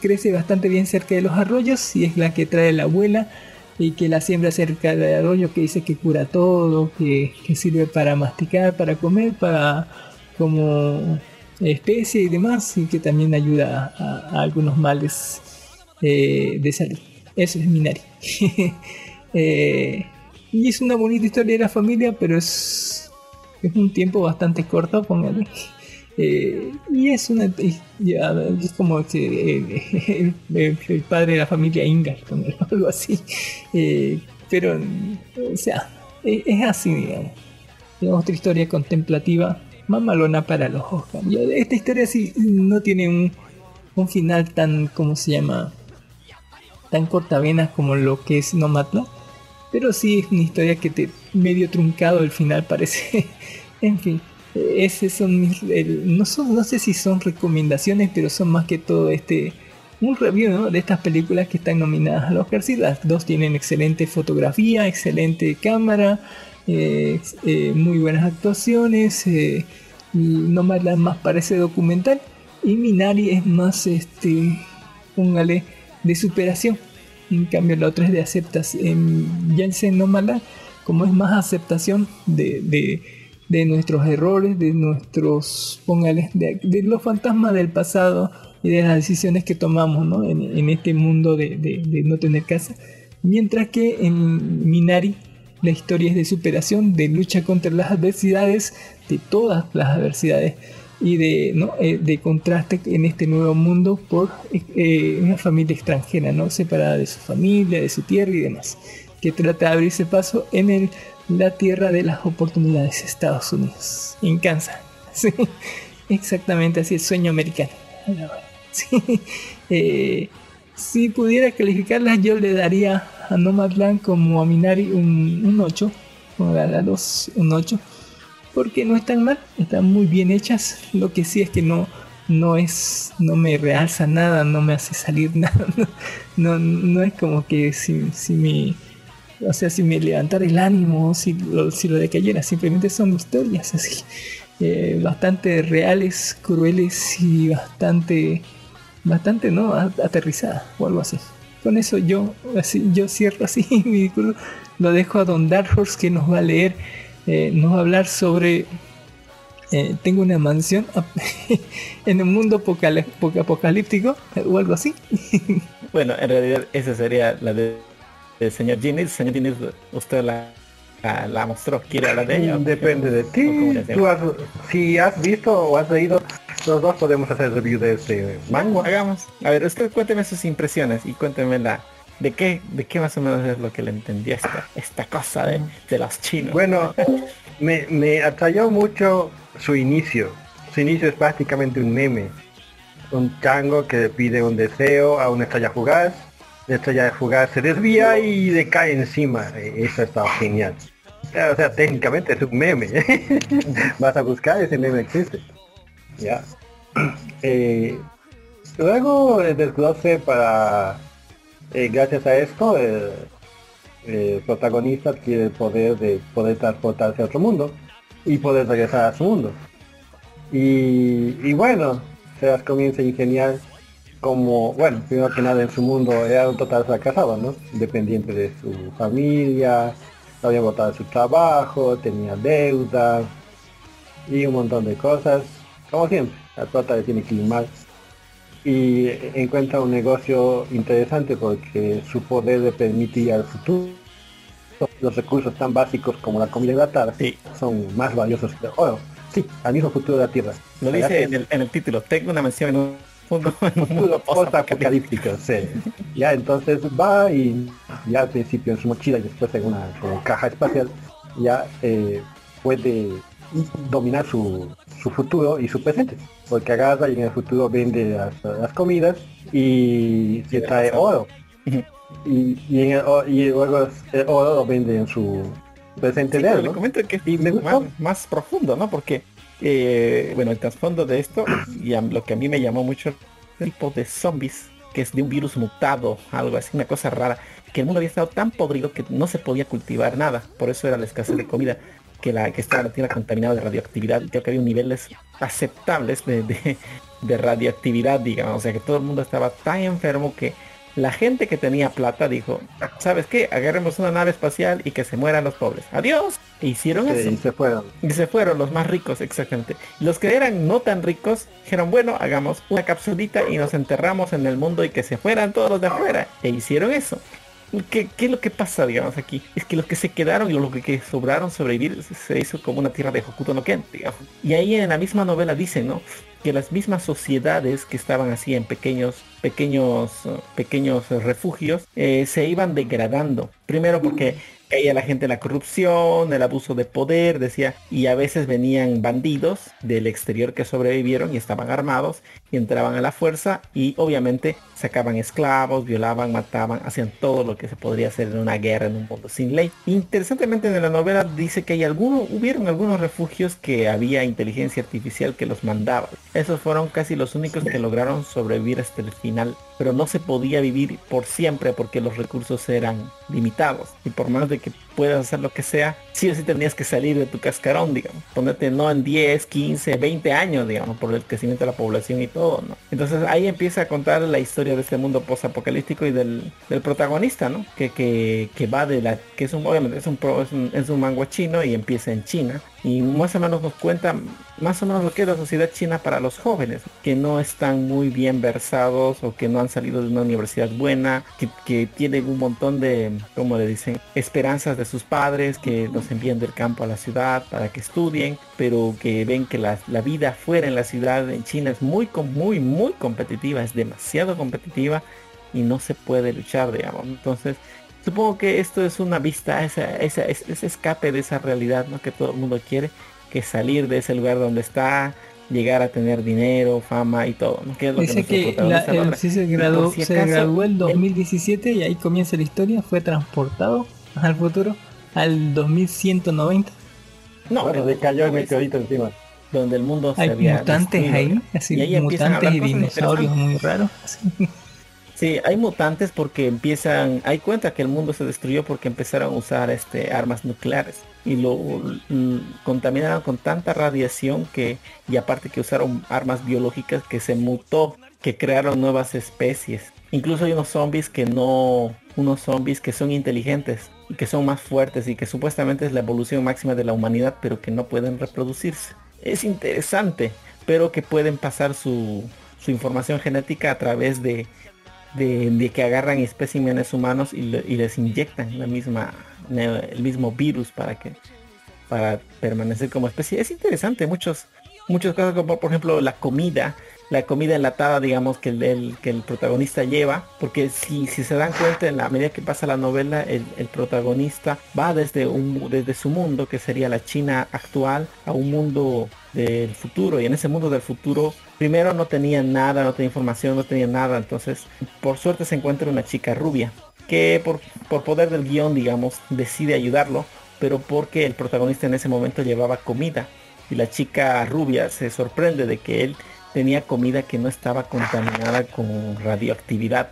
Speaker 4: crece bastante bien cerca de los arroyos y es la que trae la abuela y que la siembra cerca del arroyo que dice que cura todo, que, sirve para masticar, para comer, para como especie y demás, y que también ayuda a, a algunos males eh, de salud. Eso es Minari. Eh, y es una bonita historia de la familia, pero es, es un tiempo bastante corto, póngale. Eh, y es una ya, es como que el, el- padre de la familia Inga, póngale, algo así. Eh, pero, o sea, es, así, digamos. Otra historia contemplativa, mamalona para los Oscar. Esta historia sí no tiene un, un final tan, ¿cómo se llama? Tan cortavenas como lo que es Nomadland. Pero sí es una historia que te medio truncado el final parece. en fin, ese son mis, no son, no sé si son recomendaciones, pero son más que todo este un review de estas películas que están nominadas al Oscar. Sí, las dos tienen excelente fotografía, excelente cámara, eh, eh, muy buenas actuaciones. Eh, y Nomadland más parece documental y Minari es más este, póngale, de superación. En cambio, la otra es de aceptación. Ya en Nomadland, como es más aceptación de, nuestros errores, de nuestros, póngale, de, los fantasmas del pasado y de las decisiones que tomamos ¿no? en, en este mundo de no tener casa. Mientras que en Minari la historia es de superación, de lucha contra las adversidades, de todas las adversidades y de, ¿no? Eh, de contraste en este nuevo mundo por eh, una familia extranjera, ¿no? separada de su familia, de su tierra y demás, que trata de abrirse paso en el- la tierra de las oportunidades, Estados Unidos, en Kansas. Sí, exactamente así, el sueño americano. Sí. Eh, si pudiera calificarlas, yo le daría a Nomadland como a Minari un, un 8, o a un 8, porque no están mal, están muy bien hechas. Lo que sí es que no, no es, no me realza nada, no me hace salir nada, no, no, no es como que si, si me, o sea, si me levantara el ánimo, si lo, si lo decayera, simplemente son historias así, eh, bastante reales, crueles y bastante bastante no A- aterrizada o algo así. Con eso yo así yo cierro así mi lo dejo a Don Dark Horse que nos va a leer eh, nos va a hablar sobre eh, tengo una mansión en un mundo apocalí- poca- apocalíptico o algo así
Speaker 7: Bueno, en realidad esa sería la de- del señor Ginnis. Señor Ginnis, usted la, la, la mostró. ¿Quiere hablar de ella?
Speaker 8: Depende de
Speaker 7: ¿O cómo le
Speaker 8: ti.
Speaker 7: hacemos?
Speaker 8: Tú has- si has visto o has leído, los dos podemos hacer review de este manga.
Speaker 7: Hagamos. A ver, usted cuénteme sus impresiones y cuénteme la de qué, de qué más o menos es lo que le entendió esta, esta cosa de, de los chinos.
Speaker 8: Bueno, me, me atrayó mucho su inicio. Su inicio es prácticamente un meme. Un chango que pide un deseo a una estrella fugaz. La estrella fugaz se desvía y le cae encima. Eh, Eso está genial. O sea, técnicamente es un meme. Vas a buscar, ese meme existe. Ya. Eh, luego el desglose para... eh, gracias a esto, eh, el protagonista adquiere el poder de poder transportarse a otro mundo y poder regresar a su mundo. Y, y bueno, se las comienza a ingeniar como, bueno, primero que nada en su mundo era un total fracasado, ¿no? Dependiente de su familia, había botado de su trabajo, tenía deuda y un montón de cosas. Como siempre, la plata le tiene que mal. Y encuentra un negocio interesante porque su poder le permitía al futuro los recursos tan básicos como la comida y la tarde
Speaker 7: Sí.
Speaker 8: son más valiosos que el oro. Sí, al mismo futuro de la Tierra.
Speaker 7: Lo dice en el, en el título. Tengo una mención en un mundo, en un mundo
Speaker 8: Futuro
Speaker 7: post-apocalíptico.
Speaker 8: post-apocalíptico, sí. Ya entonces va y ya al principio en su mochila y después en una caja espacial ya eh, puede dominar su, su futuro y su presente. Porque agarra y en el futuro vende las, las comidas y se trae oro. Y, y, en el y luego el oro lo vende en su presente
Speaker 7: Sí,
Speaker 8: de él, ¿no?
Speaker 7: comento que
Speaker 8: Y me
Speaker 7: más, más profundo, ¿no? Porque, eh, bueno, el trasfondo de esto, y a- lo que a mí me llamó mucho, el tipo de zombies, que es de un virus mutado, algo así, una cosa rara, que el mundo había estado tan podrido que no se podía cultivar nada, por eso era la escasez de comida, que la que estaba la tierra contaminada de radioactividad, creo que había niveles aceptables de, de- de radioactividad, digamos, o sea que todo el mundo estaba tan enfermo que La gente que tenía plata dijo, ¿sabes qué? Agarremos una nave espacial y que se mueran los pobres. Adiós. E hicieron
Speaker 8: Sí,
Speaker 7: eso.
Speaker 8: y se fueron.
Speaker 7: Y se fueron los más ricos, exactamente. Los que eran no tan ricos dijeron, bueno, hagamos una capsulita y nos enterramos en el mundo y que se fueran todos los de afuera. E hicieron eso. ¿Qué, qué es lo que pasa, digamos, aquí? Es que los que se quedaron y los que, sobraron sobrevivir se- hizo como una tierra de Hokuto no Ken, digamos. Y ahí en la misma novela dicen, ¿no? Que las mismas sociedades que estaban así en pequeños, pequeños, pequeños refugios, eh, se iban degradando. Primero porque caía la gente en la corrupción, el abuso de poder, decía, y a veces venían bandidos del exterior que sobrevivieron y estaban armados y entraban a la fuerza y obviamente sacaban esclavos, violaban, mataban, hacían todo lo que se podría hacer en una guerra en un mundo sin ley. Interesantemente en la novela dice que hay algunos, hubieron algunos refugios que había inteligencia artificial que los mandaba. Esos fueron casi los únicos que lograron sobrevivir hasta el final, pero no se podía vivir por siempre porque los recursos eran limitados y por más de que puedas hacer lo que sea, sí o sí tenías que salir de tu cascarón, digamos, ponerte no en 10, 15, 20 años, digamos, por el crecimiento de la población y todo, ¿no? Entonces ahí empieza a contar la historia de este mundo post-apocalíptico y del, protagonista, ¿no? Que, que, que va de la, que es un, obviamente es un, es un, es chino y empieza en China y más o menos nos cuenta más o menos lo que es la sociedad china para los jóvenes, que no están muy bien versados o que no han salido de una universidad buena, que, que tienen un montón de, como le dicen, esperanzas de sus padres, que los envían del campo a la ciudad para que estudien, pero que ven que la, la vida fuera en la ciudad en China es muy, muy, muy competitiva, es demasiado competitiva y no se puede luchar, digamos. Entonces, supongo que esto es una vista, esa, esa, ese ese escape de esa realidad ¿no? que todo el mundo quiere, que salir de ese lugar donde está, llegar a tener dinero, fama y todo, ¿no? Que es lo
Speaker 4: Dice
Speaker 7: nuestro
Speaker 4: que la,
Speaker 7: protagonista
Speaker 4: el- sí se graduó,
Speaker 7: si
Speaker 4: se
Speaker 7: acaso,
Speaker 4: graduó el
Speaker 7: él-
Speaker 4: 2017 y ahí comienza la historia. Fue transportado al futuro al 2190.
Speaker 7: No,
Speaker 8: Bueno, le cayó el meteorito encima.
Speaker 7: donde el mundo se
Speaker 4: Hay
Speaker 7: había
Speaker 4: mutantes
Speaker 7: destruido,
Speaker 4: ahí, así
Speaker 7: Y ahí
Speaker 4: mutantes y dinosaurios muy raros. así.
Speaker 7: Sí, hay mutantes porque empiezan, hay cuenta que el mundo se destruyó porque empezaron a usar este armas nucleares y lo mm, contaminaron con tanta radiación que y aparte que usaron armas biológicas que se mutó, que crearon nuevas especies. Incluso hay unos zombies que no, unos zombies que son inteligentes y que son más fuertes y que supuestamente es la evolución máxima de la humanidad, pero que no pueden reproducirse. Es interesante, pero que pueden pasar su, su información genética a través de de, que agarran especímenes humanos y, le- y les inyectan la misma el mismo virus para que para permanecer como especie. Es interesante muchos muchas cosas como por ejemplo la comida la comida enlatada digamos que el, el- que el protagonista lleva porque si, si se dan cuenta en la medida que pasa la novela el, el protagonista va desde un desde su mundo que sería la China actual a un mundo del futuro y en ese mundo del futuro primero no tenía nada no tenía información no tenía nada entonces por suerte se encuentra una chica rubia que por, por poder del guion digamos decide ayudarlo pero porque el protagonista en ese momento llevaba comida y la chica rubia se sorprende de que él tenía comida que no estaba contaminada con radioactividad.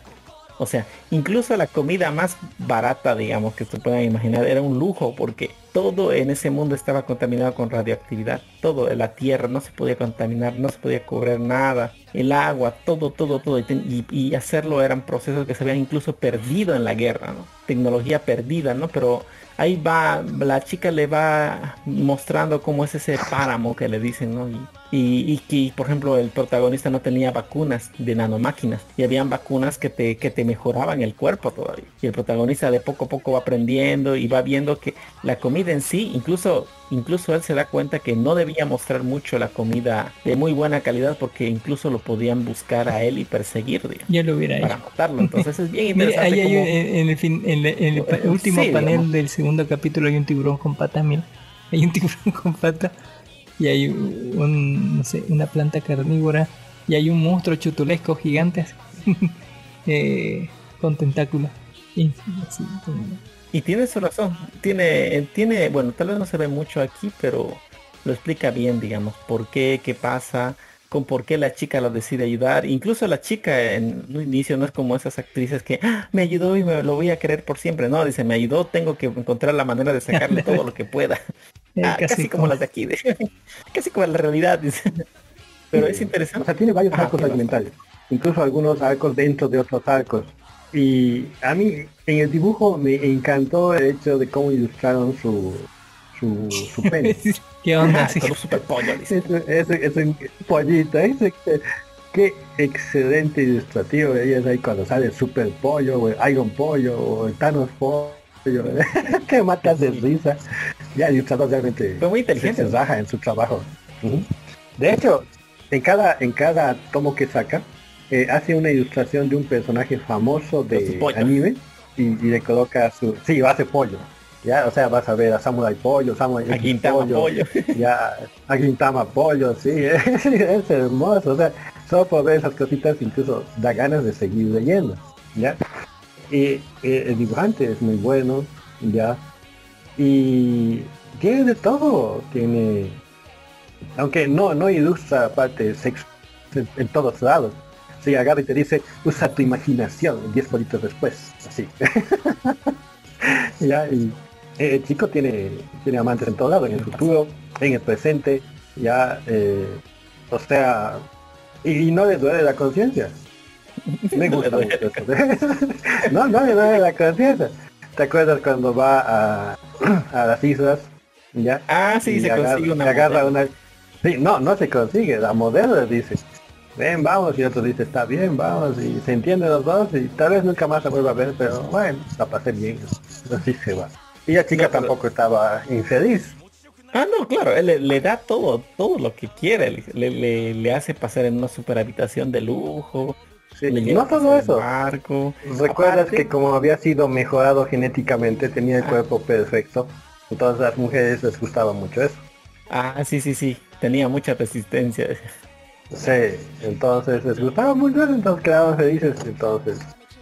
Speaker 7: O sea, incluso la comida más barata, digamos, que se puedan imaginar, era un lujo porque todo en ese mundo estaba contaminado con radioactividad. Todo, la tierra no se podía contaminar, no se podía cubrir nada. El agua, todo, todo, todo. Y, hacerlo eran procesos que se habían incluso perdido en la guerra, ¿no? Tecnología perdida, ¿no? Pero ahí va, la chica le va mostrando cómo es ese páramo que le dicen, ¿no? Y que, por ejemplo, el protagonista no tenía vacunas de nanomáquinas y habían vacunas que te, que te mejoraban el cuerpo todavía. Y el protagonista de poco a poco va aprendiendo y va viendo que la comida en sí, incluso, incluso él se da cuenta que no debía mostrar mucho la comida de muy buena calidad porque incluso lo podían buscar a él y perseguir, digamos,
Speaker 4: Ya lo hubiera
Speaker 7: para
Speaker 4: hecho.
Speaker 7: matarlo. Entonces es bien
Speaker 4: Mira,
Speaker 7: interesante
Speaker 4: ahí hay
Speaker 7: cómo-
Speaker 4: un- en, el, fin- en el- en el pa-
Speaker 7: Sí,
Speaker 4: último panel
Speaker 7: digamos.
Speaker 4: del segundo capítulo hay un tiburón con patas, mira. Hay un tiburón con patas y hay un, no sé, una planta carnívora y hay un monstruo chutulesco gigante eh, con tentáculos. Como-
Speaker 7: Y tiene su razón. Tiene, tiene, bueno, tal vez no se ve mucho aquí, pero lo explica bien, digamos, por qué, qué pasa, con por qué la chica lo decide ayudar. Incluso la chica en un inicio no es como esas actrices que "Ah, me ayudó y me lo voy a querer por siempre. No, dice, me ayudó, tengo que encontrar la manera de sacarle todo lo que pueda. Ah,
Speaker 4: casi
Speaker 7: casi como
Speaker 4: como-
Speaker 7: las de aquí, de- casi como la realidad, dice. Pero es
Speaker 8: O
Speaker 7: interesante.
Speaker 8: sea, tiene varios
Speaker 7: Ah,
Speaker 8: arcos argumentales. Incluso algunos arcos dentro de otros arcos. Y a mí en el dibujo me encantó el hecho de cómo ilustraron su su, su pene.
Speaker 4: ¿Qué onda? Sí.
Speaker 7: Todo super pollo, dice.
Speaker 8: ese, ese pollito, ese que- qué excelente ilustrativo es ahí cuando sale super pollo, o el Iron Pollo, o el Thanos Pollo, que matas de risa. Ya el ilustrador realmente
Speaker 7: Fue muy
Speaker 8: se
Speaker 7: inteligente.
Speaker 8: raja en su trabajo. De hecho, en cada, en cada tomo que saca, eh, hace una ilustración de un personaje famoso de anime y, y le coloca su... Sí, hace pollo. Ya, o sea, vas a ver a Samurai Pollo, Samurai
Speaker 7: A pollo.
Speaker 8: ya a Gintama Pollo, sí, es hermoso, o sea, solo por ver esas cositas incluso da ganas de seguir leyendo, ya. Y eh, el dibujante es muy bueno, ya. Y tiene de todo, tiene, aunque no, no ilustra sexo en, en todos lados. Si agarra y te dice, usa tu imaginación, 10 bolitos después, así. ya, y eh, el chico tiene, tiene amantes en todo lado, en el futuro, en el presente, ya, eh, o sea, y, y no le duele la conciencia. Me gusta mucho eso. no, no le duele la conciencia. ¿Te acuerdas cuando va a, a las islas? ¿Ya?
Speaker 7: Ah, sí,
Speaker 8: Y
Speaker 7: se
Speaker 8: agarra-
Speaker 7: consigue una
Speaker 8: se agarra una... Sí, no, no se consigue, la modelo dice, ven, vamos, y otro dice, está bien, vamos, y se entienden los dos, y tal vez nunca más se vuelva a ver, pero bueno, la pasé bien, así se va. Y la chica
Speaker 7: No, pero-
Speaker 8: tampoco estaba infeliz.
Speaker 7: Ah, no, claro, él le, le da todo, todo lo que quiere. Le, le, le hace pasar en una super habitación de lujo.
Speaker 8: Sí, no todo eso.
Speaker 7: barco.
Speaker 8: ¿Recuerdas
Speaker 7: Aparte-
Speaker 8: que como había sido mejorado genéticamente, tenía el cuerpo perfecto? Entonces a las mujeres les gustaba mucho eso.
Speaker 7: Ah, sí, sí, sí. Tenía mucha resistencia.
Speaker 8: Sí, entonces les gustaba mucho entonces quedaban felices, entonces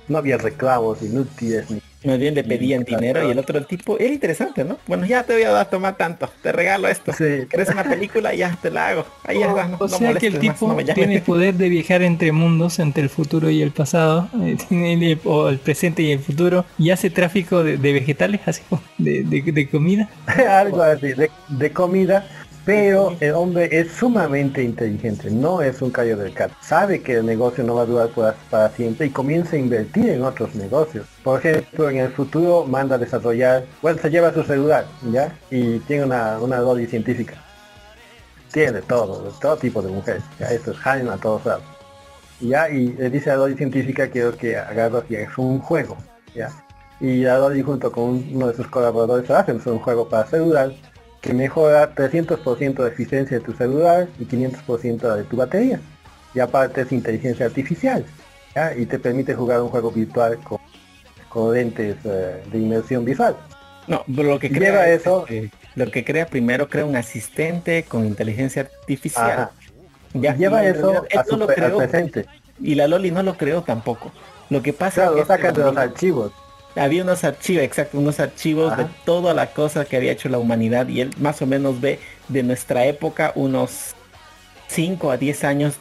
Speaker 8: no había reclamos inútiles ni
Speaker 7: Más bien le pedían dinero y el otro el tipo, era interesante, ¿no? Bueno, ya te voy a dar tomar tanto, te regalo esto.
Speaker 8: Sí.
Speaker 7: ¿Quieres una película? Ya te la hago. Ahí ya está, no,
Speaker 4: O
Speaker 7: no
Speaker 4: sea que el
Speaker 7: más,
Speaker 4: tipo
Speaker 7: no
Speaker 4: tiene poder de viajar entre mundos, entre el futuro y el pasado, eh, tiene el- o el presente y el futuro, y hace tráfico de, de vegetales, así como de, de- de comida.
Speaker 8: algo así, de, de comida, pero el hombre es sumamente inteligente, no es un callo del cat. Sabe que el negocio no va a durar para, siempre y comienza a invertir en otros negocios. Por ejemplo, en el futuro manda a desarrollar, bueno, se lleva su celular, ¿ya? Y tiene una, una Dolly científica. Tiene de todo, todo tipo de mujeres, ya, esto es Jaime a todos lados. Ya, y le dice a Dolly científica quiero que agarras y hagas un juego, ya. Y la Dolly junto con uno de sus colaboradores hacen un juego para celular que mejora 300% de eficiencia de tu celular y 500% de tu batería. Y aparte es inteligencia artificial, ¿ya? y te permite jugar un juego virtual con, con lentes eh, de inmersión visual.
Speaker 7: No, pero lo que
Speaker 8: Lleva
Speaker 7: crea es,
Speaker 8: eso-
Speaker 7: este, lo que crea primero crea un asistente con inteligencia artificial.
Speaker 8: Ajá.
Speaker 7: Ya,
Speaker 8: Lleva
Speaker 7: y
Speaker 8: eso
Speaker 7: realidad no lo
Speaker 8: al
Speaker 7: creó,
Speaker 8: presente.
Speaker 7: y la Loli no lo creó tampoco. Lo que pasa
Speaker 8: Claro,
Speaker 7: es
Speaker 8: lo
Speaker 7: que
Speaker 8: sacan de los archivos.
Speaker 7: Había unos archivos, exacto, unos archivos
Speaker 8: Ajá.
Speaker 7: de toda la cosa que había hecho la humanidad y él más o menos ve de nuestra época unos 5 a 10 años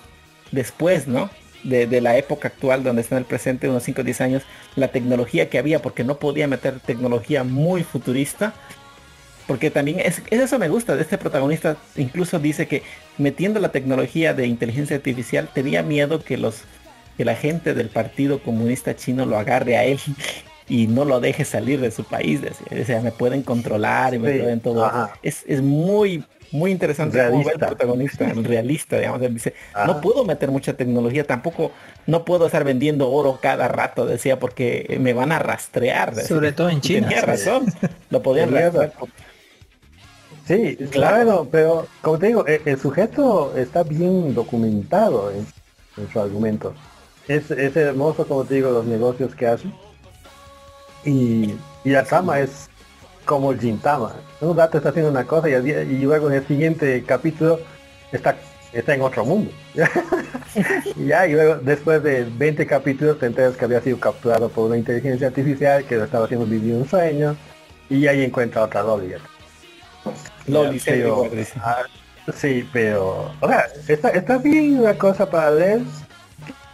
Speaker 7: después, ¿no? De, de la época actual donde está en el presente, unos 5 o 10 años, la tecnología que había, porque no podía meter tecnología muy futurista. Porque también es, es eso me gusta de este protagonista, incluso dice que metiendo la tecnología de inteligencia artificial tenía miedo que los que la gente del Partido Comunista Chino lo agarre a él y no lo deje salir de su país. decía. O sea, me pueden controlar y me
Speaker 8: Sí,
Speaker 7: pueden todo. Es, es muy, muy interesante ve el
Speaker 8: Realista.
Speaker 7: protagonista, realista, digamos. Él dice,
Speaker 8: Ajá.
Speaker 7: no puedo meter mucha tecnología, tampoco, no puedo estar vendiendo oro cada rato, decía, porque me van a rastrear. decía.
Speaker 4: Sobre todo en
Speaker 7: Y
Speaker 4: China.
Speaker 7: Tenía
Speaker 4: sí.
Speaker 7: razón, lo podían rastrear.
Speaker 8: Sí, claro, pero como te digo, el, el sujeto está bien documentado en, en su argumento. Es, es hermoso, como te digo, los negocios que hace. Y, y la trama es como el Gintama. Un rato está haciendo una cosa y, al día- y luego en el siguiente capítulo está, está en otro mundo. y ya, y luego después de 20 capítulos te enteras que había sido capturado por una inteligencia artificial que lo estaba haciendo vivir un sueño. Y ahí encuentra otra.
Speaker 7: Loli,
Speaker 8: pero-
Speaker 7: dice.
Speaker 8: ah, sí, pero, o sea, está, está bien una cosa para leer.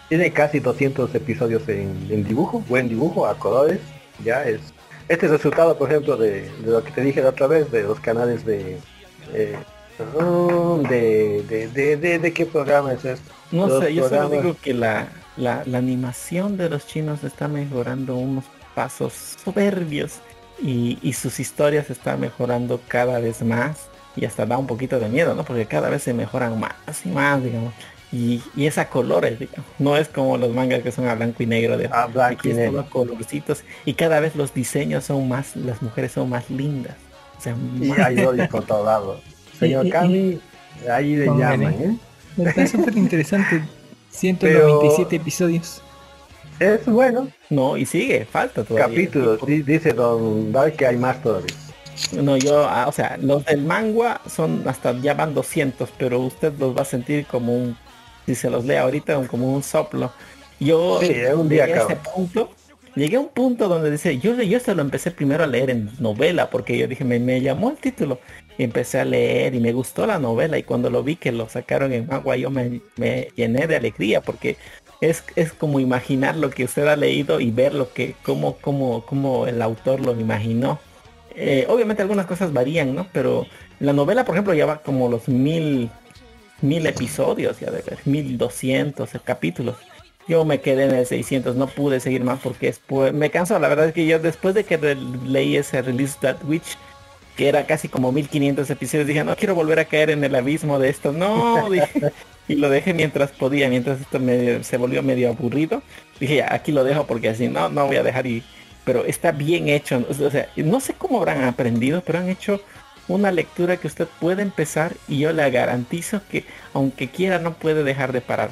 Speaker 8: Tiene casi 200 episodios en, en dibujo, buen dibujo, a colores. Ya es. Este es resultado, por ejemplo, de, de lo que te dije la otra vez, de los canales de... eh, de, de, de, de, de qué programa es esto?
Speaker 7: No
Speaker 8: Los
Speaker 7: sé, yo solo digo que la, la, la animación de los chinos está mejorando unos pasos soberbios y, y sus historias están mejorando cada vez más y hasta da un poquito de miedo, ¿no? Porque cada vez se mejoran más y más, digamos. Y, y es a colores, digamos. No es como los mangas que son a blanco y negro de
Speaker 8: A blanco
Speaker 7: aquí
Speaker 8: y
Speaker 7: es
Speaker 8: negro.
Speaker 7: todo a colorcitos y cada vez los diseños son más, las mujeres son más lindas. O sea,
Speaker 8: Y
Speaker 7: más-
Speaker 8: hay odio por todos lados. Señor Cami, ahí le llaman, ¿eh?
Speaker 4: Está súper interesante. 197 episodios.
Speaker 8: Es bueno.
Speaker 7: No, y sigue, falta todavía.
Speaker 8: Capítulos, di- dice Don Dark que hay más todavía.
Speaker 7: No, yo, ah, o sea, los del manga son hasta ya van 200, pero usted los va a sentir como un, si se los lee ahorita, como un soplo. Yo
Speaker 8: Sí, un día
Speaker 7: llegué a ese punto, llegué a un punto donde dice, yo, yo esto lo empecé primero a leer en novela, porque yo dije, me, me llamó el título. Y empecé a leer y me gustó la novela y cuando lo vi que lo sacaron en manga yo me, me llené de alegría porque es, es como imaginar lo que usted ha leído y ver lo que, cómo, cómo, cómo el autor lo imaginó. Eh, obviamente algunas cosas varían, ¿no? Pero la novela, por ejemplo, ya va como los mil, mil episodios, ya de ver, mil doscientos capítulos. Yo me quedé en el 600, no pude seguir más porque después me canso. La verdad es que yo después de que leí ese Release That Witch, que era casi como 1500 episodios, dije, no quiero volver a caer en el abismo de esto. No, dije, y lo dejé mientras podía, mientras esto me- se volvió medio aburrido. Dije, ya, aquí lo dejo porque así no, no voy a dejar y... Pero está bien hecho, no sé cómo habrán aprendido, pero han hecho una lectura que usted puede empezar y yo le garantizo que aunque quiera no puede dejar de parar.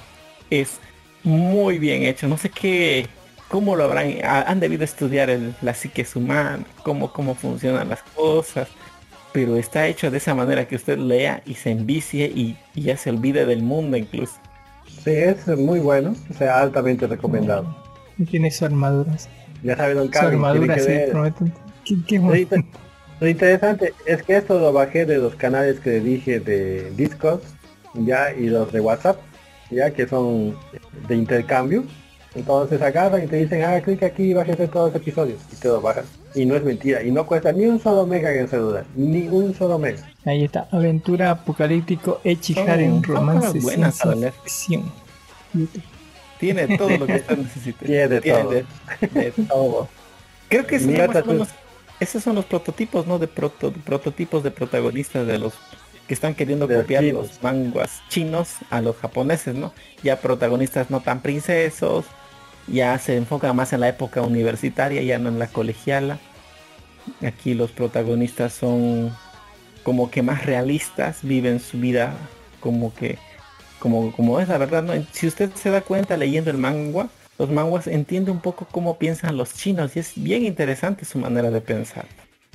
Speaker 7: Es muy bien hecho, no sé qué, cómo lo habrán, ha- han debido estudiar el- la psique humana, cómo, cómo funcionan las cosas, pero está hecho de esa manera que usted lea y se envicie y, y ya se olvide del mundo incluso.
Speaker 8: Sí, es muy bueno, o sea, altamente recomendado.
Speaker 4: Y Tiene su armadura.
Speaker 8: Ya sabe Don
Speaker 4: Su
Speaker 8: Cami, tiene
Speaker 4: armadura
Speaker 8: que
Speaker 4: sí, prometen. ¿Qué, qué bueno.
Speaker 8: Lo interesante es que esto lo bajé de los canales que dije de Discord, ya, y los de WhatsApp, ya, que son de intercambio. Entonces agarran y te dicen, ah, clic aquí y bájate todos los episodios. Y te lo bajas. Y no es mentira. Y no cuesta ni un solo mega en el celular. Ni un solo mega.
Speaker 4: Ahí está. Aventura apocalíptico Echijar
Speaker 7: Son-
Speaker 4: en romance
Speaker 7: leer.
Speaker 4: ficción.
Speaker 7: Tiene todo lo que usted necesite.
Speaker 8: Tiene de todo.
Speaker 7: de, de todo. Creo que
Speaker 8: Mira,
Speaker 7: más o
Speaker 8: tú-
Speaker 7: menos- esos son los prototipos, ¿no? De proto- prototipos de protagonistas de los que están queriendo
Speaker 8: De
Speaker 7: copiar
Speaker 8: chinos.
Speaker 7: los manguas chinos a los japoneses, ¿no? Ya protagonistas no tan princesos, ya se enfoca más en la época universitaria, ya no en la colegiala. Aquí los protagonistas son como que más realistas, viven su vida como que como, como es la verdad, ¿no? Si usted se da cuenta leyendo el manga, los manguas entiende un poco cómo piensan los chinos y es bien interesante su manera de pensar.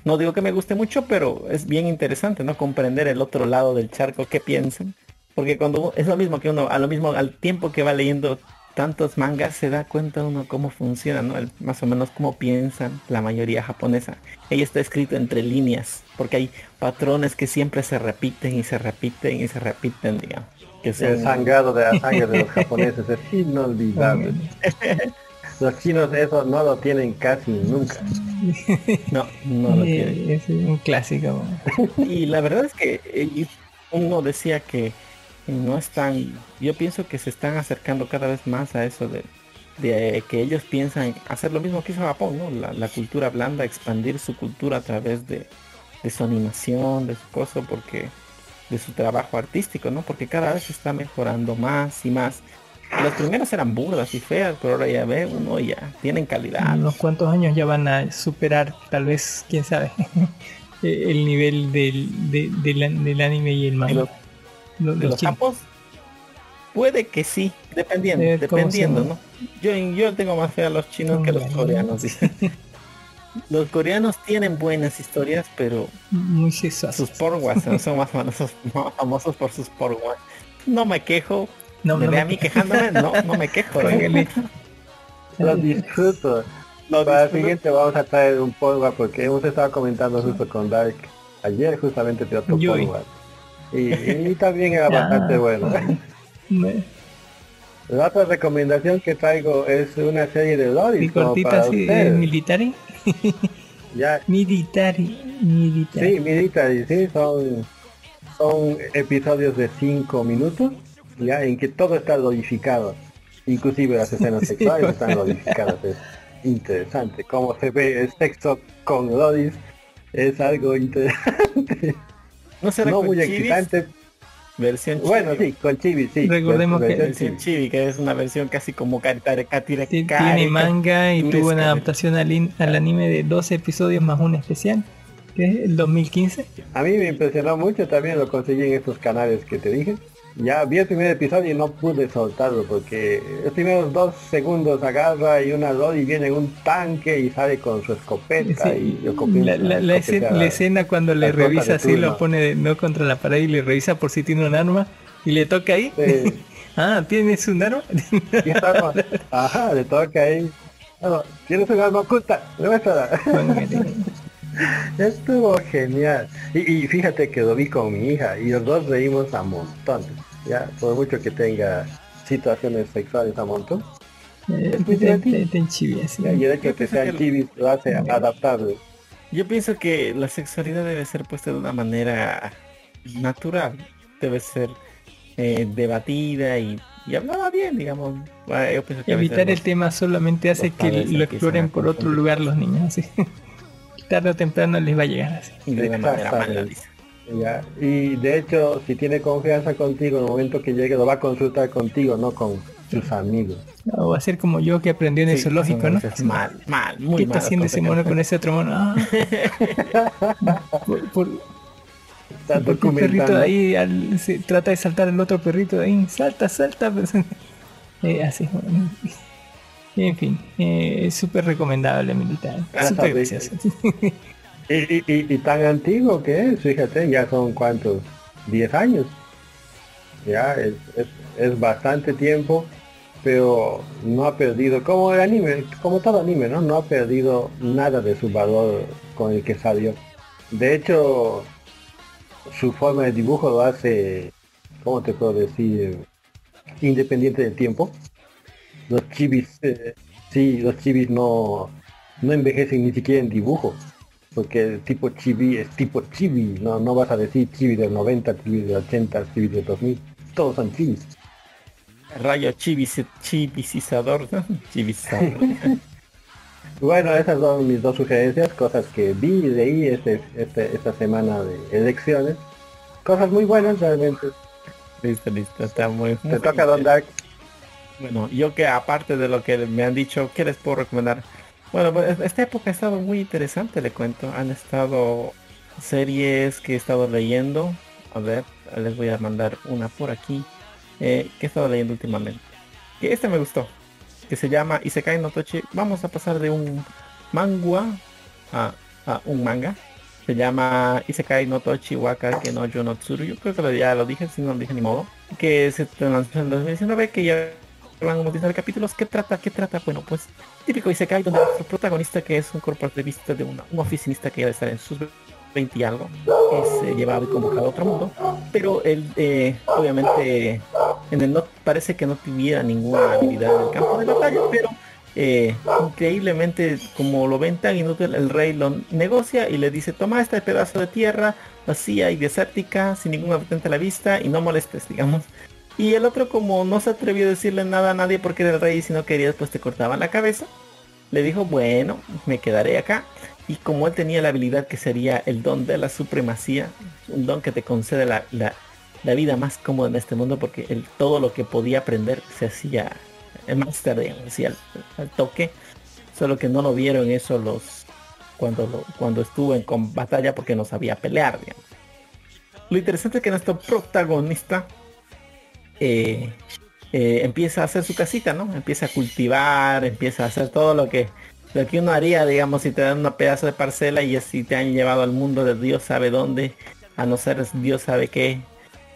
Speaker 7: No digo que me guste mucho, pero es bien interesante, ¿no? Comprender el otro lado del charco, qué piensan. Porque cuando es lo mismo que uno, a lo mismo al tiempo que va leyendo tantos mangas, se da cuenta uno cómo funciona, ¿no? El- más o menos cómo piensan la mayoría japonesa. Ella está escrito entre líneas, porque hay patrones que siempre se repiten y se repiten y se repiten, digamos. Que
Speaker 8: El
Speaker 7: son-
Speaker 8: sangrado de la sangre de los japoneses es inolvidable. Los chinos eso no lo tienen casi nunca.
Speaker 7: No, no lo tiene.
Speaker 4: Eh, es un clásico.
Speaker 7: Y la verdad es que eh, uno decía que no están, yo pienso que se están acercando cada vez más a eso de, de que ellos piensan hacer lo mismo que hizo Japón, ¿no? La, la cultura blanda, expandir su cultura a través de, de su animación, de su cosa, porque de su trabajo artístico, ¿no? Porque cada vez está mejorando más y más. Las primeras eran burdas y feas, pero ahora ya ve uno ya tienen calidad.
Speaker 4: unos cuantos años ya van a superar, tal vez, quién sabe, eh, el nivel del, de- del, del anime y el
Speaker 7: Y
Speaker 4: manga.
Speaker 7: Los- de
Speaker 4: los
Speaker 7: los
Speaker 4: chinos.
Speaker 7: capos Puede que sí, dependiendo,
Speaker 4: Eh, ¿cómo se
Speaker 7: dependiendo? ¿no? Yo, yo tengo más fe a los chinos que a los coreanos. los coreanos tienen buenas historias, pero
Speaker 4: Muy
Speaker 7: sus porguas son- son más famosos, más famosos por sus porguas. No me quejo,
Speaker 4: No,
Speaker 7: me
Speaker 4: no
Speaker 7: ve
Speaker 4: me
Speaker 7: a mí quejándome, no, no me quejo. ¿eh?
Speaker 4: Póngale.
Speaker 8: Lo disfruto. Para el siguiente vamos a traer un polva porque hemos estado comentando justo con Dark ayer justamente de otro. Y, y también era bastante bueno. La otra recomendación que traigo es una serie de
Speaker 4: Y
Speaker 8: Loris como
Speaker 4: cortita
Speaker 8: para
Speaker 4: así, eh, military.
Speaker 8: Ya,
Speaker 4: Military. Military.
Speaker 8: sí, military, sí, son, son episodios de 5 minutos, ya, en que todo está lodificado. Inclusive las escenas sexuales están modificadas. Es interesante. Cómo se ve el sexo con Lodis es algo interesante.
Speaker 7: No será
Speaker 8: No
Speaker 7: con
Speaker 8: muy excitante.
Speaker 7: Versión
Speaker 8: Bueno, sí, con Chibi, sí.
Speaker 4: Recordemos que-
Speaker 8: Versión
Speaker 7: Versión
Speaker 8: chibi.
Speaker 7: chibi, que es una versión casi como caricatura.
Speaker 4: Sí, tiene manga y tuvo una adaptación al, in- al anime de 12 episodios más un especial, que es el 2015.
Speaker 8: A mí me impresionó mucho, también lo conseguí en estos canales que te dije. Ya vi el primer episodio y no pude soltarlo porque los primeros dos segundos agarra y una Lodi viene en un tanque y sale con su escopeta
Speaker 4: Sí,
Speaker 8: y
Speaker 4: la, la- escena, la escena cuando le revisa así, lo pone no contra la pared y le revisa por si tiene un arma y le toca ahí.
Speaker 8: Sí.
Speaker 4: ah, ¿tienes un arma?
Speaker 8: Y Ajá, le toca ahí. No, tienes un arma oculta. Estuvo genial. Y, y fíjate que lo vi con mi hija y los dos reímos a montones. Ya, por mucho que tenga situaciones sexuales a montón.
Speaker 4: Eh,
Speaker 8: muy
Speaker 4: te-
Speaker 8: divertido.
Speaker 4: te- te enchivi así.
Speaker 8: Ya, y el hecho de que
Speaker 7: pienso
Speaker 8: sea
Speaker 7: que-
Speaker 8: chivis lo hace adaptable.
Speaker 7: Yo pienso que la sexualidad debe ser puesta de una manera natural. Debe ser eh, debatida y, y hablada bien, digamos. Ah, Yo pienso que a veces
Speaker 4: Evitar el tema solamente hace que lo exploren
Speaker 7: a
Speaker 4: por otro lugar los niños. Así. Tarde o temprano les va a llegar así.
Speaker 7: y de una manera mala, dice.
Speaker 8: Ya, Y de hecho, si tiene confianza contigo, en el momento que llegue lo va a consultar contigo, no con sus amigos.
Speaker 4: O va a ser como yo que aprendió en el
Speaker 7: Sí,
Speaker 4: zoológico, ¿no?
Speaker 7: Mal, mal, muy
Speaker 4: ¿Qué está
Speaker 7: mal.
Speaker 4: haciendo ese mono con ese otro mono? Ah. por, por- porque un perrito de ahí al- se trata de saltar el otro perrito de ahí. Salta, salta. pues. Eh, así. bueno. En fin, eh, es súper recomendable, militar.
Speaker 8: Ah,
Speaker 4: Súper gracioso.
Speaker 8: Y, tan antiguo que es, fíjate, ya son cuántos, 10 años. Ya, es, es, es bastante tiempo, pero no ha perdido, como el anime, como todo anime, ¿no? No ha perdido nada de su valor con el que salió. De hecho, su forma de dibujo lo hace, ¿cómo te puedo decir? Independiente del tiempo. Los chibis, eh, sí, los chibis no, no envejecen ni siquiera en dibujo porque el tipo chibi es tipo chibi, no, no vas a decir chibi del 90, chibi del 80, chibi del 2000, todos son chibis.
Speaker 7: Rayo chivis, chivisizador, ¿no? Chivisizador.
Speaker 8: Bueno, esas son mis dos sugerencias, cosas que vi y leí este, este, esta semana de elecciones. Cosas muy buenas realmente.
Speaker 7: listo, listo, está muy...
Speaker 8: Te
Speaker 7: muy
Speaker 8: toca Don Dark.
Speaker 7: Bueno, yo que aparte de lo que me han dicho, ¿qué les puedo recomendar? Bueno, pues esta época ha estado muy interesante, le cuento. Han estado series que he estado leyendo. A ver, les voy a mandar una por aquí. eh, que he estado leyendo últimamente. Que este me gustó. Que se llama Isekai no Tochi. Vamos a pasar de un manga a, a un manga. Se llama Isekai no Tochi Waka que no yo no Tsuru. Yo creo que ya lo dije, si no lo dije ni modo. Que se lanzó en 2019, que ya van como 19 capítulos. ¿Qué trata? ¿Qué trata? Bueno, pues típico Isekai donde nuestro protagonista que es un corporativista de una- un oficinista que debe estar en sus 20 y algo es eh, llevado y convocado a otro mundo pero él eh, obviamente en el no parece que no tuviera ninguna habilidad en el campo de batalla pero eh, increíblemente como lo ven tan inútil el rey lo negocia y le dice toma este pedazo de tierra vacía y desértica sin ningún habitante a la vista y no molestes digamos y el otro como no se atrevió a decirle nada a nadie porque era el rey y si no querías pues te cortaban la cabeza le dijo bueno me quedaré acá y como él tenía la habilidad que sería el don de la supremacía un don que te concede la, la- la vida más cómoda en este mundo porque el, todo lo que podía aprender se hacía máster digamos así al, al toque solo que no lo vieron eso los cuando cuando estuvo en con batalla porque no sabía pelear lo interesante es que nuestro protagonista eh, eh, empieza a hacer su casita, ¿no? Empieza a cultivar, empieza a hacer todo lo que lo que uno haría, digamos, si te dan una pedazo de parcela y así te han llevado al mundo de Dios sabe dónde, a no ser Dios sabe qué,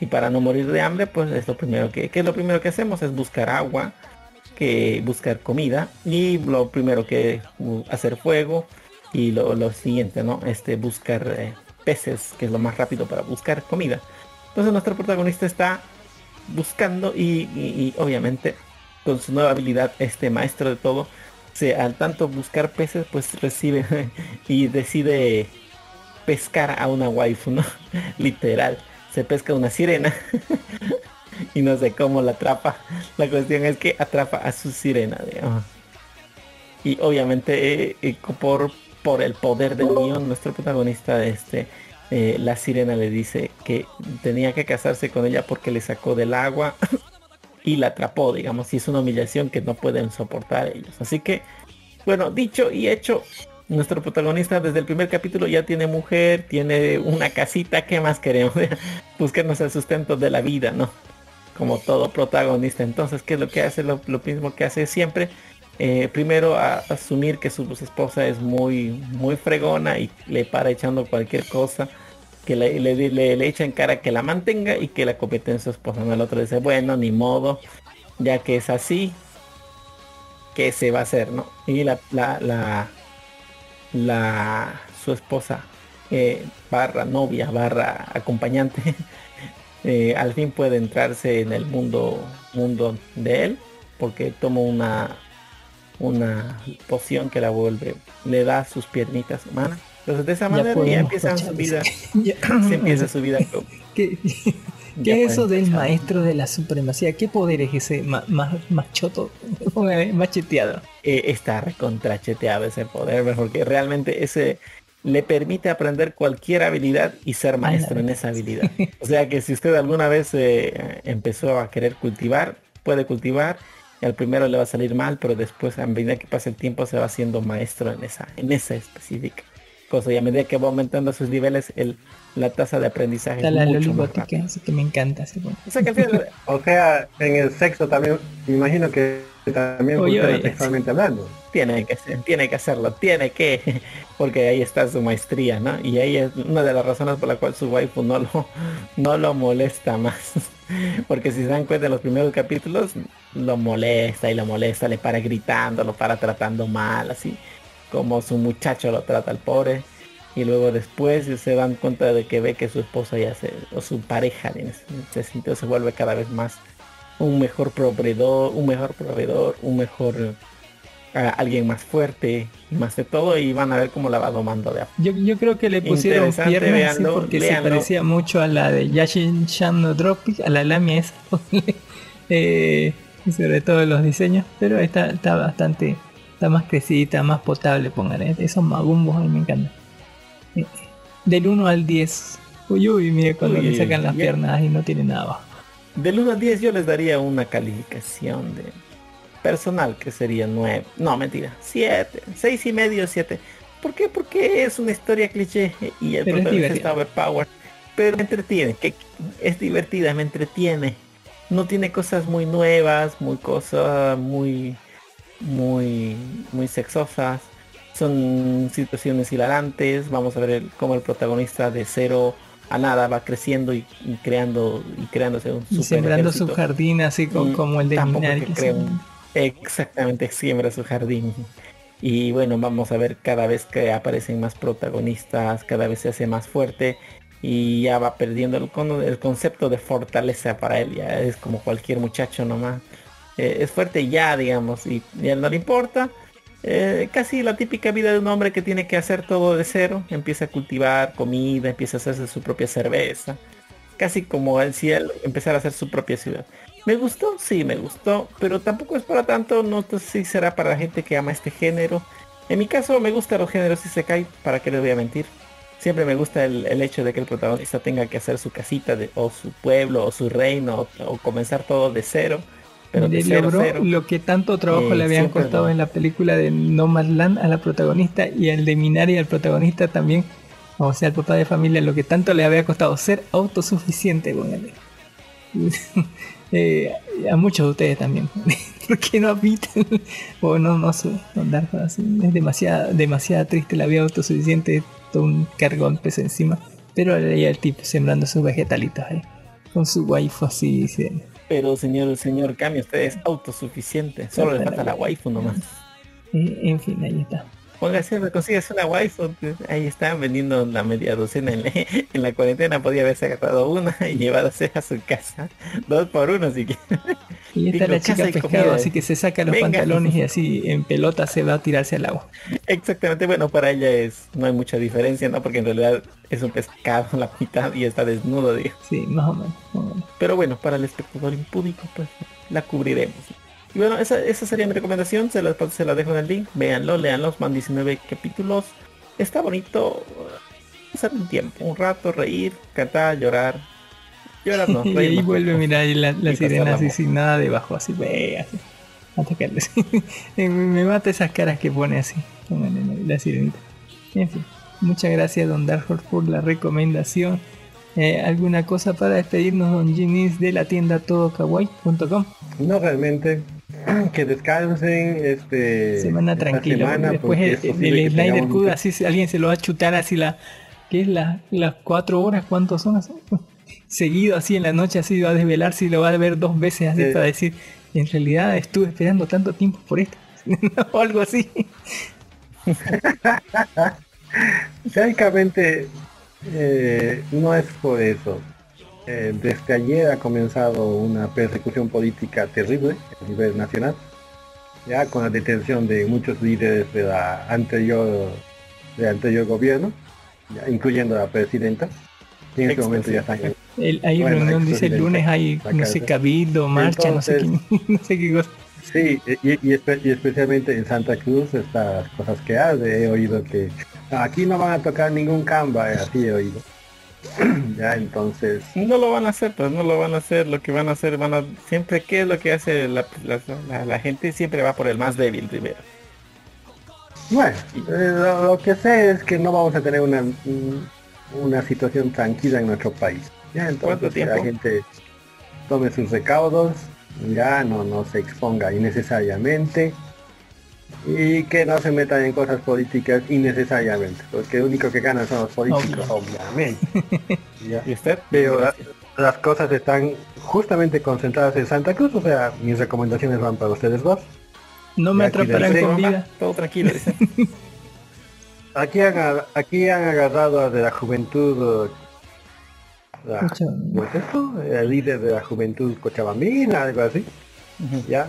Speaker 7: y para no morir de hambre, pues es lo primero que, ¿qué es lo primero que hacemos? Es buscar agua, que buscar comida, y lo primero que hacer fuego, y lo, lo siguiente, ¿no? Este buscar eh, peces, que es lo más rápido para buscar comida. Entonces nuestro protagonista está buscando y, obviamente con su nueva habilidad, este maestro de todo, se, al tanto buscar peces, pues recibe y decide pescar a una waifu, ¿no? Literal. Se pesca una sirena y no sé cómo la atrapa. La cuestión es que atrapa a su sirena. Y obviamente eh, eh, por, por el poder del guion, nuestro protagonista este, eh, la sirena le dice que tenía que casarse con ella porque le sacó del agua y la atrapó, digamos, y es una humillación que no pueden soportar ellos. Así que, bueno, dicho y hecho, nuestro protagonista desde el primer capítulo ya tiene mujer, tiene una casita, ¿qué más queremos? Buscarnos el sustento de la vida, ¿no? Como todo protagonista. Entonces, ¿qué es lo que hace? Lo, lo mismo que hace siempre. Eh, primero a, asumir que su esposa es muy muy fregona y le para echando cualquier cosa que le, le, le, echa en cara que la mantenga y que la en su esposa. ¿no? El otro dice, bueno, ni modo, ya que es así, ¿qué se va a hacer? ¿no? Y la, la, la, la su esposa eh, barra novia barra acompañante eh, al fin puede entrarse en el mundo mundo de él porque toma una una poción que la vuelve le da sus piernitas humanas entonces de esa manera ya, su vida
Speaker 4: Ya.
Speaker 7: se empieza su vida
Speaker 4: ¿Qué, qué es eso del maestro de la supremacía? ¿Qué poder es ese ma- más, más choto? más cheteado.
Speaker 7: eh, está recontracheteado ese poder, porque realmente ese le permite aprender cualquier habilidad y ser maestro en esa habilidad. O sea que si usted alguna vez eh, empezó a querer cultivar, puede cultivar, al primero le va a salir mal, pero después a medida que pasa el tiempo se va haciendo maestro en esa, en esa específica cosa. Y a medida que va aumentando sus niveles, el, la tasa de aprendizaje
Speaker 4: Está
Speaker 7: es
Speaker 4: la
Speaker 7: mucho más rápida.
Speaker 4: que me encanta. ese.
Speaker 7: O sea que al final,
Speaker 8: O sea, en el sexo también, me imagino que también
Speaker 4: Oye,
Speaker 8: funciona
Speaker 4: oye,
Speaker 8: sexualmente hablando.
Speaker 7: tiene que ser- tiene que hacerlo, tiene que, porque ahí está su maestría, ¿no? Y ahí es una de las razones por la cual su waifu no lo, no lo molesta más. Porque si se dan cuenta en los primeros capítulos, lo molesta y lo molesta, le para gritando, lo para tratando mal, así como su muchacho lo trata al pobre. Y luego después se dan cuenta de que ve que su esposa ya se, o su pareja en ese sentido se vuelve cada vez más un mejor proveedor, un mejor proveedor, un mejor a alguien más fuerte y más de todo y van a ver cómo la va domando de
Speaker 4: Yo, yo creo que le pusieron piernas así
Speaker 7: véanlo,
Speaker 4: porque se parecía mucho a la de Yashin Shan Dropic, a la Lamia esa. eh, sobre todo los diseños, pero está, está bastante, está más crecida, más potable, póngale. Esos magumbos a mí me encantan. Del 1 al 10. Uy, uy, mire cuando
Speaker 7: Uy,
Speaker 4: le sacan las
Speaker 7: ya.
Speaker 4: piernas y no tiene nada abajo.
Speaker 7: Del 1 al 10 yo les daría una calificación de personal que sería 9. No, mentira. 7. 6 y medio, 7. ¿Por qué? Porque es una historia cliché y el
Speaker 4: Pero es
Speaker 7: protagonista
Speaker 4: divertida.
Speaker 7: está overpowered. Pero me entretiene. Que es divertida, me entretiene. No tiene cosas muy nuevas, muy cosas muy muy muy sexosas. Son situaciones hilarantes. Vamos a ver el- cómo el protagonista de cero a nada va creciendo y, y creando y creándose un
Speaker 4: Y
Speaker 7: super
Speaker 4: sembrando su jardín así
Speaker 7: Mm,
Speaker 4: como el de Minari.
Speaker 7: que creo. Exactamente, siembra su jardín. Y bueno, vamos a ver cada vez que aparecen más protagonistas, cada vez se hace más fuerte y ya va perdiendo el, con- el concepto de fortaleza para él. Ya es como cualquier muchacho nomás. Eh, es fuerte ya, digamos, y, y a él no le importa. Eh, casi la típica vida de un hombre que tiene que hacer todo de cero. Empieza a cultivar comida, empieza a hacerse su propia cerveza. Casi como él si él empezara a hacer su propia ciudad. ¿Me gustó? Sí, me gustó, pero tampoco es para tanto, no sé si será para la gente que ama este género. En mi caso me gustan los géneros y se cae, para qué les voy a mentir. Siempre me gusta el, el hecho de que el protagonista tenga que hacer su casita de, o su pueblo o su reino o comenzar todo de cero. Pero cero,
Speaker 4: logró
Speaker 7: cero.
Speaker 4: lo que tanto trabajo
Speaker 7: Eh,
Speaker 4: le habían
Speaker 7: siempre
Speaker 4: costado en la película de Nomadland a la protagonista y el de Minari al protagonista también, o sea, el papá de familia, lo que tanto le había costado ser autosuficiente con él. Eh, a muchos de ustedes también. ¿Por qué no habitan? o no, no sé, andar así. Es demasiado, demasiado triste la vida autosuficiente, todo un cargón peso encima. Pero ahí el tipo sembrando sus vegetalitos ahí. Con su waifu así diciendo.
Speaker 7: Pero señor, señor Cami, usted es autosuficiente. Solo le falta la waifu nomás.
Speaker 4: En fin, ahí está.
Speaker 7: Póngase, me consigues una waifu. Ahí están vendiendo la media docena en la, en la cuarentena. Podía haberse agarrado una y llevarse a su casa. Dos por uno si quiere.
Speaker 4: Y está la chica pescado, así que se saca los
Speaker 7: Venga.
Speaker 4: pantalones y así en pelota se va a tirarse al agua.
Speaker 7: Exactamente, bueno, para ella es no hay mucha diferencia, ¿no? Porque en realidad es un pescado la mitad y está desnudo, digo.
Speaker 4: Sí, más o menos. más o menos.
Speaker 7: Pero bueno, para el espectador impúdico, pues la cubriremos. Y bueno, esa, esa sería mi recomendación, se la, se la dejo en el link, véanlo, leanlo, van 19 capítulos. Está bonito, pasar un tiempo, un rato, reír, cantar, llorar. Llorar no,
Speaker 4: y ahí vuelve, mira, ahí la, la
Speaker 7: Y
Speaker 4: sirena así sin nada debajo, así, ve, así. Atacarle, me, mata esas caras que pone así. La, sirenita. En fin, muchas gracias, don Darford, por la recomendación. Eh, ¿Alguna cosa para despedirnos, don Ginis, de la tienda todokawaii.com?
Speaker 8: No realmente. Que descansen este
Speaker 4: Semana tranquila.
Speaker 8: semana,
Speaker 4: Después el, el
Speaker 8: que
Speaker 4: Snyder Cut, así alguien se lo va a chutar así la... ¿Qué es la, las cuatro horas? ¿Cuántos son? así? Seguido así en la noche, así va a desvelarse y lo va a ver dos veces así
Speaker 8: Sí.
Speaker 4: para decir, en realidad estuve esperando tanto tiempo por esto. o algo así.
Speaker 8: Francamente, eh, no es por eso. Eh, desde ayer ha comenzado una persecución política terrible a nivel nacional, ya con la detención de muchos líderes de la anterior, del anterior gobierno, ya, incluyendo a la presidenta, que en este momento ya están en-
Speaker 4: El, hay
Speaker 8: Bueno,
Speaker 4: reunión, dice el lunes, hay no sé, cabildo, marcha, no sé, qué, no sé qué cosa.
Speaker 8: Sí, y, y espe- y especialmente en Santa Cruz, estas cosas que hace, he oído que aquí no van a tocar ningún Canva, eh, así he oído. ya, entonces,
Speaker 7: No lo van a hacer, pues no lo van a hacer, lo que van a hacer, van a siempre, ¿qué es lo que hace la, la- la- la gente? Siempre va por el más débil primero.
Speaker 8: bueno, eh, lo, lo que sé es que no vamos a tener una, un- una situación tranquila en nuestro país. Ya,
Speaker 7: ¿Cuánto
Speaker 8: entonces que la
Speaker 7: tiempo?
Speaker 8: gente tome sus recaudos, ya no, no se exponga innecesariamente y que no se metan en cosas políticas innecesariamente, porque el único que ganan son los políticos, obviamente. Ya.
Speaker 7: ¿Y usted?
Speaker 8: Pero la- las cosas están justamente concentradas en Santa Cruz, o sea, mis recomendaciones van para ustedes dos.
Speaker 4: No me atraparán con vida.
Speaker 7: todo tranquilo.
Speaker 8: Aquí han, aquí han agarrado a de la juventud, la-
Speaker 4: Pucha.
Speaker 8: ¿cómo es esto? El líder de la juventud cochabambina, algo así, ya.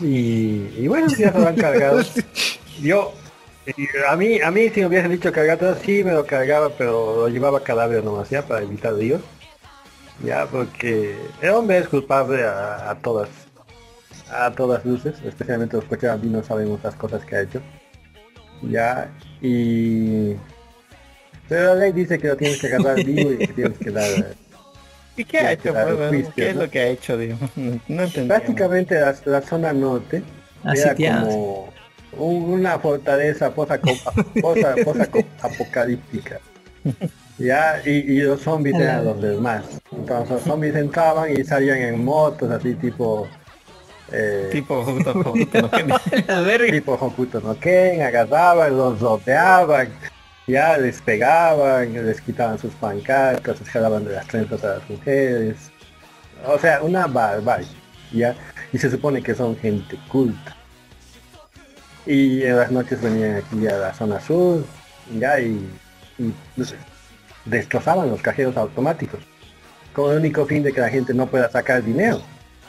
Speaker 8: Y, y bueno, ya se lo han cargado. Yo, y a mí, a mí si me hubiesen dicho cargar sí me lo cargaba, pero lo llevaba cadáver nomás ya para evitar líos. Ya, porque el hombre es culpable a, a todas, a todas luces, especialmente los cochabambinos sabemos las cosas que ha hecho. Ya, y... Pero la ley dice que lo tienes que agarrar vivo y que tienes que dar...
Speaker 7: ¿Y qué ha hecho? pues, ¿Qué es lo que ha hecho? Digo? No entendí.
Speaker 8: Prácticamente la, la zona norte era
Speaker 4: Asitiada.
Speaker 8: como un- una fortaleza posaco- posa- posaco-apocalíptica. Ya, y, y los zombies eran los demás. Entonces los zombies entraban y salían en motos así tipo eh,
Speaker 7: Tipo, justo, no,
Speaker 4: verga.
Speaker 8: tipo Hokuto no Ken, agarraban, los rodeaban, ya les pegaban, les quitaban sus pancartas, les jalaban de las trenzas a las mujeres. O sea, una barbarie, ya. Y se supone que son gente culta. Y en las noches venían aquí a la zona sur, ya, y, destrozaban los cajeros automáticos. Con el único fin de que la gente no pueda sacar dinero.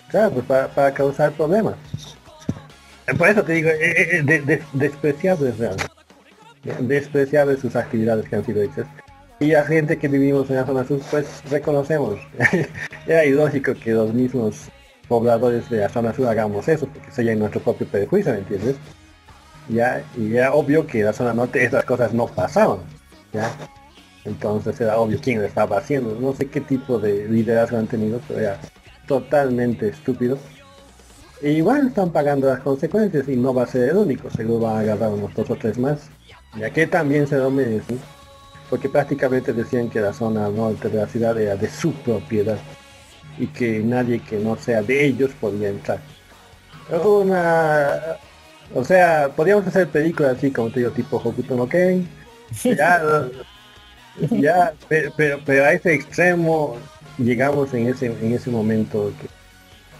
Speaker 8: Claro, pues para, causar problemas. Por eso te digo, eh, eh, de- de- despreciables realmente. Despreciables sus actividades que han sido hechas. Y la gente que vivimos en la zona sur, pues reconocemos. Era ilógico que los mismos pobladores de la zona sur hagamos eso, porque sería en nuestro propio perjuicio, ¿me entiendes? Ya, y era obvio que en la zona norte esas cosas no pasaban. ¿ya? Entonces era obvio quién lo estaba haciendo. No sé qué tipo de liderazgo han tenido, pero era totalmente estúpido. Y igual están pagando las consecuencias y no va a ser el único, seguro van a agarrar unos dos o tres más, ya que también se lo merecen, porque prácticamente decían que la zona norte de la ciudad era de su propiedad y que nadie que no sea de ellos podía entrar. Una, o sea, podríamos hacer películas así como te digo, tipo Hokuto no Ken, ya, ya, pero, pero, pero a ese extremo llegamos en ese, en ese momento que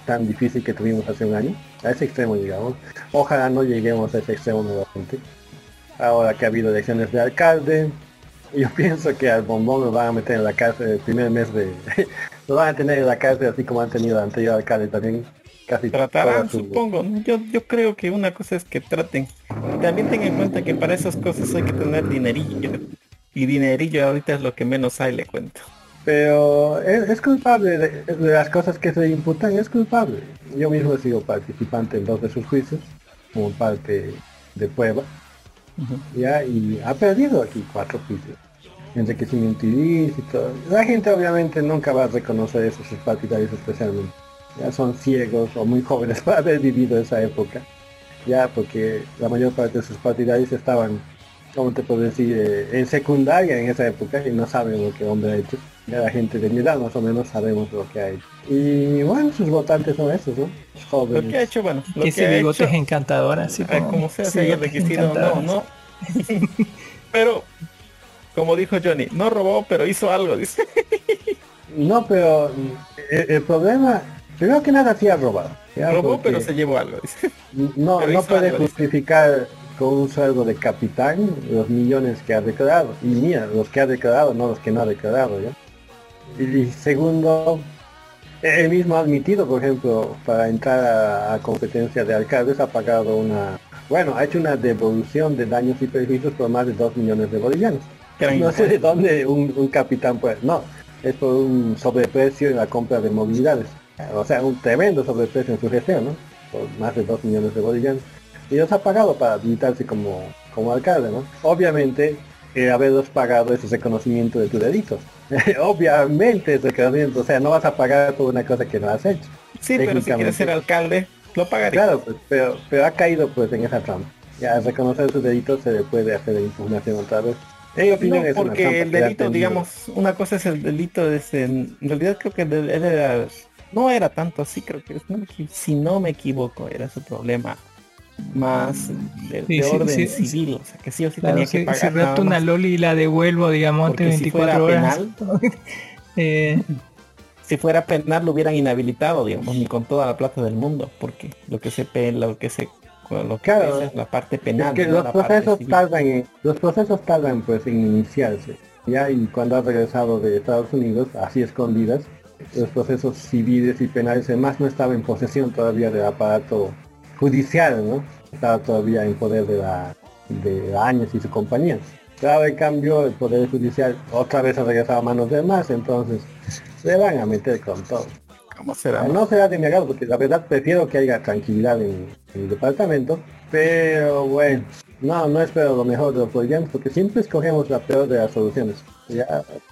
Speaker 8: tan difícil que tuvimos hace un año. A ese extremo llegamos. Ojalá no lleguemos a ese extremo nuevamente. Ahora que ha habido elecciones de alcalde. Yo pienso que al bombón lo van a meter en la cárcel el primer mes de... lo van a tener en la cárcel así como han tenido al anterior alcalde también. Casi
Speaker 7: Tratarán,
Speaker 8: su-
Speaker 7: supongo. Yo, yo creo que una cosa es que traten. También ten en cuenta que para esas cosas hay que tener dinerillo. Y dinerillo ahorita es lo que menos hay, le cuento.
Speaker 8: Pero es, es culpable de, de las cosas que se imputan, es culpable. Yo mismo he sido participante en dos de sus juicios, como parte de prueba, ya, y ha perdido aquí cuatro juicios. Enriquecimiento ilícito. La gente obviamente nunca va a reconocer eso, sus partidarios especialmente. Ya son ciegos o muy jóvenes para haber vivido esa época. Ya, porque la mayor parte de sus partidarios estaban, como te puedo decir, eh, en secundaria en esa época y no saben lo que hombre ha hecho. Ya la gente de mi edad más o menos sabemos lo que ha hecho. Y bueno, sus votantes son esos, ¿no? Los
Speaker 7: Lo
Speaker 8: jóvenes.
Speaker 7: que ha hecho, bueno, lo
Speaker 4: Que
Speaker 7: que ha
Speaker 4: bigote
Speaker 7: hecho,
Speaker 4: es encantador, así
Speaker 7: ah,
Speaker 4: como,
Speaker 7: como sea,
Speaker 4: ese
Speaker 7: se haya
Speaker 4: bigote es
Speaker 7: registrado, no,
Speaker 4: encantador.
Speaker 7: no. pero, como dijo Johnny, no robó, pero hizo algo, dice.
Speaker 8: No, pero el, el problema, primero que nada sí ha robado. ya,
Speaker 7: robó, pero se llevó algo, dice.
Speaker 8: No,
Speaker 7: pero
Speaker 8: no puede
Speaker 7: algo, dice.
Speaker 8: justificar con un sueldo de capitán los millones que ha declarado. Y mira, los que ha declarado, no los que no ha declarado, ¿ya? Y segundo, él mismo ha admitido, por ejemplo, para entrar a, a competencia de alcaldes ha pagado una, bueno, ha hecho una devolución de daños y perjuicios por más de 2 millones de bolivianos. No sé de dónde un, un capitán puede, no, es por un sobreprecio en la compra de movilidades. O sea, un tremendo sobreprecio en su gestión, ¿no? Por más de 2 millones de bolivianos. Y los ha pagado para habilitarse como, como alcalde, ¿no? Obviamente, el haberlos pagado es reconocimiento de tus delitos. Obviamente es reconocimiento, o sea, no vas a pagar por una cosa que no has hecho.
Speaker 7: Sí, pero si quiere
Speaker 8: Técnicamente.
Speaker 7: ser alcalde, lo pagaría.
Speaker 8: Claro, pues, pero, pero ha caído pues en esa trampa. Ya al reconocer sus delitos se le puede hacer impugnación otra vez. En opinión
Speaker 7: No,
Speaker 8: es
Speaker 7: porque el delito, digamos, una cosa es el delito de ese, en realidad creo que él era, no era tanto así, creo que no me equi- si no me equivoco, era su problema más de,
Speaker 4: Sí,
Speaker 7: de
Speaker 4: sí,
Speaker 7: orden
Speaker 4: sí, sí.
Speaker 7: civil, o sea que sí o sí
Speaker 4: Claro,
Speaker 7: tenía que pagar.
Speaker 4: si rapto una loli y la devuelvo, digamos, antes de
Speaker 7: Porque si fuera
Speaker 4: 24 horas. eh,
Speaker 7: Si fuera penal lo hubieran inhabilitado, digamos, ni con toda la plata del mundo, porque lo que se pe- lo que se lo que
Speaker 8: Claro.
Speaker 7: es la parte penal,
Speaker 8: Es que
Speaker 7: no
Speaker 8: los procesos tardan en, los procesos tardan pues en iniciarse. Ya y cuando ha regresado de Estados Unidos, así escondidas, los procesos civiles y penales además no estaba en posesión todavía del aparato judicial, ¿no? Estaba todavía en poder de la de Áñez y su compañía. Claro, en cambio, el poder judicial otra vez ha regresado a manos de más, entonces se van a meter con todo.
Speaker 7: ¿Cómo será?
Speaker 8: No será de mi agrado porque la verdad prefiero que haya tranquilidad en, en el departamento, pero bueno, no, no espero lo mejor de los bolivianos porque siempre escogemos la peor de las soluciones. Ya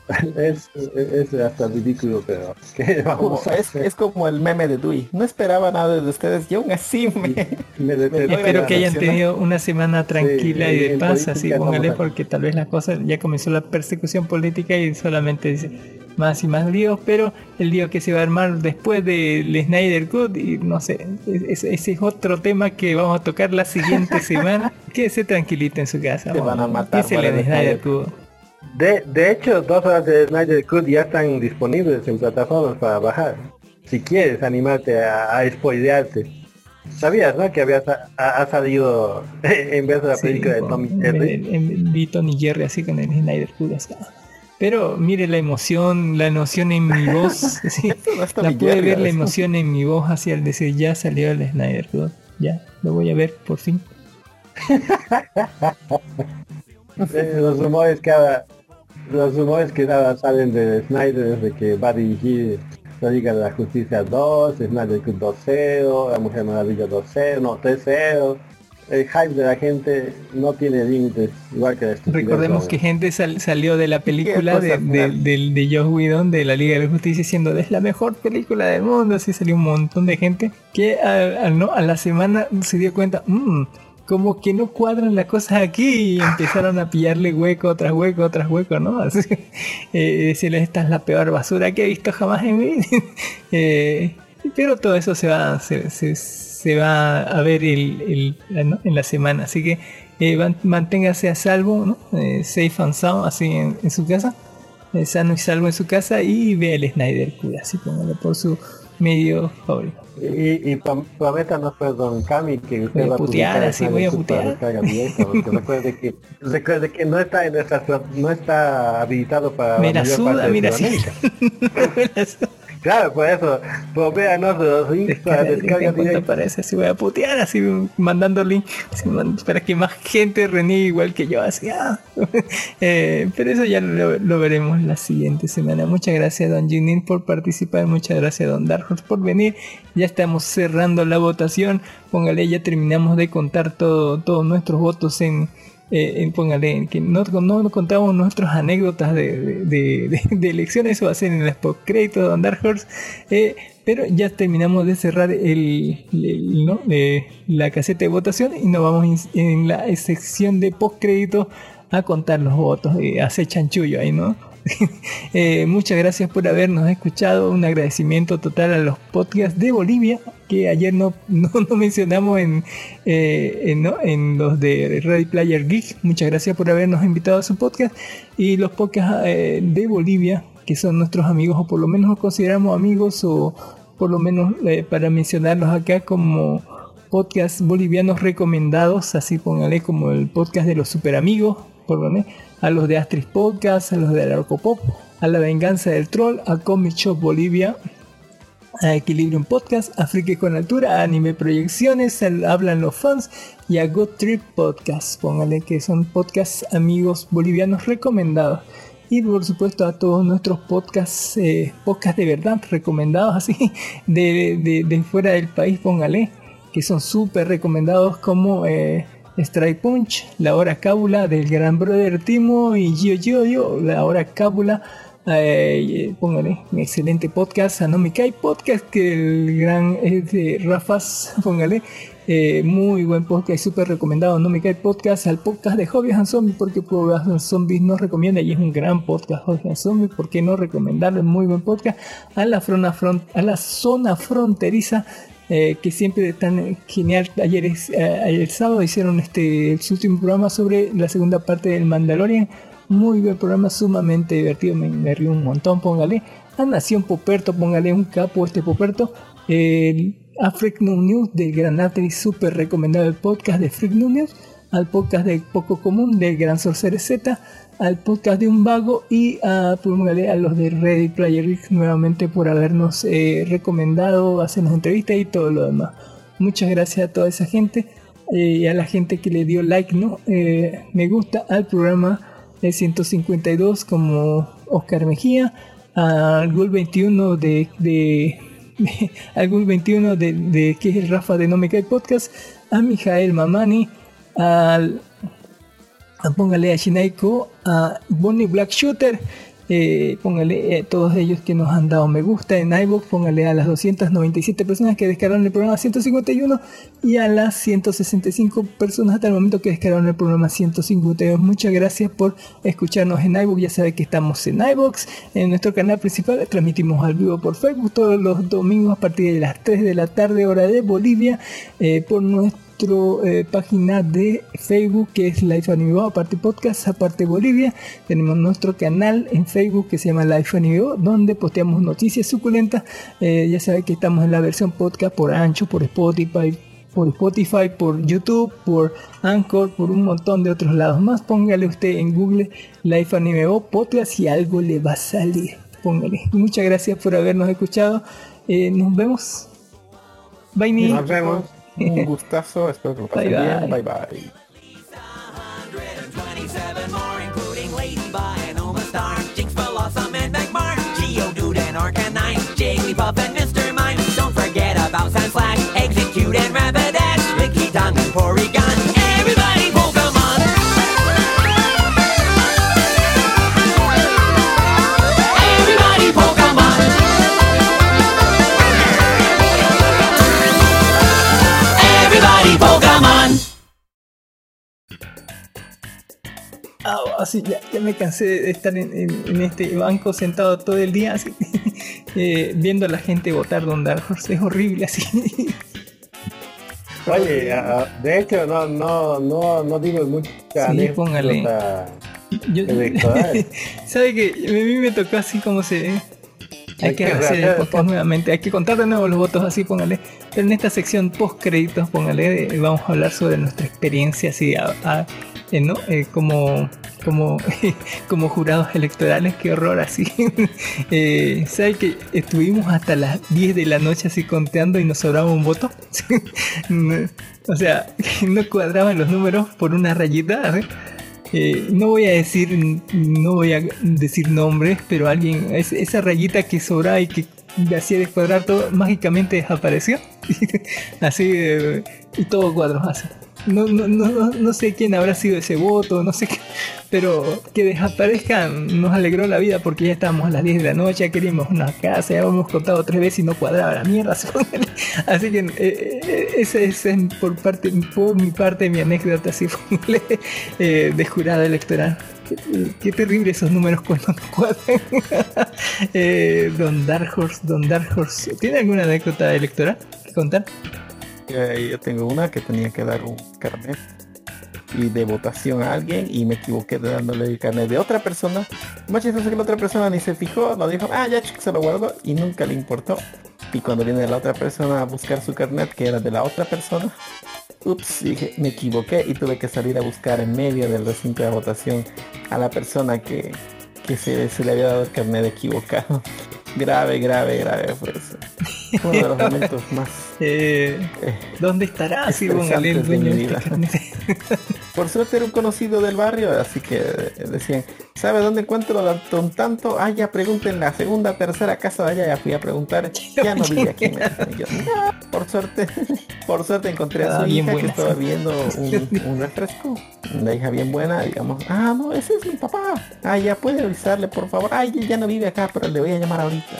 Speaker 8: es, es, hasta ridículo, pero ¿qué
Speaker 7: Como-
Speaker 8: vamos a
Speaker 7: es, es como el meme de Dewey. No esperaba nada de ustedes y aún así me...
Speaker 8: Me
Speaker 7: doy
Speaker 4: Espero
Speaker 7: la
Speaker 4: que hayan tenido una semana tranquila
Speaker 8: Sí,
Speaker 4: y de paz, así póngale, porque tal vez las cosas ya comenzó la persecución política y solamente dice más y más líos, pero el lío que se va a armar después del Snyder Cut y no sé, es- ese es otro tema que vamos a tocar la siguiente semana. Quédese tranquilito en su casa.
Speaker 7: Te van a matar
Speaker 4: Snyder Cut.
Speaker 8: De, de hecho, dos horas de Snyder Cut ya están disponibles en plataformas para bajar. Si quieres animarte a, a spoilearte. Sabías, ¿no? Que había ha, ha salido en vez de la
Speaker 4: Sí,
Speaker 8: película de Tommy Jerry.
Speaker 4: vi Tony Jerry así con el Snyder Cut. así. Pero mire la emoción, la emoción en mi voz. sí.
Speaker 7: no
Speaker 4: La pude ver la emoción en mi voz hacia el decir ya salió el Snyder Cut. Ya, lo voy a ver por fin.
Speaker 8: Eh, los rumores que ahora, los rumores que ahora salen de Snyder es de que va a dirigir la Liga de la Justicia 2, Snyder Cut 2.0, La Mujer Maravilla 2.0, no 3.0. El hype de la gente no tiene límites, igual que la
Speaker 4: Recordemos
Speaker 8: de-
Speaker 4: que gente sal- salió de la película
Speaker 7: ¿Qué
Speaker 4: de, de, de Joss Whedon de la Liga de la Justicia diciendo es la mejor película del mundo. Así salió un montón de gente que a, a- no, a la semana se dio cuenta, "Mm, como que no cuadran las cosas aquí y empezaron a pillarle hueco tras hueco tras hueco, ¿no? Así, eh, decirles esta es la peor basura que he visto jamás en mi vida. Eh, pero todo eso se va, se, se- se va a ver el- el- la- ¿no? en la semana. Así que eh, van- manténgase a salvo, ¿no? Eh, safe and sound, así en, en su casa. eh, sano y salvo en su casa y ve el Snyder Cut, así póngalo por su medio favorito.
Speaker 8: Y, y prom- prométanos, pues, don Cami, que usted
Speaker 4: Voy
Speaker 8: va a
Speaker 4: putear, así voy a putear.
Speaker 8: porque recuerde que, recuerde que no está en nuestra, no está habilitado para
Speaker 4: Me la
Speaker 8: mayor
Speaker 4: suda,
Speaker 8: parte de
Speaker 4: mira, sí.
Speaker 8: Claro, por eso, provéanos los links para
Speaker 4: Descarga
Speaker 8: directa.
Speaker 4: para eso, así voy a putear, así mandando link, así para que más gente reniegue igual que yo, así, ah. Eh, pero eso ya lo, lo veremos la siguiente semana. Muchas gracias Don Junin por participar, muchas gracias Don Dark Horse por venir. Ya estamos cerrando la votación, póngale, ya terminamos de contar todo, todos nuestros votos en, eh, en- póngale, que no, no contamos nuestras anécdotas de, de, de- de- de elecciones, eso va a ser en las postcréditos de Don Dark Horse. Eh, pero ya terminamos de cerrar el, el- ¿no? Eh, la caseta de votación y nos vamos en, la sección de postcrédito a contar los votos, eh, hacer chanchullo ahí, ¿no? Eh, muchas gracias por habernos escuchado. Un agradecimiento total a los podcasts de Bolivia que ayer no, no, mencionamos en, eh, en, los de Ready Player Geek. Muchas gracias por habernos invitado a su podcast. Y los podcasts eh, de Bolivia, que son nuestros amigos, o por lo menos los consideramos amigos, o por lo menos para mencionarlos acá como podcasts bolivianos recomendados, así póngale como el podcast de los super amigos, a los de Astris Podcast, a los de Arcopop, a La Venganza del Troll, a Comic Shop Bolivia, a Equilibrium Podcast, a Friki con Altura, a Anime Proyecciones, Hablan los Fans y a Good Trip Podcast. Póngale que son podcasts amigos bolivianos recomendados. Y por supuesto a todos nuestros podcasts, eh, podcasts de verdad recomendados así, de, de- de fuera del país, póngale, que son súper recomendados como eh, Strike Punch, La Hora Cábula del Gran Brother Timo y Gio Gio La Hora Cábula eh, póngale, un excelente podcast, Anomikai Podcast, que el gran es de Rafas, póngale, eh, muy buen podcast, súper recomendado, Anomikai Podcast, al podcast de Hobbies and Zombies, porque Hobbies and Zombies nos recomienda y es un gran podcast, Hobbies and Zombies, ¿por qué no recomendarle? Muy buen podcast, a la, front, a la zona fronteriza. Eh, que siempre tan genial. Ayer, es- eh, sábado hicieron este su último programa sobre la segunda parte del Mandalorian. Muy buen programa, sumamente divertido, me, me un montón, póngale. A Nación Poperto, póngale un capo este Poperto. El a News del Gran Atri, súper recomendado el podcast de Freak News. Al podcast de Poco Común del Gran Sorcerer Z. Al podcast de Un Vago y a, póngale a los de Ready Player Geek nuevamente por habernos eh, recomendado, hacernos entrevistas y todo lo demás. Muchas gracias a toda esa gente eh, y a la gente que le dio like, ¿no? Eh, me gusta al programa el 152 como Oscar Mejía, al Gol 21 de, de, de- al Gol 21 de, de que es el Rafa de No Me Cae Podcast, a Mijael Mamani, al póngale a Shinaiko, a Bonnie Black Shooter, eh, póngale a todos ellos que nos han dado me gusta en iVoox, póngale a las 297 personas que descargaron el programa 151 y a las 165 personas hasta el momento que descargaron el programa 152. Muchas gracias por escucharnos en iVoox, ya sabe que estamos en iVoox, en nuestro canal principal, transmitimos al vivo por Facebook todos los domingos a partir de las 3 de la tarde hora de Bolivia, eh, por nuestro eh, página de Facebook que es Life Anime aparte podcast, aparte Bolivia. Tenemos nuestro canal en Facebook que se llama Life Anime donde posteamos noticias suculentas. Eh, ya saben que estamos en la versión podcast por Ancho, por Spotify, por Spotify, por YouTube, por Anchor, por un montón de otros lados más. Póngale usted en Google Life Anime podcast y algo le va a salir. Póngale. Muchas gracias por habernos escuchado. Eh, nos vemos. Bye.
Speaker 7: Nos vemos. Un gustazo. Espero que lo pasen
Speaker 4: Bye,
Speaker 7: bien.
Speaker 4: bye.
Speaker 7: Bye bye.
Speaker 6: 127 more, including Ladybug and Oma Star, Jinx, Blossom, and Magmar, Geodude and Arcanine, Jigglypuff and Mr. Mime. Don't forget about Sandslash, Execute and Rapidash,
Speaker 4: Ah, así, ya, ya me cansé de estar en, en- en este banco sentado todo el día así, eh, viendo a la gente votar Don Dark Horse. Es horrible así.
Speaker 8: Oye, ah, de hecho no, no, no, no dimos mucha
Speaker 4: Sí, póngale. Yo-. ¿Sabe que A mí me tocó así como se... Hay
Speaker 8: Hay
Speaker 4: que
Speaker 8: que
Speaker 4: hacer el podcast nuevamente, hay que contar de nuevo los votos así, póngale. Pero en esta sección post créditos, póngale, eh, vamos a hablar sobre nuestra experiencia así, a- a- eh, ¿no? Eh, como, como, como jurados electorales, qué horror así. eh, ¿Sabe que estuvimos hasta las 10 de la noche así conteando y nos sobraba un voto? O sea, no cuadraban los números por una rayita. ¿eh? Eh, no voy a decir no voy a decir nombres, pero alguien es- esa rayita que sobraba y que hacía descuadrar todo mágicamente desapareció. así eh, y todo cuadros así. No, no, no, no- sé quién habrá sido ese voto, no sé qué, pero que desaparezca nos alegró la vida porque ya estábamos a las 10 de la noche, ya queríamos una casa, ya habíamos contado tres veces y no cuadraba la mierda. Así que eh, eh, esa es por parte, por mi parte mi anécdota así fue eh, de jurado electoral. Qué, qué terrible esos números cuando no cuadran. eh, Don Dark Horse, Don Dark Horse, ¿tiene alguna anécdota electoral que contar?
Speaker 7: Eh, yo tengo una que tenía que dar un carnet y de votación a alguien y me equivoqué de dándole el carnet de otra persona. Más chistoso que la otra persona ni se fijó, lo dijo, ah ya chico, se lo guardó y nunca le importó. Y cuando viene la otra persona a buscar su carnet que era de la otra persona, ups, dije, me equivoqué y tuve que salir a buscar en medio del recinto de votación a la persona que, que se, se le había dado el carnet equivocado. Grave, grave, grave fue eso. Uno de los momentos más
Speaker 4: Eh,
Speaker 7: eh,
Speaker 4: ¿Dónde estará? Así póngale el dueño de este.
Speaker 7: Por suerte era un conocido del barrio, así que eh, decían, ¿sabe dónde encuentro la- un tanto? Ah, ya pregunten la segunda, tercera casa de allá, ya fui a preguntar, ya no vive aquí. yo, "No, por suerte, por suerte encontré a
Speaker 4: Ah,
Speaker 7: su hija que estaba
Speaker 4: sí.
Speaker 7: viendo un, un refresco. Una hija bien buena, digamos, ah, no, ese es mi papá. Ah, ya puede avisarle, por favor. Ay, ya- no vive acá, pero le voy a llamar ahorita.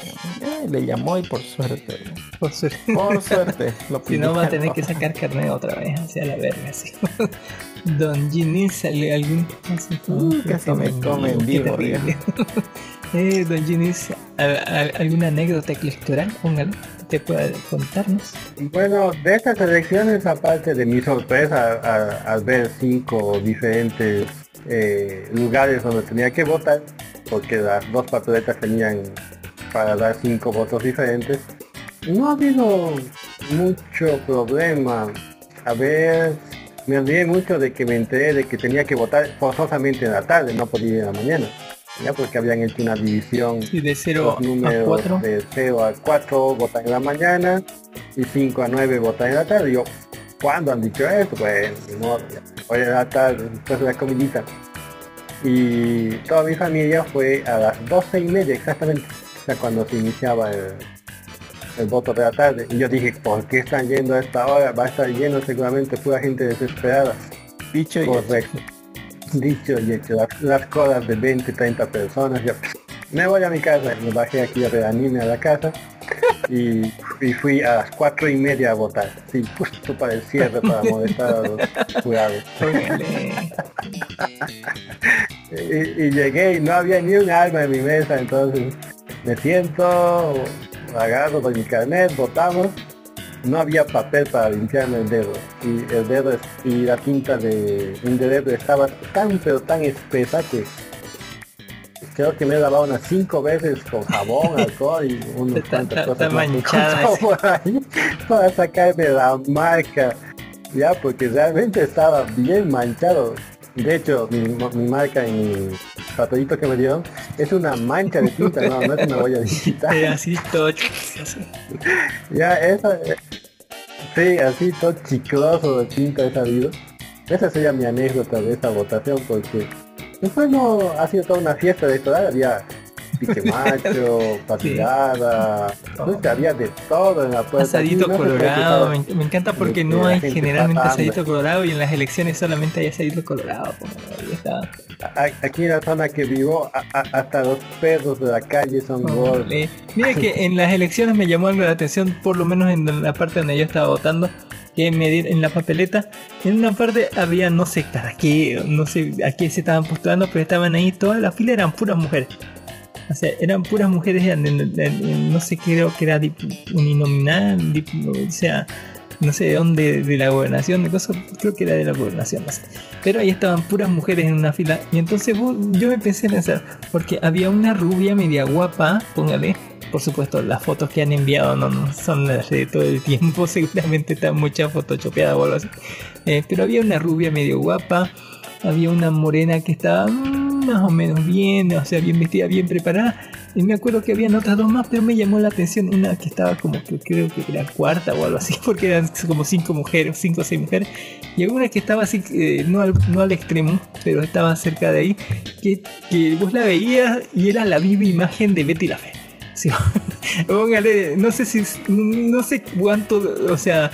Speaker 7: Y le llamó y por suerte,
Speaker 4: Por suerte.
Speaker 7: por suerte, lo
Speaker 4: Si no va a tener que sacar carnet otra vez hacia la verga, así. Don Ginny sale algún. así
Speaker 7: Uh, casi me come en vivo,
Speaker 4: eh, Don Ginny, ¿al- al- ¿alguna anécdota electoral? Póngale, que te pueda contarnos.
Speaker 8: Bueno, de estas elecciones, aparte de mi sorpresa al ver cinco diferentes eh, lugares donde tenía que votar, porque las dos papeletas tenían para dar cinco votos diferentes, no ha habido mucho problema. A ver, me olvidé mucho de que me enteré de que tenía que votar forzosamente en la tarde, no podía ir en la mañana. Ya porque habían hecho una división
Speaker 4: Y de 0
Speaker 8: los
Speaker 4: a
Speaker 8: números
Speaker 4: 4.
Speaker 8: de 0 a 4 votan en la mañana y 5 a 9 votan en la tarde. Yo, ¿cuándo han dicho esto? Pues, ya. hoy en la tarde, después de la comidita. Y toda mi familia fue a las 12 y media exactamente, o sea, cuando se iniciaba el, el voto de la tarde. Y yo dije, ¿por qué están yendo a esta hora? Va a estar lleno seguramente pura gente desesperada.
Speaker 7: Dicho y hecho.
Speaker 8: Correcto. Dicho y hecho, las, las colas de 20, 30 personas, yo me voy a mi casa, me bajé aquí a reanime a la casa y, y fui a las cuatro y media a votar, sí, justo para el cierre, para molestar a los jurados. Y, y llegué y no había ni un alma en mi mesa, entonces me siento, agarro con mi carnet, votamos, no había papel para limpiarme el dedo. Y el dedo es- y la tinta de un dedo estaba tan pero tan espesa que creo que me he lavado unas cinco veces con jabón, alcohol y unas cuantas cosas más. por ahí. Para sacarme la marca. Ya porque realmente estaba bien manchado de hecho mi, mi marca en mi papelito que me dieron es una mancha de tinta no, no es una huella digital
Speaker 4: Eh, así todo así.
Speaker 8: ya esa eh, sí así todo chicloso de tinta he sabido esa sería mi anécdota de esa votación porque después no ha sido toda una fiesta electoral había pique macho patinada no había de todo en la puerta
Speaker 4: Asadito
Speaker 8: no
Speaker 4: colorado, me, me encanta porque
Speaker 8: de
Speaker 4: no hay generalmente
Speaker 8: pasa
Speaker 4: asadito colorado y en las elecciones solamente hay asadito colorado.
Speaker 8: Aquí en la zona que vivo, a- a- hasta los perros de la calle son gordos.
Speaker 4: Póngale. Mira que en las elecciones me llamó algo la atención, por lo menos en la parte donde yo estaba votando, que me dieron en la papeleta, en una parte había no sé para qué, no sé a qué se estaban postulando, pero estaban ahí, toda la fila eran puras mujeres. Eran puras mujeres, no sé, creo que era uninominal, dip- o sea, no sé de dónde, de la gobernación, de cosas, creo que era de la gobernación, no. Pero ahí estaban puras mujeres en una fila. Y entonces vos- yo me pensé en pensar, porque había una rubia media guapa, póngale, por supuesto, las fotos que han enviado no, no son las de todo el tiempo, seguramente están muchas photoshopeadas o algo así. Eh, pero había una rubia medio guapa, había una morena que estaba mm, más o menos bien, o sea, bien vestida, bien preparada. Y me acuerdo que habían otras dos más, pero me llamó la atención una que estaba como que creo que era cuarta o algo así, porque eran como cinco mujeres, cinco o seis mujeres. Y una que estaba así, eh, no, al, no al extremo, pero estaba cerca de ahí, que, que vos la veías y era la misma imagen de Betty la. Sí, póngale, no sé si, no sé cuánto, o sea,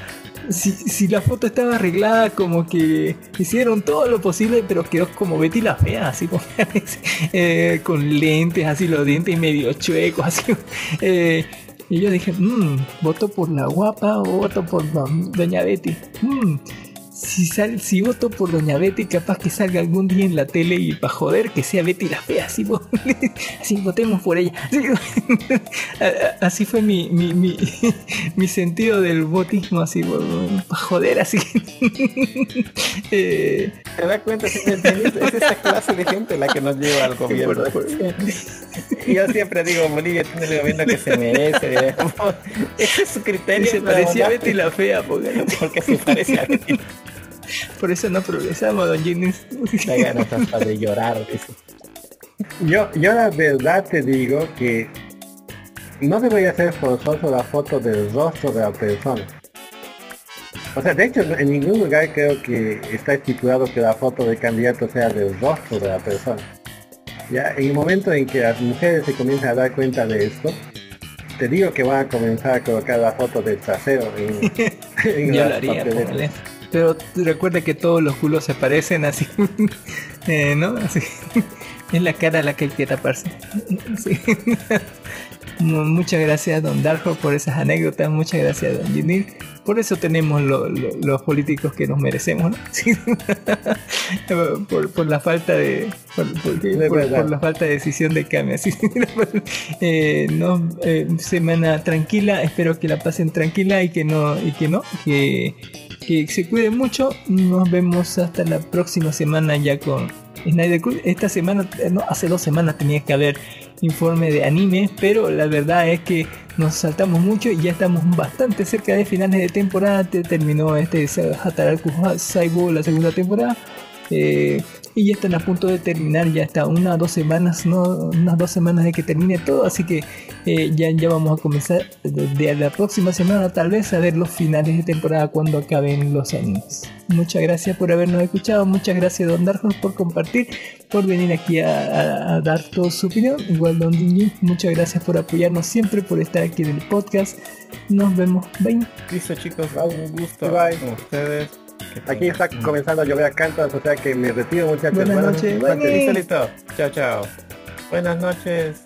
Speaker 4: si, si la foto estaba arreglada, como que hicieron todo lo posible, pero quedó como Betty la fea, así póngale, eh, con lentes, así los dientes medio chuecos, así. eh, y yo dije, mmm, voto por la guapa o voto por do- Doña Betty. Mm, si, sal, si voto por Doña Betty, capaz que salga algún día en la tele y para joder que sea Betty la fea, así, así votemos por ella. Así, fue mi, mi, mi, mi sentido del votismo, así, para joder, así. Eh,
Speaker 7: ¿Te das cuenta? Es es esa clase de gente la que nos lleva al gobierno. Y yo siempre digo, Bolivia tiene el gobierno que se merece. Ese es su criterio.
Speaker 4: se parecía a. Betty la fea, porque,
Speaker 7: Porque se parece a Betty.
Speaker 4: Por eso no progresamos, don Jennings.
Speaker 7: Da ganas hasta de llorar.
Speaker 8: Yo, yo la verdad te digo que no debería ser forzoso la foto del rostro de la persona. O sea, de hecho, en ningún lugar creo que está estipulado que la foto del candidato sea del rostro de la persona. Ya, en el momento en que las mujeres se comienzan a dar cuenta de esto, te digo que van a comenzar a colocar la foto del trasero en, en las papeletas.
Speaker 4: Pero recuerda que todos los culos se parecen así, eh, ¿no? Así. Es la cara la que hay que taparse. Sí. Mu- Muchas gracias, don Darjo, por esas anécdotas. Muchas gracias, don Ginil. Por eso tenemos lo- lo- los políticos que nos merecemos, ¿no? Sí. por, por la falta de. Por, la falta de decisión de cambio. Así. Eh, no, eh, semana tranquila. Espero que la pasen tranquila y que no. Y que no. Que, que se cuiden mucho. Nos vemos hasta la próxima semana ya con Snyder Cut. Esta semana, eh, no, hace dos semanas tenía que haber informe de anime, pero la verdad es que nos saltamos mucho y ya estamos bastante cerca de finales de temporada. Te- Terminó este Hataraku Saibo la segunda temporada. eh, y ya están a punto de terminar, ya está una o dos semanas, no, unas dos semanas de que termine todo, así que eh, ya, ya vamos a comenzar desde la próxima semana tal vez a ver los finales de temporada cuando acaben los animes. Muchas gracias por habernos escuchado, muchas gracias Don Darjos por compartir, por venir aquí a, a- a dar toda su opinión, igual Don Dingy, muchas gracias por apoyarnos siempre, por estar aquí en el podcast, nos vemos, bye.
Speaker 7: Listo chicos, un gusto
Speaker 8: Bye.
Speaker 7: con ustedes.
Speaker 8: Aquí está comenzando a llover a cantos, o sea que me retiro muchachos.
Speaker 4: Buenas noches,
Speaker 7: Listo,
Speaker 4: bye.
Speaker 7: listo. Chao, chao. Buenas noches.